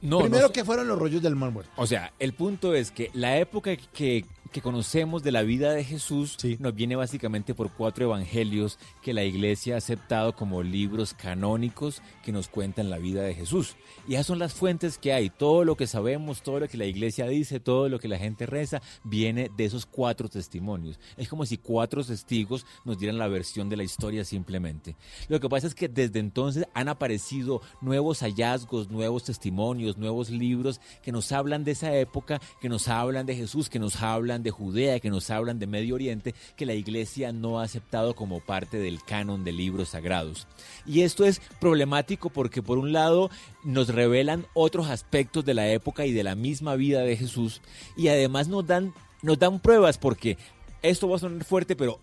No, Primero, no sé. ¿qué fueron los rollos del Mar Muerto? O sea, el punto es que la época que, que conocemos de la vida de Jesús nos viene básicamente por cuatro evangelios que la iglesia ha aceptado como libros canónicos que nos cuentan la vida de Jesús. Y esas son las fuentes que hay. Todo lo que sabemos, todo lo que la iglesia dice, todo lo que la gente reza, viene de esos cuatro testimonios. Es como si cuatro testigos nos dieran la versión de la historia simplemente. Lo que pasa es que desde entonces han aparecido nuevos hallazgos, nuevos testimonios, nuevos libros que nos hablan de esa época, que nos hablan de Jesús, que nos hablan de Judea, que nos hablan de Medio Oriente, que la iglesia no ha aceptado como parte del canon de libros sagrados. Y esto es problemático porque por un lado nos revelan otros aspectos de la época y de la misma vida de Jesús y además nos dan, nos dan pruebas porque esto va a sonar fuerte, pero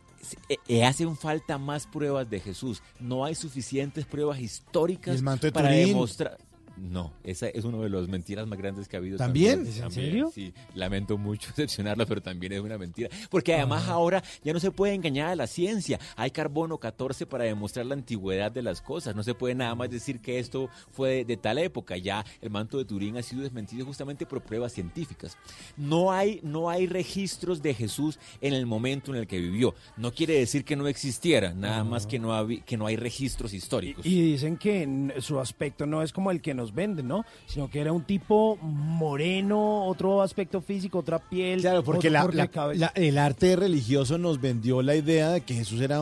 eh, eh, hacen falta más pruebas de Jesús. No hay suficientes pruebas ¿Y históricas para demostrar. No, esa es una de las mentiras más grandes que ha habido. ¿También? También, ¿En serio? Sí, lamento mucho decepcionarlo, pero también es una mentira. Porque además ahora ya no se puede engañar a la ciencia. Hay carbono 14 para demostrar la antigüedad de las cosas. No se puede nada más decir que esto fue de, de tal época. Ya el manto de Turín ha sido desmentido justamente por pruebas científicas. No hay, no hay registros de Jesús en el momento en el que vivió. No quiere decir que no existiera, nada más que no, que no hay registros históricos. Y dicen que su aspecto no es como el que nos venden, ¿no? Sino que era un tipo moreno, otro aspecto físico, otra piel. Claro, porque otro la- la- el arte religioso nos vendió la idea de que Jesús era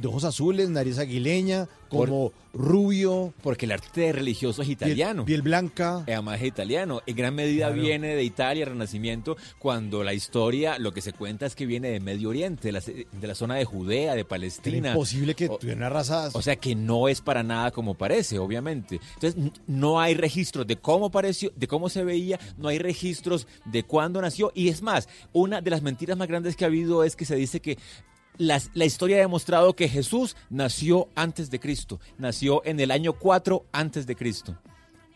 de ojos azules, nariz aguileña, como rubio. Porque el arte religioso es italiano. Piel, blanca. Además es italiano. En gran medida Claro. viene de Italia, Renacimiento, cuando la historia, lo que se cuenta es que viene de Medio Oriente, de la, de la zona de Judea, de Palestina. Era imposible que tuviera una raza. O sea que no es para nada como parece, obviamente. Entonces no hay registros de cómo pareció, de cómo se veía, no hay registros de cuándo nació. Y es más, una de las mentiras más grandes que ha habido es que se dice que la historia ha demostrado que Jesús nació antes de Cristo, nació en el año 4 antes de Cristo.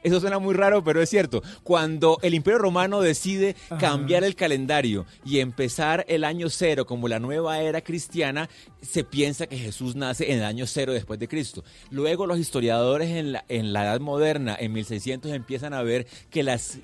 Eso suena muy raro, pero es cierto. Cuando el Imperio Romano decide cambiar el calendario y empezar el año cero como la nueva era cristiana, se piensa que Jesús nace en el año cero después de Cristo. Luego los historiadores en la, en la Edad Moderna, en 1600, empiezan a ver que las,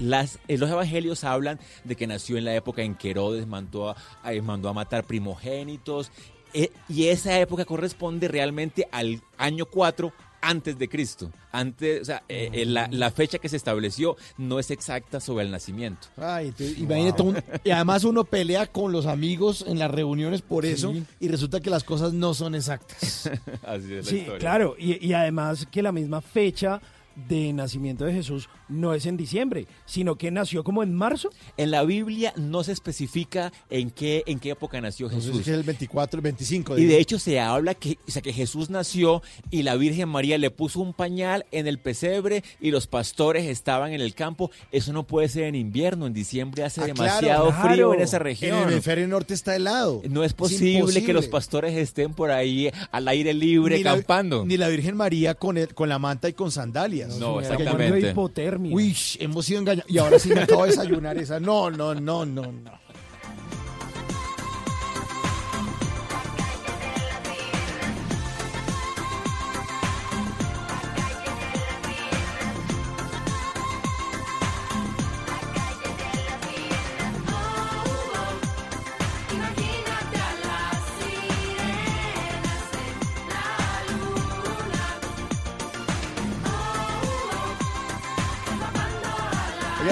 las, los evangelios hablan de que nació en la época en que Herodes mandó a, a- mandó a matar primogénitos. Eh, y esa época corresponde realmente al año 4 antes de Cristo. Antes, o sea, eh, eh, la, la fecha que se estableció no es exacta sobre el nacimiento. Ay, te- imagínate un- y además uno pelea con los amigos en las reuniones por eso y resulta que las cosas no son exactas. Así es la Sí, historia. claro, y, y además que la misma fecha de nacimiento de Jesús no es en diciembre, sino que nació como en marzo. En la Biblia no se especifica en qué, en qué época nació Jesús. es el 24, el 25. Y de hecho se habla que, o sea, que Jesús nació y la Virgen María le puso un pañal en el pesebre y los pastores estaban en el campo. Eso no puede ser en invierno, en diciembre hace Ah, demasiado claro, frío claro. en esa En región. el hemisferio norte está helado. No es posible que los pastores estén por ahí al aire libre Ni la- campando. Ni la Virgen María con, el- con la manta y con sandalias. No, Porque exactamente. Hipotermia. Uy, hemos sido engañados. Y ahora sí me acabo de desayunar esa. No, no, no, no, no.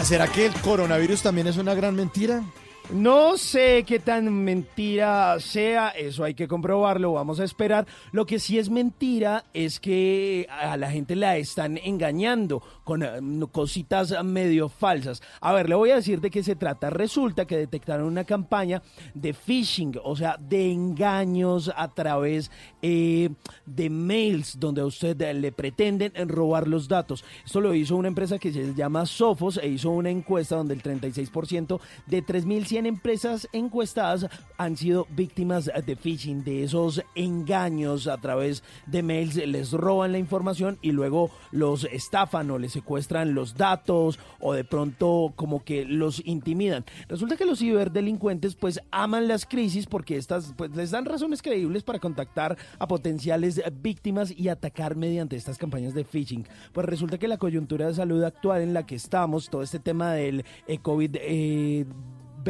¿Será que el coronavirus también es una gran mentira? No sé qué tan mentira sea, eso hay que comprobarlo, vamos a esperar. Lo que sí es mentira es que a la gente la están engañando con eh, cositas medio falsas. A ver, le voy a decir de qué se trata. Resulta que detectaron una campaña de phishing, o sea, de engaños a través eh, de mails donde a usted le pretenden robar los datos. Esto lo hizo una empresa que se llama Sophos e hizo una encuesta donde el 36% de 3.100 empresas encuestadas han sido víctimas de phishing, de esos engaños a través de mails, les roban la información y luego los estafan o les secuestran los datos o de pronto como que los intimidan. Resulta que los ciberdelincuentes pues aman las crisis porque estas pues les dan razones creíbles para contactar a potenciales víctimas y atacar mediante estas campañas de phishing. Pues resulta que la coyuntura de salud actual en la que estamos, todo este tema del eh, COVID eh,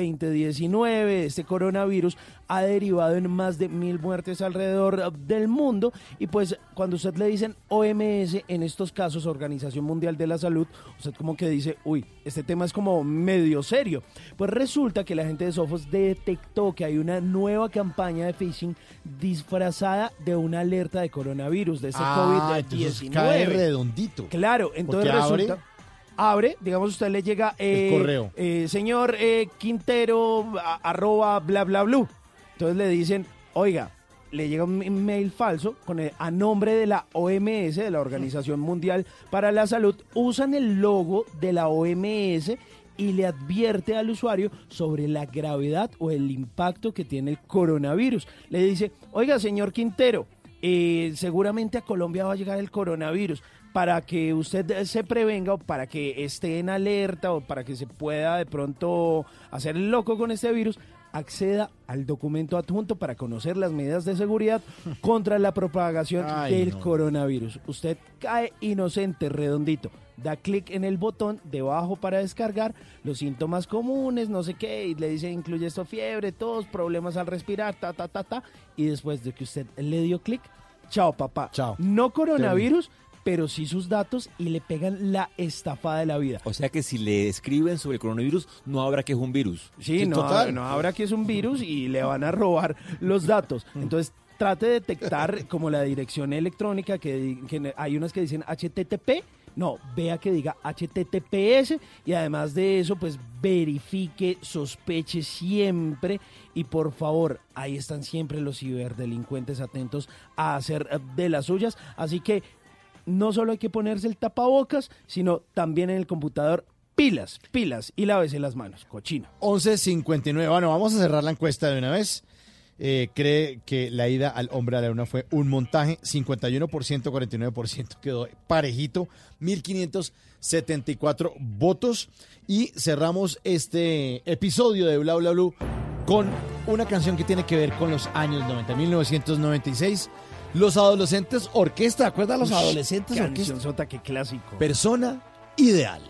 2019, este coronavirus, ha derivado en más de mil muertes alrededor del mundo. Y pues cuando usted le dicen OMS, en estos casos, Organización Mundial de la Salud, usted como que dice, uy, este tema es como medio serio. Pues resulta que la gente de Sophos detectó que hay una nueva campaña de phishing disfrazada de una alerta de coronavirus, de ese Ah, entonces cae COVID-19. redondito. Claro, entonces Porque abre- resulta abre, digamos, usted le llega eh, El correo. eh, señor eh, Quintero a- arroba bla bla bla. Entonces le dicen, oiga, le llega un mail falso con el- a nombre de la OMS, de la Organización Mundial para la Salud, usan el logo de la OMS y le advierte al usuario sobre la gravedad o el impacto que tiene el coronavirus. Le dice, oiga, señor Quintero, eh, seguramente a Colombia va a llegar el coronavirus. Para que usted se prevenga o para que esté en alerta o para que se pueda de pronto hacer el loco con este virus, acceda al documento adjunto para conocer las medidas de seguridad contra la propagación Ay, del no. coronavirus. Usted cae inocente, redondito. Da clic en el botón debajo para descargar los síntomas comunes, no sé qué, y le dice incluye esto fiebre, tos, problemas al respirar, ta, ta, ta, ta. Y después de que usted le dio clic, chao papá. Chao. No coronavirus, pero sí sus datos y le pegan la estafada de la vida. O sea que si le escriben sobre el coronavirus, no habrá que es un virus. Sí, no, no habrá que es un virus y le van a robar los datos. Entonces, trate de detectar como la dirección electrónica, que, hay unas que dicen HTTP. No, vea que diga HTTPS y además de eso, pues verifique, sospeche siempre y por favor, ahí están siempre los ciberdelincuentes atentos a hacer de las suyas. Así que no solo hay que ponerse el tapabocas, sino también en el computador pilas, pilas y lávese las manos, cochino. 11.59. Bueno, vamos a cerrar la encuesta de una vez. Eh, cree que la ida al hombre a la luna fue un montaje. 51%, 49% quedó parejito. 1.574 votos. Y cerramos este episodio de Bla Bla Blue con una canción que tiene que ver con los años 90. 1996. Los adolescentes orquesta. ¿Acuerdas los Ush, adolescentes orquesta? cancionzota, qué clásico. Persona ideal.